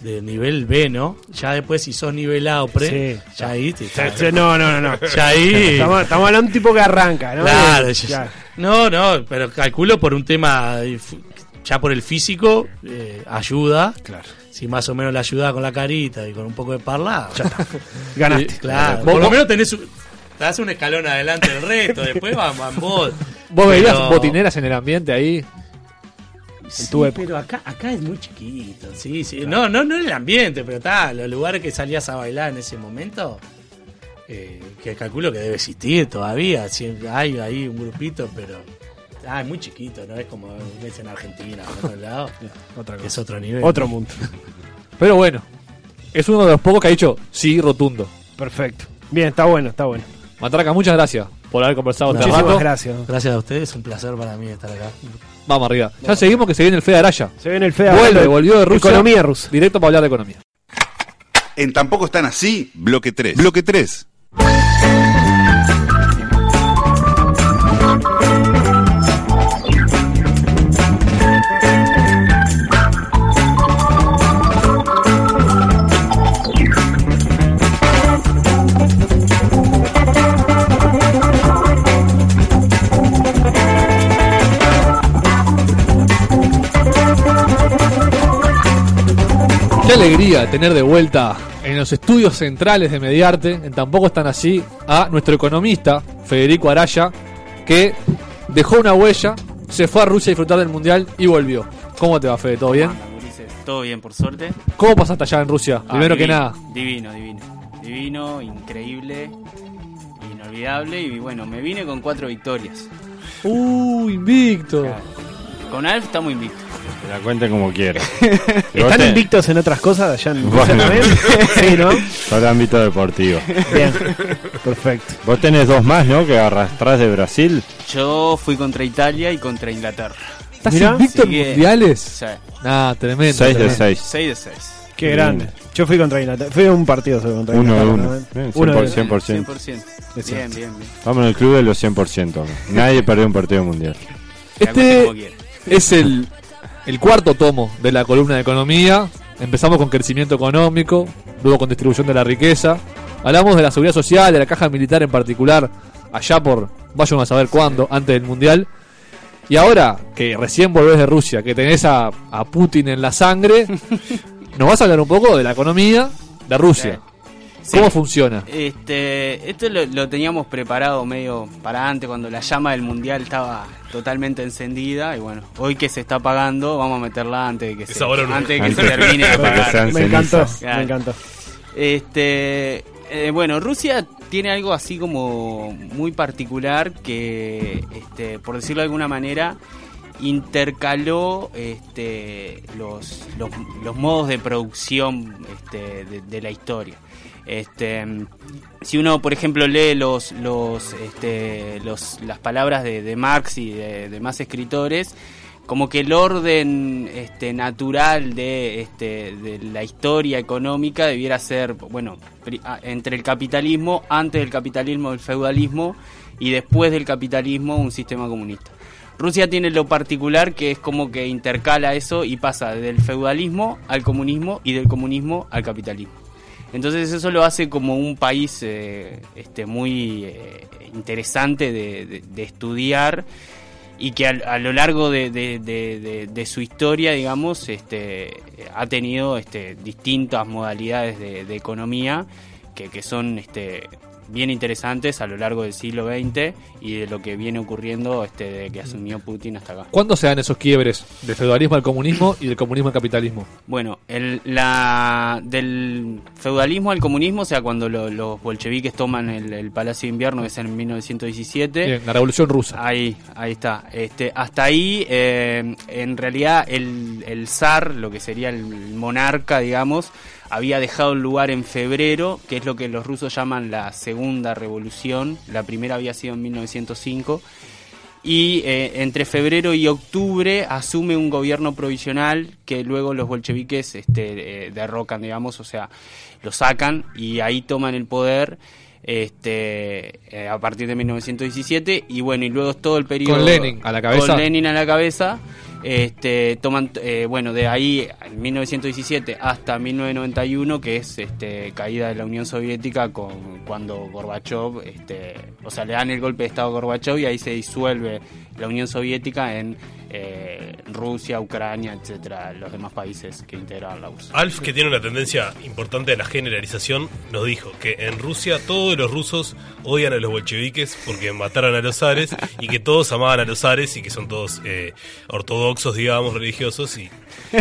de nivel B, ¿no? Ya después si sos nivel A o pre, Sí. ya ahí te no, no, no, no. Ya ahí... Estamos, estamos hablando de un tipo que arranca, ¿no? Claro, Ya. no, no, pero calculo por un tema, de f- ya por el físico, eh, ayuda. Claro. Si más o menos le ayuda con la carita y con un poco de parla, ya está. [laughs] Ganaste. Claro, por lo menos tenés un, te das un escalón adelante del resto, después van, van vos. ¿Vos veías Pero- botineras en el ambiente ahí? Sí, pero acá, acá es muy chiquito, sí, sí. No, no, no en el ambiente, pero está, los lugares que salías a bailar en ese momento, eh, que calculo que debe existir todavía. Siempre hay ahí un grupito, pero ah, es muy chiquito, no es como ves en Argentina o en otro lado. [laughs] Otra cosa. es otro nivel. Otro mundo. Pero bueno, es uno de los pocos que ha dicho sí rotundo. Perfecto. Bien, está bueno, está bueno. Matraca, muchas gracias por haber conversado este Muchísimas rato. gracias. Gracias a ustedes, un placer para mí estar acá. Vamos arriba. Ya seguimos que se viene el Fede Araya. Se viene el FEA. Vuelve, volvió de Rusia. Economía rusa. Directo para hablar de economía. En Tampoco están así, bloque 3. Bloque 3. Qué alegría tener de vuelta en los estudios centrales de Mediarte, en tampoco están así, a nuestro economista, Federico Araya, que dejó una huella, se fue a Rusia a disfrutar del Mundial y volvió. ¿Cómo te va, Fede? ¿Todo bien? Todo bien, por suerte. ¿Cómo pasaste allá en Rusia? Ah, Primero que nada. Divino, divino. Divino, increíble, inolvidable. Y bueno, me vine con cuatro victorias. Uh, invicto. Con Alf estamos invictos. Que la cuente como quiera. [laughs] ¿Están invictos en otras cosas allá en Bueno. [laughs] sí, ¿no? Todo el ámbito deportivo. Bien, perfecto. Vos tenés dos más, ¿no? Que arrastrás de Brasil. Yo fui contra Italia y contra Inglaterra. ¿Estás Mirá. invicto en Así que- mundiales? Sí. Nah, tremendo. Seis de tremendo. seis. 6 de 6. Qué Qué grande. Yo fui contra Inglaterra. Fui a un partido solo contra Uno de Inglaterra. uno. Bien, Uno de 100%. 100%. 100%. Es Bien, cierto. bien, bien. Vamos en el club de los 100%. Nadie perdió un partido mundial. La cuente como Este quiera. es el, el cuarto tomo de la columna de economía. Empezamos con crecimiento económico, luego con distribución de la riqueza. Hablamos de la seguridad social, de la caja militar en particular, allá por, vayan a saber cuándo, antes del Mundial. Y ahora que recién volvés de Rusia, que tenés a, a Putin en la sangre, [laughs] nos vas a hablar un poco de la economía de Rusia. Sí. ¿Cómo funciona? Este, esto lo, lo teníamos preparado medio para antes, cuando la llama del mundial estaba totalmente encendida. Y bueno, hoy que se está apagando, vamos a meterla antes de que, se, ahora o nunca. antes de que Antes- se termine de apagar. Me encantó. Claro. me encantó. Este, eh, bueno, Rusia tiene algo así como muy particular que, este, por decirlo de alguna manera, intercaló este, los, los, los modos de producción este, de, de la historia. Este, si uno, por ejemplo, lee los, los, este, las palabras de, Marx y de, más escritores, como que el orden este, natural de, de la historia económica debiera ser, bueno, entre el capitalismo, antes del capitalismo el feudalismo y después del capitalismo un sistema comunista. Rusia tiene lo particular que es como que intercala eso y pasa del feudalismo al comunismo y del comunismo al capitalismo. Entonces eso lo hace como un país eh, este, muy eh, interesante de, estudiar y que a, lo largo de, su historia, digamos, este, ha tenido este, distintas modalidades de, de economía que, que son este, bien interesantes a lo largo del siglo XX y de lo que viene ocurriendo este, desde que asumió Putin hasta acá. ¿Cuándo se dan esos quiebres del feudalismo al comunismo y del comunismo al capitalismo? Bueno, el, la, del feudalismo al comunismo, o sea, cuando lo- los bolcheviques toman el, el Palacio de Invierno, que es en 1917. Bien, la Revolución Rusa. Ahí, ahí está. Este, hasta ahí, eh, en realidad, el, el zar, lo que sería el monarca, digamos, había dejado el lugar en febrero, que es lo que los rusos llaman la segunda revolución. La primera había sido en 1905 y eh, entre febrero y octubre asume un gobierno provisional que luego los bolcheviques este, eh, derrocan, digamos, o sea, lo sacan y ahí toman el poder este eh, a partir de 1917 y bueno y luego es todo el periodo Con Lenin a la cabeza. con Lenin a la cabeza este toman eh, bueno de ahí en 1917 hasta 1991 que es este caída de la Unión Soviética con cuando Gorbachev este o sea le dan el golpe de estado a Gorbachev y ahí se disuelve la Unión Soviética en eh, Rusia Ucrania etcétera los demás países que integraban la URSS Alf, que tiene una tendencia importante a la generalización, nos dijo que en Rusia todos los rusos odian a los bolcheviques porque mataron a los zares y que todos amaban a los zares y que son todos eh, ortodoxos, digamos, religiosos y,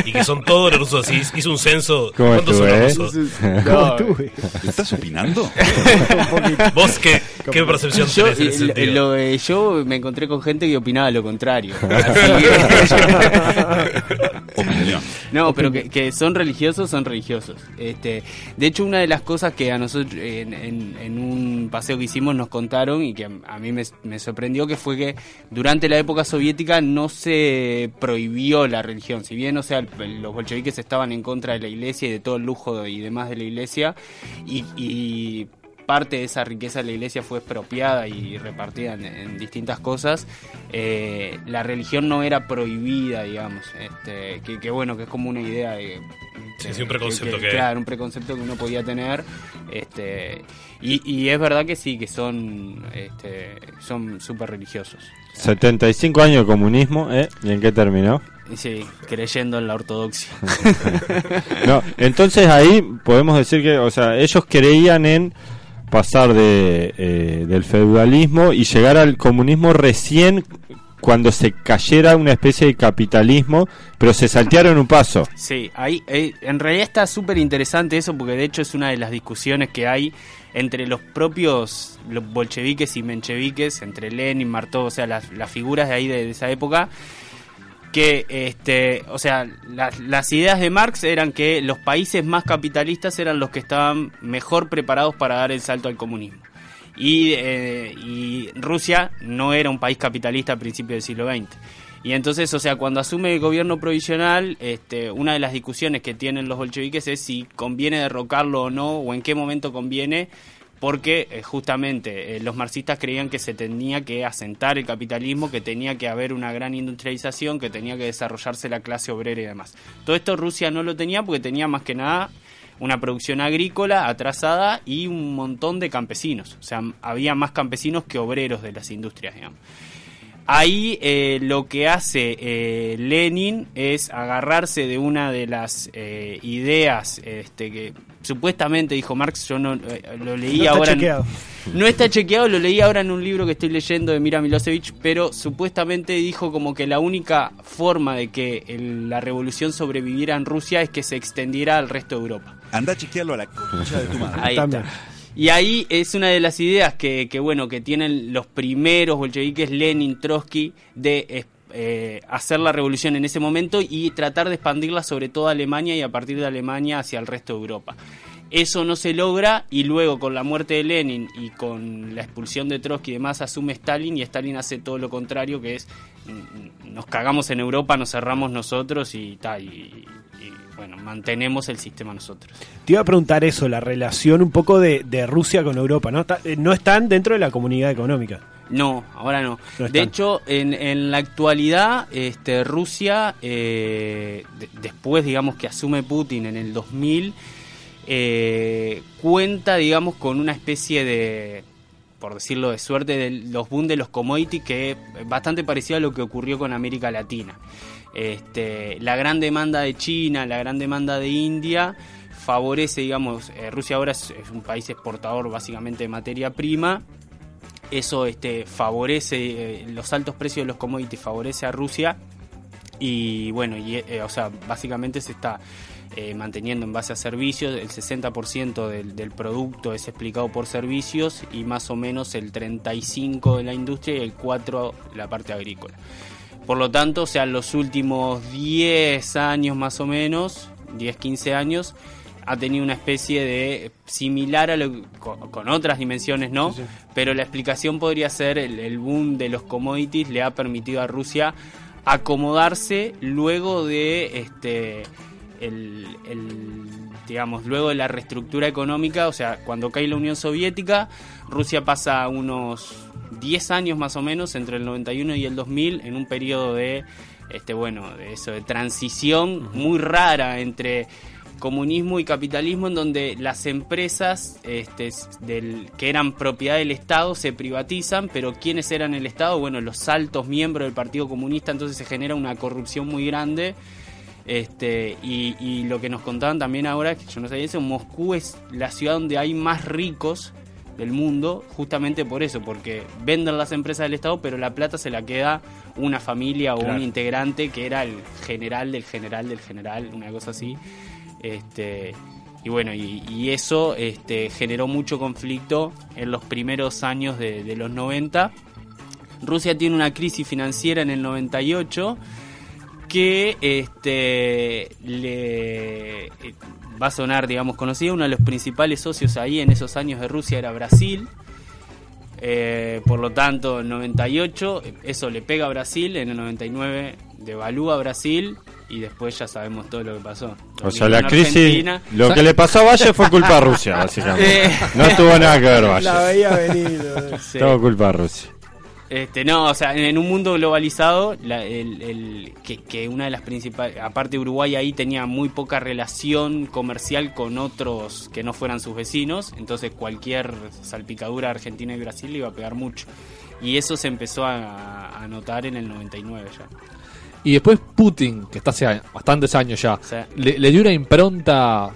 y que son todos los rusos así. Hizo un censo. ¿Cómo ¿Cuántos son los rusos? [laughs] ¿Cómo estuve? ¿Estás opinando? [laughs] ¿Vos qué, qué percepción Yo, tenés en ese sentido? lo- eh, yo me encontré con gente que opinaba lo contrario. [laughs] Opinión. No, pero que, que son religiosos, son religiosos. Este, de hecho, una de las cosas que a nosotros en, en- en un paseo que hicimos nos contaron y que a, a mí me, me sorprendió que fue que durante la época soviética no se prohibió la religión. Si bien, o sea, los bolcheviques estaban en contra de la iglesia y de todo el lujo y demás de la iglesia y, y parte de esa riqueza de la iglesia fue expropiada y repartida en, en distintas cosas, eh, la religión no era prohibida, digamos, este, que, que bueno, que es como una idea de... Sí, sí, un preconcepto que hay. Claro, un preconcepto que uno podía tener, este, y, y es verdad que sí, que son este, son súper religiosos. 75 años de comunismo, ¿eh? ¿Y en qué terminó? Sí, creyendo en la ortodoxia. [laughs] No, entonces ahí podemos decir que, o sea, ellos creían en pasar de, eh, del feudalismo y llegar al comunismo recién cuando se cayera una especie de capitalismo, pero se saltearon un paso. Sí, ahí eh, en realidad está súper interesante eso porque de hecho es una de las discusiones que hay entre los propios los bolcheviques y mencheviques, entre Lenin, Martov, o sea, las, las figuras de ahí de esa época, que, este, o sea, las, ideas de Marx eran que los países más capitalistas eran los que estaban mejor preparados para dar el salto al comunismo. Y, eh, Rusia no era un país capitalista a principios del siglo XX. Y entonces, o sea, cuando asume el gobierno provisional, este, una de las discusiones que tienen los bolcheviques es si conviene derrocarlo o no, o en qué momento conviene, porque eh, justamente eh, los marxistas creían que se tenía que asentar el capitalismo, que tenía que haber una gran industrialización, que tenía que desarrollarse la clase obrera y demás. Todo esto Rusia no lo tenía porque tenía más que nada una producción agrícola atrasada y un montón de campesinos. O sea, había más campesinos que obreros de las industrias, digamos. Ahí eh, lo que hace Lenin es agarrarse de una de las ideas este, que supuestamente dijo Marx, yo no eh, lo leí No está ahora. en- chequeado. no está chequeado, lo leí ahora en un libro que estoy leyendo de Mira Milosevic, pero supuestamente dijo como que la única forma de que el- la revolución sobreviviera en Rusia es que se extendiera al resto de Europa. Anda a chequearlo a la concha de tu madre. Ahí está. Y ahí es una de las ideas que, que, bueno, que tienen los primeros bolcheviques, Lenin, Trotsky, de eh, hacer la revolución en ese momento y tratar de expandirla sobre todo a Alemania y a partir de Alemania hacia el resto de Europa. Eso no se logra y luego con la muerte de Lenin y con la expulsión de Trotsky y demás asume Stalin y Stalin hace todo lo contrario que es nos cagamos en Europa, nos cerramos nosotros y tal y, bueno, mantenemos el sistema nosotros. Te iba a preguntar eso, la relación un poco de, de Rusia con Europa, ¿no? Está- eh, no están dentro de la comunidad económica. No, ahora no. No de hecho, en, en la actualidad, este, Rusia, eh, de- después, digamos, que asume Putin en el 2000, eh, cuenta, digamos, con una especie de, por decirlo de suerte, de los boom de los commodities, que es bastante parecido a lo que ocurrió con América Latina. Este, la gran demanda de China, la gran demanda de India favorece, digamos, eh, Rusia ahora es, un país exportador básicamente de materia prima, eso este, favorece, eh, los altos precios de los commodities favorece a Rusia y bueno, eh, o sea, básicamente se está manteniendo en base a servicios, el 60% del, del producto es explicado por servicios y más o menos el 35% de la industria y el 4% la parte agrícola. Por lo tanto, o sea, los últimos 10 años más o menos, 10, 15 años, ha tenido una especie de similar a lo con, con otras dimensiones, ¿no? Pero la explicación podría ser el, el boom de los commodities le ha permitido a Rusia acomodarse luego de este el, el, digamos luego de la reestructura económica, o sea, cuando cae la Unión Soviética, Rusia pasa unos 10 años más o menos entre el 91 y el 2000 en un periodo de este bueno, de eso de transición muy rara entre comunismo y capitalismo en donde las empresas este, del, que eran propiedad del Estado se privatizan, pero ¿quiénes eran el Estado? Bueno, los altos miembros del Partido Comunista, entonces se genera una corrupción muy grande. Este, y, y lo que nos contaban también ahora, que yo no sabía eso, Moscú es la ciudad donde hay más ricos del mundo, justamente por eso, porque venden las empresas del Estado, pero la plata se la queda una familia o Claro. un integrante que era el general del general del general, una cosa así. Este, y bueno, y, y eso este, generó mucho conflicto en los primeros años de, de los 90. Rusia tiene una crisis financiera en el 98 que este, le va a sonar, digamos, conocida. Uno de los principales socios ahí en esos años de Rusia era Brasil. Eh, por lo tanto, en 98 eso le pega a Brasil, en el 99 devalúa a Brasil y después ya sabemos todo lo que pasó. Lo O sea, la crisis, Argentina. lo que le pasó a Valle fue culpa de Rusia, [laughs] básicamente. Eh. No tuvo nada que ver Valle. La veía venir. [laughs] Sí. Todo culpa de Rusia. Este, no, o sea, en, un mundo globalizado, la- el, el- que, que una de las principales, aparte Uruguay ahí tenía muy poca relación comercial con otros que no fueran sus vecinos, entonces cualquier salpicadura Argentina y Brasil le iba a pegar mucho. Y eso se empezó a, a notar en el 99 ya. Y después Putin, que está hace bastantes años ya, Sí. le, le dio una impronta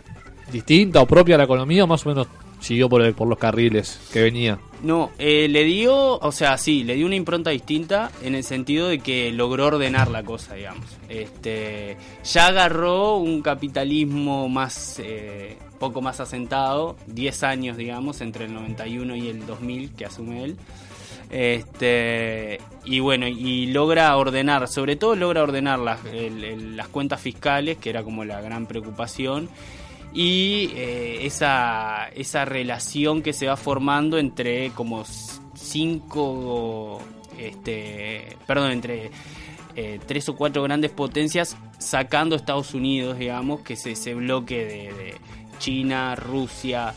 distinta o propia a la economía, más o menos siguió por, el- por los carriles que venía. No, eh, le dio, o sea, sí, le dio una impronta distinta en el sentido de que logró ordenar la cosa, digamos. Este, ya agarró un capitalismo más, eh, poco más asentado, 10 años, digamos, entre el 91 y el 2000 que asume él. Este, y bueno, y logra ordenar, sobre todo logra ordenar las, las cuentas fiscales, que era como la gran preocupación, y eh, esa, esa relación que se va formando entre como cinco, este, perdón, entre eh, tres o cuatro grandes potencias sacando a Estados Unidos, digamos, que es ese bloque de, de China, Rusia,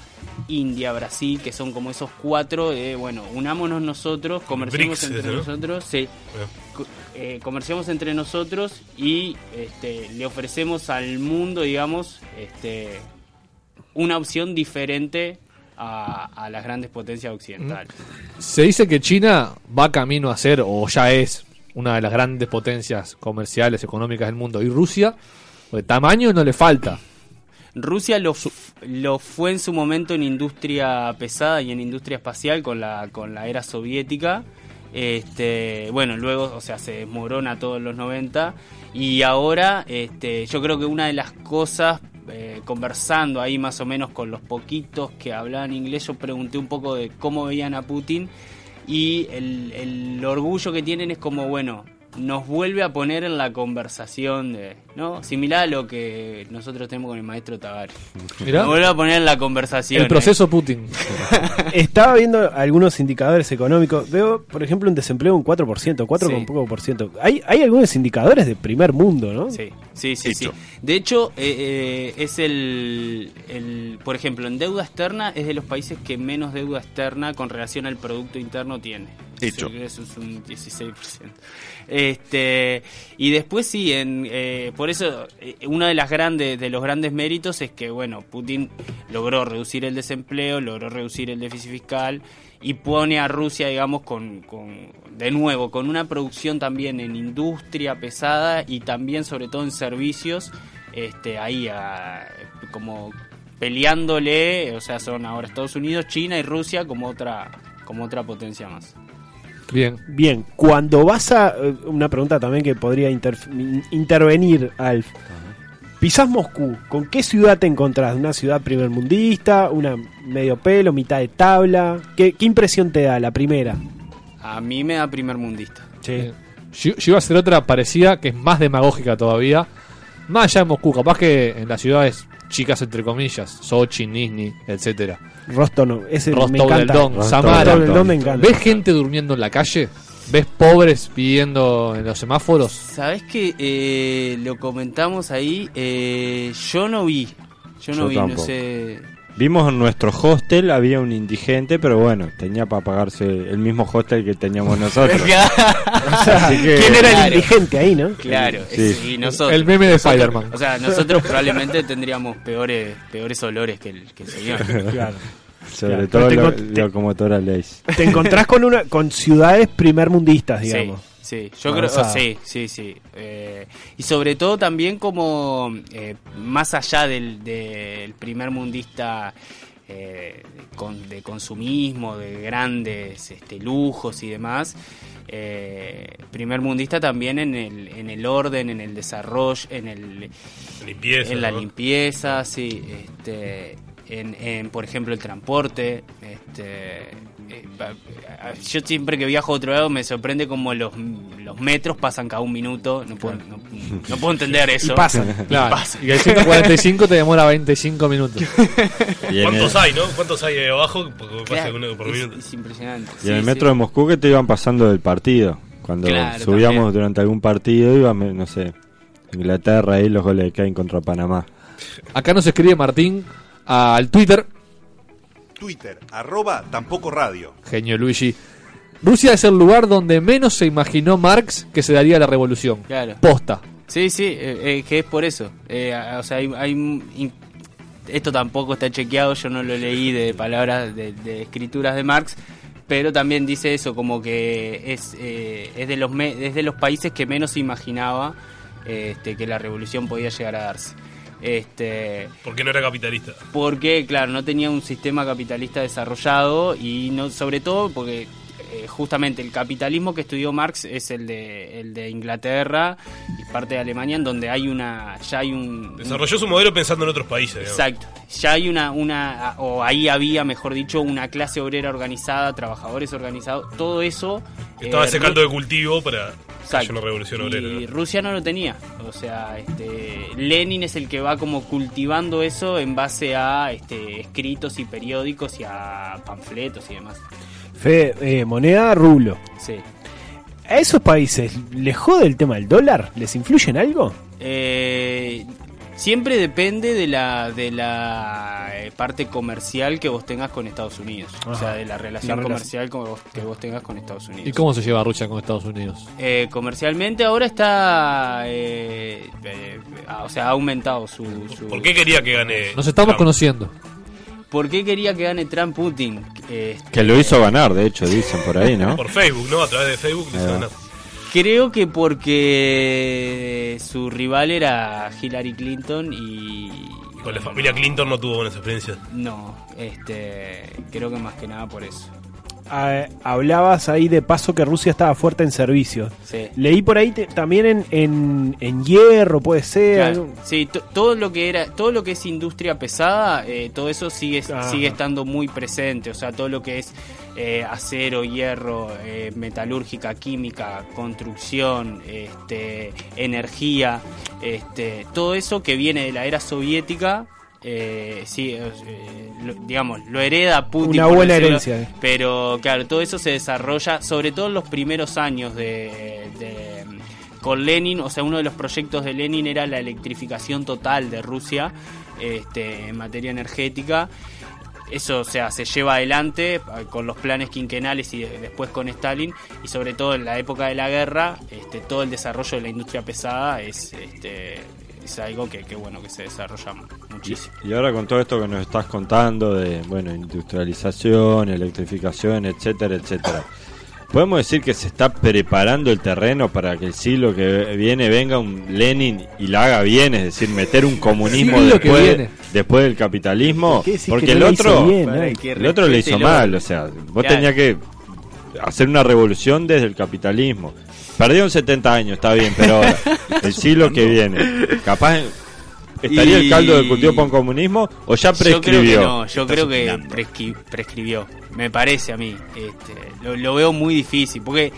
India, Brasil, que son como esos cuatro, de, bueno, unámonos nosotros, comerciemos BRICS, entre ¿no? nosotros, sí, co- eh, comerciamos entre nosotros y este, le ofrecemos al mundo, digamos, este, una opción diferente a, a las grandes potencias occidentales. Se dice que China va camino a ser, o ya es, una de las grandes potencias comerciales, económicas del mundo. Y Rusia, de tamaño no le falta. Rusia lo, lo fue en su momento en industria pesada y en industria espacial con la, con la era soviética. Este, bueno, luego, o sea, se desmorona todos los 90 y ahora este, yo creo que una de las cosas eh, conversando ahí más o menos con los poquitos que hablaban inglés, yo pregunté un poco de cómo veían a Putin y el, el orgullo que tienen es como, bueno, nos vuelve a poner en la conversación, de, ¿no? Similar a lo que nosotros tenemos con el maestro Tavares. Mirá. Nos vuelve a poner en la conversación. El proceso Putin. [laughs] Estaba viendo algunos indicadores económicos. Veo, por ejemplo, un desempleo un 4%, 4 Sí. con poco por ciento. Hay, hay algunos indicadores de primer mundo, ¿no? Sí, sí, sí, sí. De hecho, eh, eh, es el, el, por ejemplo, en deuda externa es de los países que menos deuda externa con relación al Producto Interno tiene. Hecho. Eso es un 16%. Este, y después sí, en, eh, por eso eh, una de las grandes, de los grandes méritos es que, bueno, Putin logró reducir el desempleo, logró reducir el déficit fiscal y pone a Rusia, digamos, con, con de nuevo, con una producción también en industria pesada y también sobre todo en servicios, este, ahí a- como peleándole, o sea, son ahora Estados Unidos, China y Rusia como otra, como otra potencia más. Bien. Bien, cuando vas a. eh, Una pregunta también que podría intervenir, Alf. Pisás Moscú, ¿con qué ciudad te encontrás? ¿Una ciudad primermundista? ¿Una medio pelo, mitad de tabla? ¿Qué, qué impresión te da la primera? A mí me da primer mundista. Yo, yo iba a hacer otra parecida que es más demagógica todavía. Más allá de Moscú, capaz que en las ciudades chicas, entre comillas, Sochi, Nizhny, etcétera. Rostov, ese me Rostov encanta. del Don, Rostov Samara. del Don me encanta. ¿Ves gente durmiendo en la calle? ¿Ves pobres pidiendo en los semáforos? ¿Sabes que eh, lo comentamos ahí? Eh, yo no vi. Yo no Yo vi, no tampoco. sé. Vimos en nuestro hostel, había un indigente, pero bueno, tenía para pagarse el mismo hostel que teníamos nosotros. [laughs] Así que- ¿Quién era el indigente ahí, no? Claro, Sí. es- y nosotros. El meme de Spider-Man. O sea, nosotros probablemente tendríamos peores, peores olores que el, que el señor. [laughs] Claro. Sobre Claro, todo pero lo, te te- locomotora Lace. Te encontrás con una con ciudades primermundistas, digamos. Sí, sí, yo creo, Avanzada. sí, sí, sí. Eh, y sobre todo también como eh, más allá del, del primer mundista eh, con- de consumismo, de grandes este, lujos y demás, eh, primer mundista también en el, en el orden, en el desarrollo, en el Limpieza, en la ¿no? limpieza, sí, este, en, en, por ejemplo el transporte, este, yo siempre que viajo a otro lado me sorprende como los, los metros pasan cada un minuto, no puedo, no, no puedo entender [laughs] eso. Y pasan. Y Claro. pasan. Y el 145 te demora 25 minutos. [laughs] Y ¿Cuántos hay, no? ¿Cuántos hay ahí abajo? Porque pasa Claro, uno por es- minuto. es impresionante. Y en el sí, metro sí. de Moscú que te iban pasando del partido. Cuando Claro, subíamos también. durante algún partido, íbamos, no sé, Inglaterra ahí los goles que hay contra Panamá. Acá nos escribe Martín al Twitter, Twitter, arroba tampoco radio. genio Luigi. Rusia es el lugar donde menos se imaginó Marx que se daría la revolución. Claro. Posta. Sí, sí, eh, eh, que es por eso. Eh, o sea, hay, hay in- esto tampoco está chequeado, yo no lo leí de palabras, de, de escrituras de Marx, pero también dice eso, como que es, eh, es, de, los me- es de los países que menos se imaginaba este, que la revolución podía llegar a darse. Este, Porque no era capitalista. porque, claro, no tenía un sistema capitalista desarrollado y no, sobre todo porque eh, justamente el capitalismo que estudió Marx es el de, el de Inglaterra y parte de Alemania, en donde hay una, ya hay un... Desarrolló su modelo pensando en otros países. digamos. Exacto. Ya hay una, una, o ahí había, mejor dicho, una clase obrera organizada, trabajadores organizados, todo eso... Estaba eh, ese caldo de cultivo para Exacto. una revolución obrera. Y ¿no? Rusia no lo tenía. O sea, este, Lenin es el que va como cultivando eso en base a este, escritos y periódicos y a panfletos y demás. Fe, eh, moneda rublo. Sí. ¿A esos países les jode el tema del dólar? ¿Les influye en algo? Eh, siempre depende de la de la eh, parte comercial que vos tengas con Estados Unidos. O sea, de la relación La relación. comercial que vos, que vos tengas con Estados Unidos. ¿Y cómo se lleva Rusia con Estados Unidos? Eh, comercialmente ahora está, eh, eh, o sea, ha aumentado su, su- ¿Por qué quería que gane? Nos estamos Trump? conociendo. ¿Por qué quería que gane Trump Putin? Eh, Que lo hizo ganar, de hecho, dicen por ahí, ¿no? [laughs] Por Facebook, ¿no? A través de Facebook le hizo Ah. ganar. Creo que porque su rival era Hillary Clinton y Con la familia Clinton no tuvo buenas experiencias. no, este, creo que más que nada por eso. Hablabas ahí de paso que Rusia estaba fuerte en servicios. Sí. Leí por ahí te- también en, en, en hierro, puede ser. Claro, sí, to- todo lo que era, todo lo que es industria pesada, eh, todo eso sigue sigue estando muy presente. O sea, todo lo que es eh, acero, hierro, eh, metalúrgica, química, construcción, este, energía, este, todo eso que viene de la era soviética. Eh, sí, eh, lo- digamos, lo hereda Putin. Una buena decirlo, herencia. Pero claro, todo eso se desarrolla, sobre todo en los primeros años de, de- con Lenin, o sea, uno de los proyectos de Lenin era la electrificación total de Rusia este, en materia energética. Eso, o sea, se lleva adelante eh, con los planes quinquenales y de- después con Stalin y sobre todo en la época de la guerra, este, todo el desarrollo de la industria pesada es, este, es algo que, que, bueno que se desarrolla muchísimo. Y ahora con todo esto que nos estás contando de, bueno, industrialización, electrificación, etcétera, etcétera. Podemos decir que se está preparando el terreno para que el siglo que viene venga un Lenin y la haga bien, es decir, meter un comunismo después, del capitalismo, ¿Qué decís porque que el otro, bien, eh? el otro le hizo mal, o sea, vos Claro. tenías que hacer una revolución desde el capitalismo. Perdieron 70 años, está bien, pero ahora, [laughs] el siglo que viene, capaz estaría el caldo de cultivo para un comunismo o ya Yo creo prescribió. que no, yo creo que prescribió. Me parece a mí. Este, lo, lo veo muy difícil. Porque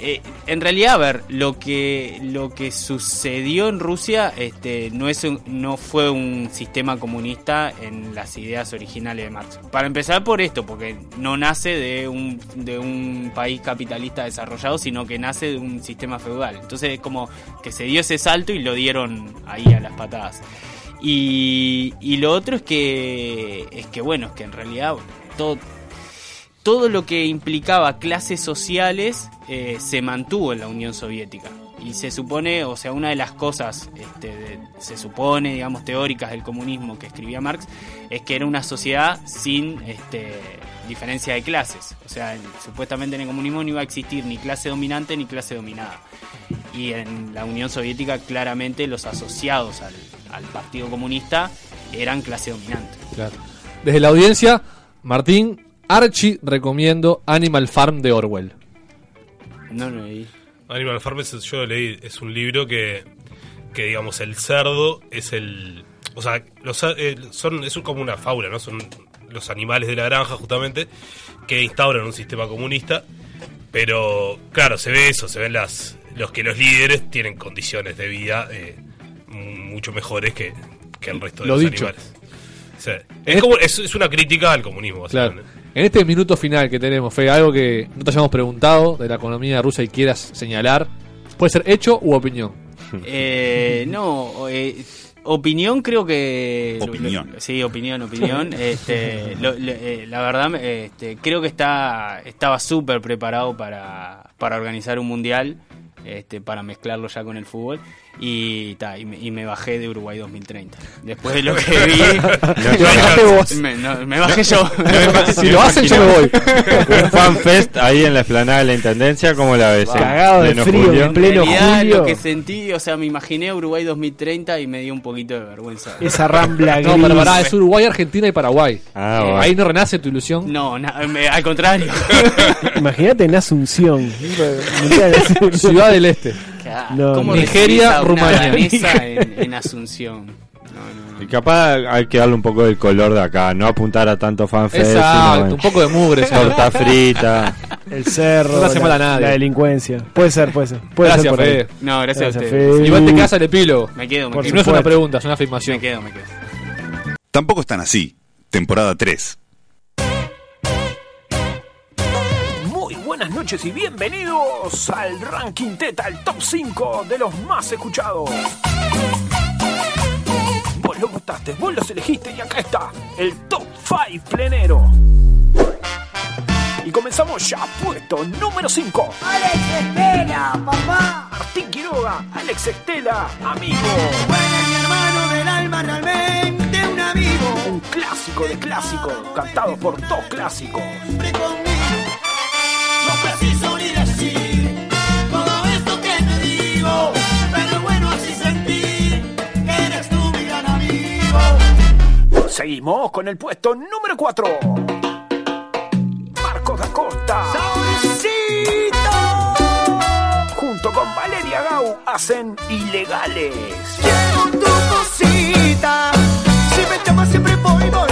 eh, en realidad, a ver, lo que lo que sucedió en Rusia este, no, es un- no fue un sistema comunista en las ideas originales de Marx. Para empezar por esto, porque no nace de un, de un país capitalista desarrollado, sino que nace de un sistema feudal. Entonces es como que se dio ese salto y lo dieron ahí a las patadas. Y, y lo otro es que, es que bueno, es que en realidad todo, todo lo que implicaba clases sociales eh, se mantuvo en la Unión Soviética. Y se supone, o sea, una de las cosas, este, se supone, digamos, teóricas del comunismo que escribía Marx, es que era una sociedad sin este, diferencia de clases. O sea, en- supuestamente en el comunismo no iba a existir ni clase dominante ni clase dominada. Y en la Unión Soviética claramente los asociados al Partido Comunista eran clase dominante. Claro. Desde la audiencia, Martín, Archie recomiendo Animal Farm de Orwell. No, no, y- Animal Farm es, yo leí, es un libro que, que digamos, el cerdo es el... O sea, los, eh, son, es un- como una fábula, ¿no? Son los animales de la granja, justamente, que instauran un sistema comunista. Pero, claro, se ve eso, se ven las los que los líderes tienen condiciones de vida eh, mu- mucho mejores que, que el resto de Lo los dicho. animales. O sea, es, como, es, es una crítica al comunismo, Claro. En este minuto final que tenemos, Fe, algo que no te hayamos preguntado de la economía rusa y quieras señalar, puede ser hecho u opinión. [laughs] Eh, no, eh, opinión creo que... Opinión. lo- sí, opinión, opinión. [laughs] este, lo- lo- eh, la verdad, me- este, creo que está estaba súper preparado para, para organizar un mundial, este, para mezclarlo ya con el fútbol. Y, ta, y, me, y me bajé de Uruguay 2030. Después de lo [laughs] que vi... Bajaste vos. Me, no, me bajé yo. [laughs] Si lo hacen, yo me voy. Un fanfest ahí en la explanada de la Intendencia, ¿cómo la ves? en Cagado de pleno frío, julio? en pleno En realidad, julio. lo que sentí, o sea, me imaginé Uruguay 2030 y me dio un poquito de vergüenza. Esa rambla No, gris. pero pará, es Uruguay, Argentina y Paraguay. Ah, Eh. Ahí no renace tu ilusión. No, na- me- al contrario. [laughs] Imagínate en Asunción. Ciudad del Este. No, ¿Cómo no. Nigeria, a Rumania. en, [laughs] en Asunción? No, no, Y capaz hay que darle un poco del color de acá, no apuntar a tanto fanfest, Exacto, un poco de mugre. torta frita. [laughs] El cerro. No la, mal a nadie. la delincuencia. Puede ser, puede ser. Puede Gracias, ser. Fede. No, gracias, a Gracias, ustedes. Fede. Igual te quedas al epílogo. Me quedo, me Por Y quedo. no es una pregunta, es una afirmación. Me quedo, me quedo. Tampoco están así. Temporada 3. Buenas noches y bienvenidos al ranking Teta, el top 5 de los más escuchados. Vos lo votaste, vos los elegiste y acá está, el top 5 plenero. Y comenzamos ya, puesto número 5. Alex Estela, papá. Martín Quiroga, Alex Estela, amigo. Bueno, mi hermano del alma, realmente un amigo. Un clásico de clásicos, cantado por dos clásicos. Seguimos con el puesto número 4. Acosta. Junto con Valeria Gau hacen Ilegales. Quiero tu cosita. Si me llamas siempre voy, voy.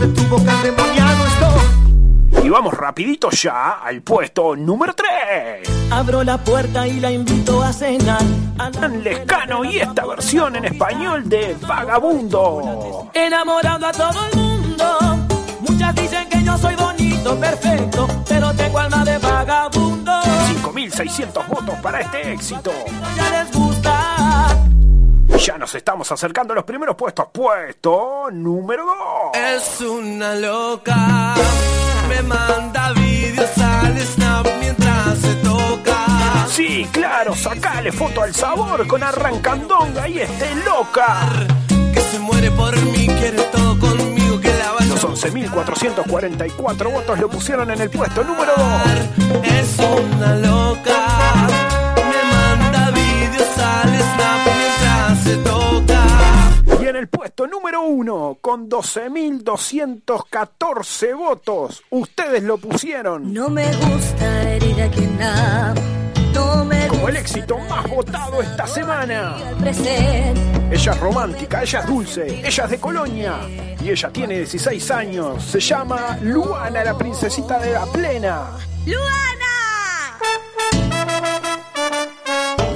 De tu boca endemoniado estoy. Y vamos rapidito ya al puesto número 3. Abro la puerta y la invito a cenar. Tan Lescano y esta versión en español de Vagabundo. Enamorando a todo el mundo. Muchas dicen que yo soy bonito, perfecto. Pero tengo alma de vagabundo. 5.600 votos para este éxito. Ya les gusta. Ya nos estamos acercando a los primeros puestos. Puesto número 2. Es una loca. Me manda vídeos al snap mientras se toca. Sí, claro, sacale foto al sabor con Arrancandonga y este loca. Que se muere por mí, quiere todo conmigo, que la Los 11.444 votos lo pusieron en el puesto número 2. Es una loca. El puesto número 1, con 12.214 votos, ustedes lo pusieron No me gusta herir a quien. No me como el éxito más votado esta semana. Ella es romántica, ella es dulce, ella es de Colonia y ella tiene 16 años. Se llama Luana, la princesita de la plena.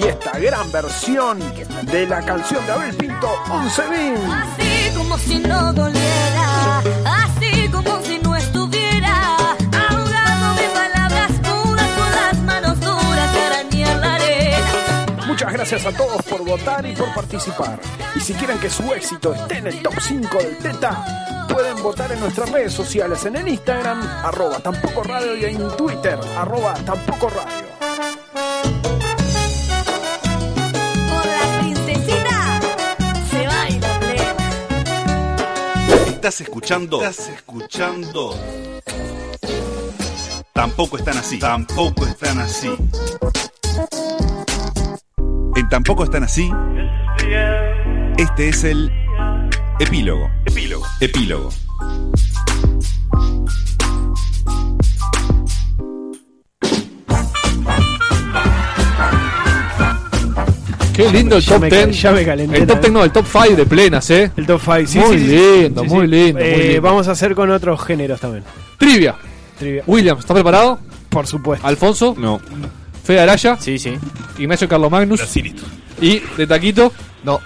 Y esta gran versión de la canción de Abel Pinto, 11 Bin. Así como si no doliera, así como si no estuviera ahogando mis palabras puras con las manos duras que arañan la arena. Muchas gracias a todos por votar y por participar. Y si quieren que su éxito esté en el top 5 del Teta, pueden votar en nuestras redes sociales, en el Instagram, arroba tampoco radio y en Twitter, arroba tampoco radio. Estás escuchando. Estás escuchando. Tampoco están así. Tampoco están así. En Tampoco están así. Este es el epílogo. Epílogo. Epílogo. Qué lindo el Ya top me 10. ca- ya me calenté El top la- 10 no, el top 5 de plenas, ¿eh? El top 5, sí. Muy sí, lindo, Sí, muy sí. lindo, muy Eh, lindo. Vamos a hacer con otros géneros también. Trivia. Trivia. William, ¿estás preparado? Por supuesto. Alfonso. No. Fede Araya. Sí, sí. Ignacio Carlomagnus. Brasilito. Y de Taquito. No.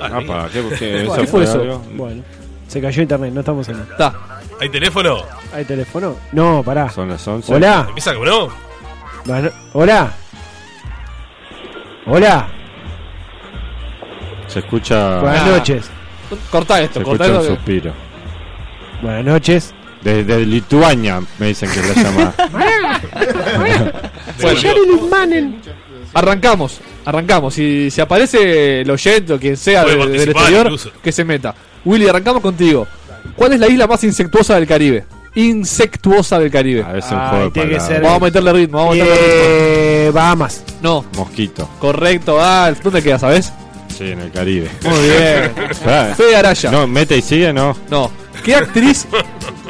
Apa, ¿qué, qué- eso fue fue eso? algo? Bueno, se cayó internet, no estamos en nada. Está. ¿Hay teléfono? ¿Hay teléfono? No, pará. Son las 11. Hola. ¿Empieza como no? Hola. Hola. Se escucha. Buenas Ah. noches. Corta esto, Se corta escucha un esto. suspiro. Buenas noches. Desde Lituania me dicen que es la llamada. [laughs] Bueno, arrancamos, arrancamos. Si, si aparece el oyente o quien sea Puede de- del participar exterior, incluso. que se meta. Willy, arrancamos contigo. ¿Cuál es la isla más insectuosa del Caribe? Insectuosa del Caribe. A veces un Ay, juego de tiene que palabras. ser- Vamos a meterle ritmo, vamos a meterle ritmo. Eh, Bahamas. No, Mosquito. correcto, Alf. ¿Dónde queda, sabes? Sí, en el Caribe. Muy bien. [laughs] Ah, Fede Araya. No, mete y sigue, no. No. ¿Qué actriz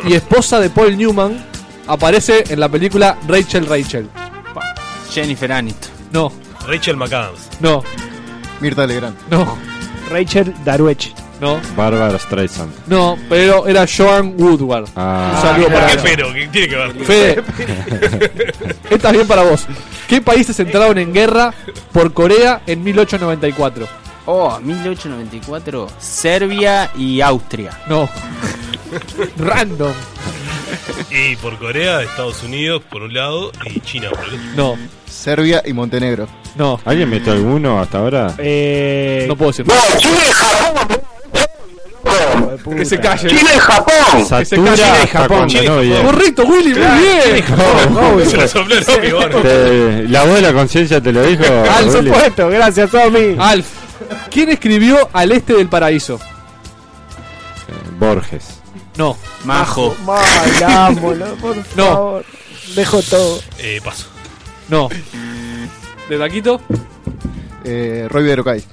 y esposa de Paul Newman aparece en la película Rachel Rachel? Jennifer Aniston. No, Rachel McAdams. no, Mirta Legrand. no, Rachel Daruech. No, Bárbara Streisand. no, pero era Joan Woodward. Ah. Un saludo ¿Por para qué ella. pero? ¿Qué tiene que ver? Fede, [laughs] esta es bien para vos. ¿Qué países entraron en guerra por Corea en 1894? Oh, 1894. Serbia y Austria. No. Random. Y por Corea, Estados Unidos por un lado y China por el otro. No, Serbia y Montenegro. no. ¿Alguien metió alguno hasta ahora? Eh, No puedo decir. Puta. Que se calle. Chile y Japón. Que se Satura Japón. Chile y no Japón. viene. Correcto, Willy, muy bien. Se lo sopló el bueno. Te- La voz de la conciencia te lo dijo. Por Willy. supuesto, gracias, Tommy. Alf, ¿quién escribió Al Este del Paraíso? Eh, Borges. No, Majo. Vayámoslo, [laughs] por No. favor. Dejo todo. Eh, paso. no. ¿De Taquito? Eh, Roy Verocay.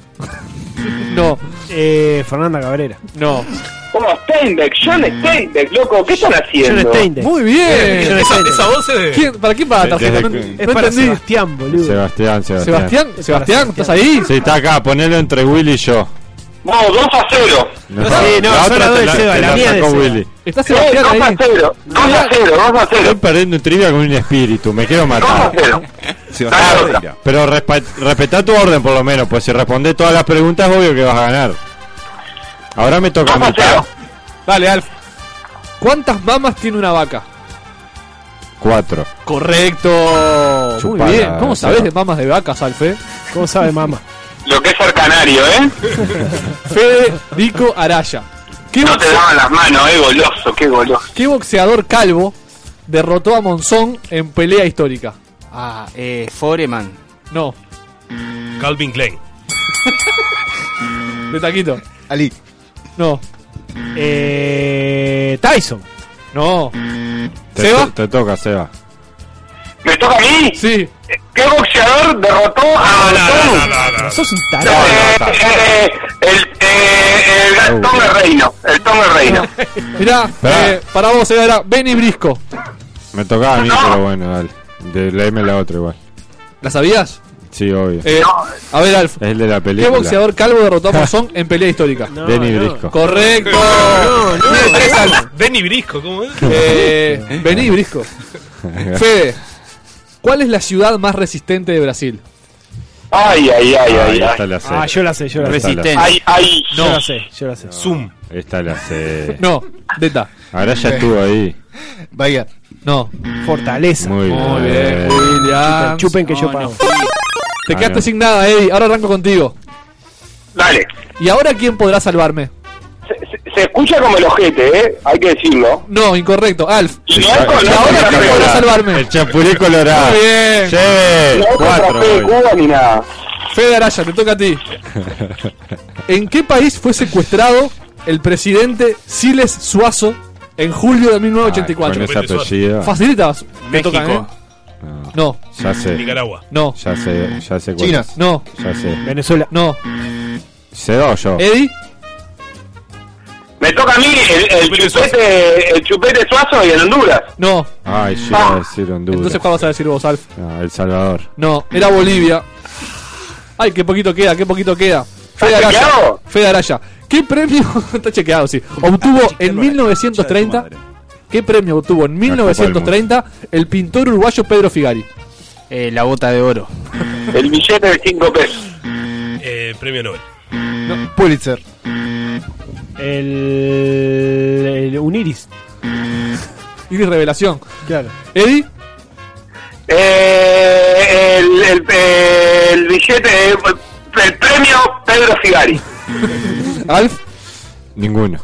No. Eh, Fernanda Cabrera. No. ¿Cómo? Steinbeck, John Steinbeck, loco, ¿qué están haciendo? John Steinbeck. Muy bien. John Esa, Steinbeck. esa voz es de... ¿Quién- ¿Para quién va la tarjeta? No, Desde no que- Es para entendí. Sebastián, boludo. Sebastián, Sebastián. Sebastián, Sebastián, ¿estás ahí? Sí, está acá, ponelo entre Willy y yo. No, 2 a 0. No, Sí, no, la te de la, Seba, la la mía de sacó Seba. Willy. Está Eh, Sebastián 2 a ahí. 0. 2 a 0, 2 a Estoy 0. perdiendo en trivia con un espíritu, me quiero 2 a matar. 0. Sebastián Dale, Pereira. Pero respa- respetá tu orden por lo menos, pues si respondes todas las preguntas, obvio que vas a ganar. Ahora me toca a 2 a mí. 0. Dale, Alf. ¿Cuántas mamas tiene una vaca? Cuatro. Correcto. Muy bien. ¿Cómo sabés de mamas de vacas, Alfe? ¿Cómo sabe mamá? Lo que es ser canario, ¿eh? [laughs] Federico Araya. ¿Qué, No te daban las manos, eh, goloso, qué goloso. qué boxeador calvo derrotó a Monzón en pelea histórica? Ah, eh, Foreman. No, Calvin Klein. de taquito. Ali. No, Eh, Tyson. no. Te, ¿Seba? to- te toca, Seba. ¿Me toca a mí? Sí. ¿Qué boxeador derrotó a Monzón? Sos un Eh, tarado. eh, el, eh, el Tom el Reino, el Tom el Reino. [laughs] Mirá, eh, para vos era Benny Brisco. Me tocaba a mí, pero bueno, dale. De, léeme la otra igual. ¿La sabías? Sí, obvio. Eh, a ver, Alf. es el de la ¿Qué película. boxeador calvo derrotó a [laughs] Monzón en pelea histórica? No, Denny no. Brisco. Correcto. Tiene tres, Alf. Benny Brisco, ¿cómo es? Eh, [laughs] Benny Brisco. [laughs] Fede, ¿cuál es la ciudad más resistente de Brasil? Ay, ay, ay, ay, esta ay. la sé. Ah, yo la sé, yo la sé. Resistente. Ay, ay. Yo No. la sé, yo la sé. Zoom. Esta la sé. No, Deta. Ahora ya estuvo ahí. Vaya. No. Fortaleza. Muy Muy bien, bien. William. Chupen que yo No, pago. Te Ah, quedaste sin nada, Eddie. Ahora arranco contigo. Dale. ¿Y ahora quién podrá salvarme? Se, se- se escucha como el ojete, ¿eh? Hay que decirlo. No, incorrecto. Alf. Y no es con ¿Y la ahora quién podrá salvarme? El chapulí colorado. Muy bien. Lleve. No es contra Cuatro. Cuba ni nada. Fede Araya, te toca a ti. [laughs] ¿En qué país fue secuestrado el presidente Siles Suazo en julio de Ay, 1984? Con ese apellido. Facilitas. Me México. tocan, ¿eh? No, Ya sé. Nicaragua. no, Ya sé. Ya sé cuál China. es. no, Ya sé. Venezuela. no. ¿Cedo yo? Eddie, Me toca a mí el, el Chupete chupete, el chupete suazo y en Honduras. no. Ay, yo iba a decir Honduras. Entonces, ¿cuál vas a decir vos, Alf? No, El Salvador. No, era Bolivia. Ay, qué poquito queda, qué poquito queda. Fede ¿Está Araya. chequeado? Fede Araya. ¿Qué premio [laughs] está chequeado, sí? Obtuvo en 1930. ¿Qué premio obtuvo en 1930 el pintor uruguayo Pedro Figari? Eh, la bota de oro. El billete de 5 pesos. Eh, premio Nobel. Pulitzer. El, el Uniris. Y revelación. Claro. Eddie, Eh, el, el, el billete, el premio Pedro Figari. Alf, Ninguno.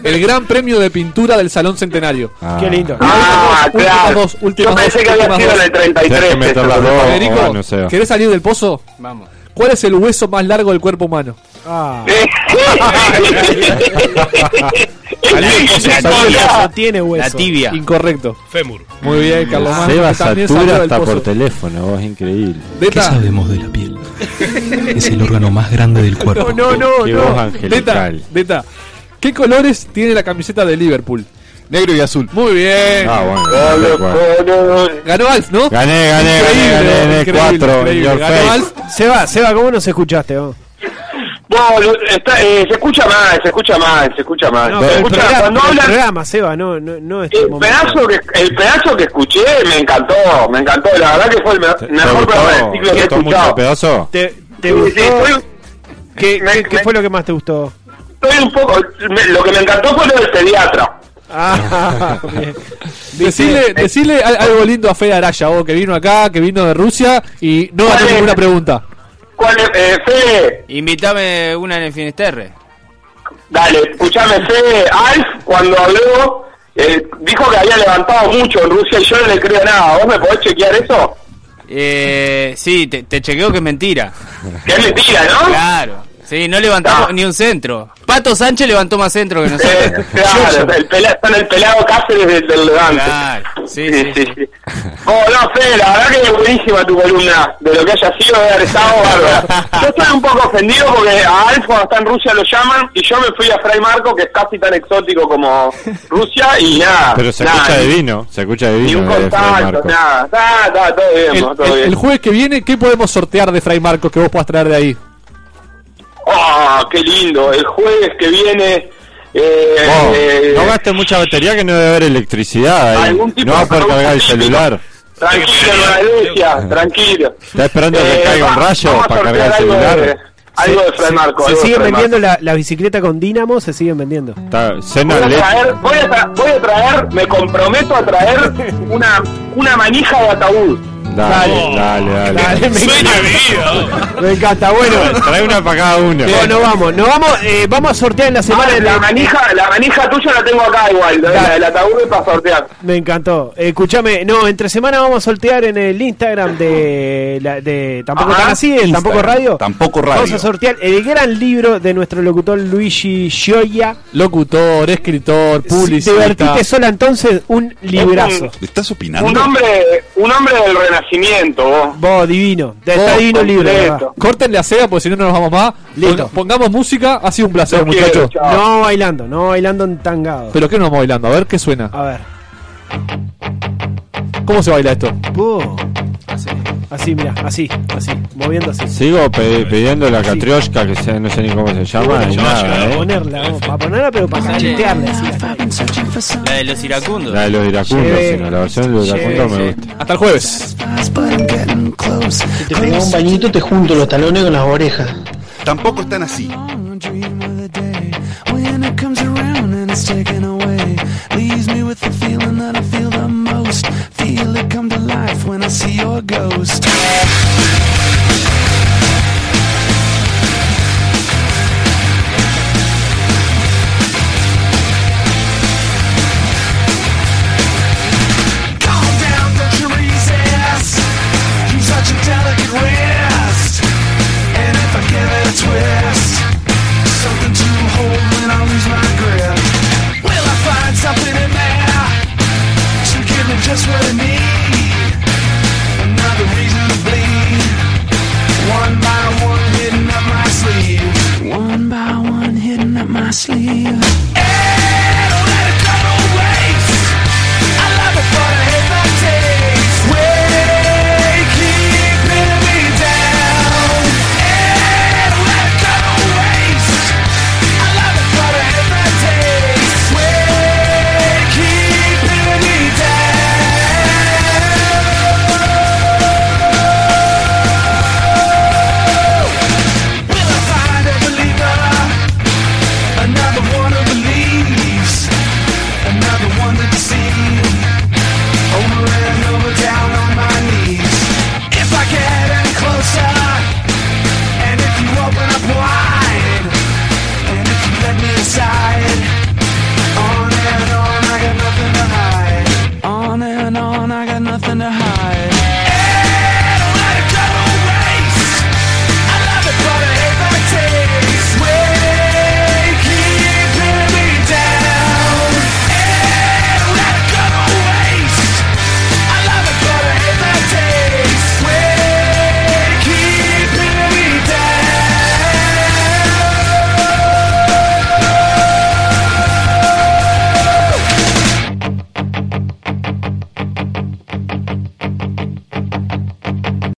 [laughs] el gran premio de pintura del Salón Centenario. Ah. Qué lindo. Ah, Últimas claro. dos, últimas Yo pensé dos, que había sido el 33. Tenés que. Federico, no sé. ¿querés salir del pozo? Vamos. ¿Cuál es el hueso más largo del cuerpo humano? Ah. [laughs] Tibia. No tiene hueso. La tibia. Incorrecto. Fémur. Muy bien, Carlos Mano, Seba Satura hasta por teléfono, vos increíble. ¿Qué Deta, sabemos de la piel? Es el órgano más grande del cuerpo. [laughs] no, no, Qué no. voz Deta, angelical. Deta. ¿Qué colores tiene la camiseta de Liverpool? Negro y azul. Muy bien. Ah, bueno. Ganó Alf, ¿no? Gané, gané, Increíble, gané, gané. increíble, Cuatro. in increíble. Ganó. Alf. Seba, Seba, ¿cómo nos escuchaste vos? Bueno, está- eh, se escucha mal, se escucha mal, se escucha mal. No, se el escucha, programa, cuando el hablan, programa, Seba, no, no, no este el pedazo, que, el pedazo que escuché me encantó, me encantó. La verdad que fue el me- ¿Te mejor programa de ciclo ¿Te que he mucho escuchado. pedazo? ¿Te, gustó? sí, ¿Qué, me- qué- qué me- fue lo que más te gustó? Estoy un poco. me- lo que me encantó fue lo del pediatra. Ah, [laughs] bien. Decile, decile al- algo lindo a Fede Araya, vos, que vino acá, que vino de Rusia y no ganó ninguna pregunta. ¿Cuál es, eh, Fede? Invítame una en el Finisterre. Dale, escuchame, Fede. Alf, cuando habló, eh, dijo que había levantado mucho en Rusia y yo no le creo nada. ¿Vos me podés chequear eso? Eh, sí, te, te chequeo que es mentira. Que es mentira, ¿no? Claro. Sí, no levantamos ni un centro. Pato Sánchez levantó más centro que nosotros. [laughs] Claro, el pela, son el pelado Cáceres del, del Levante. Claro, sí, sí, sí. Oh, no, Fede, la verdad que es buenísima tu columna. De lo que haya sido, de haber estado bárbara. [laughs] Yo estoy un poco ofendido porque a Alf cuando está en Rusia lo llaman y yo me fui a Fray Marco, que es casi tan exótico como Rusia, y nada. Pero se nada, escucha divino, se escucha Ni divino. un eh, Fray contacto, nada. Está, todo bien, El, todo el- bien. el jueves que viene, ¿qué podemos sortear de Fray Marcos que vos puedas traer de ahí? Oh, qué lindo. El jueves que viene. Eh, eh, no gastes mucha batería que no debe haber electricidad ahí. Algún tipo No va a de poder cargar el celular. Tranquilo, Iglesia, tranquilo. Está esperando que Eh, caiga un rayo para cargar el celular. de- Algo de Fray Marco. Se Fray vendiendo la, la bicicleta con dínamo, se siguen vendiendo. Está, Voy a, traer, voy, a tra- voy a traer, me comprometo a traer una, una manija de ataúd. Dale, dale, dale. Dale, me encanta. Me encanta, bueno. Trae una para cada uno. No, no vamos, no vamos, eh, vamos a sortear en la semana. Ah, de la manija, la manija tuya la tengo acá igual, la, la ataúd es para sortear. Me encantó. Eh, escúchame, no, entre semana vamos a sortear en el Instagram de, la- de Tampoco Ajá. tan así, en Tampoco Radio. Tampoco Radio. Vamos a sortear el gran libro de nuestro locutor Luigi Gioia. Locutor, escritor, publicista. Divertite sola entonces, un librazo. ¿Estás opinando? Un hombre, un hombre del renacimiento, vos. Vos, divino. Está Vos, divino el libro. de completo. verdad. Córtenle a Seba porque si no, no nos vamos más. Listo. Pon- Pongamos música. Ha sido un placer, Los muchachos. No bailando, no bailando en tangado. ¿Pero qué nos vamos bailando? A ver qué suena. A ver. ¿Cómo se baila esto? Vos. Así, mira, así, así, moviendo así. Sigo pidiendo la catrioshka, que sea- no sé ni cómo se llama, ni nada, Para ¿eh? ponerla, vamos, para ponerla, pero para cachetearle así. La de los iracundos. La de los iracundos, Lleve. sí, no, la versión de los Lleve, iracundos me gusta. Hasta el jueves. Si te pegas un bañito, te junto los talones con las orejas. Tampoco están así. Feel it come to life when I see your ghost. sleep.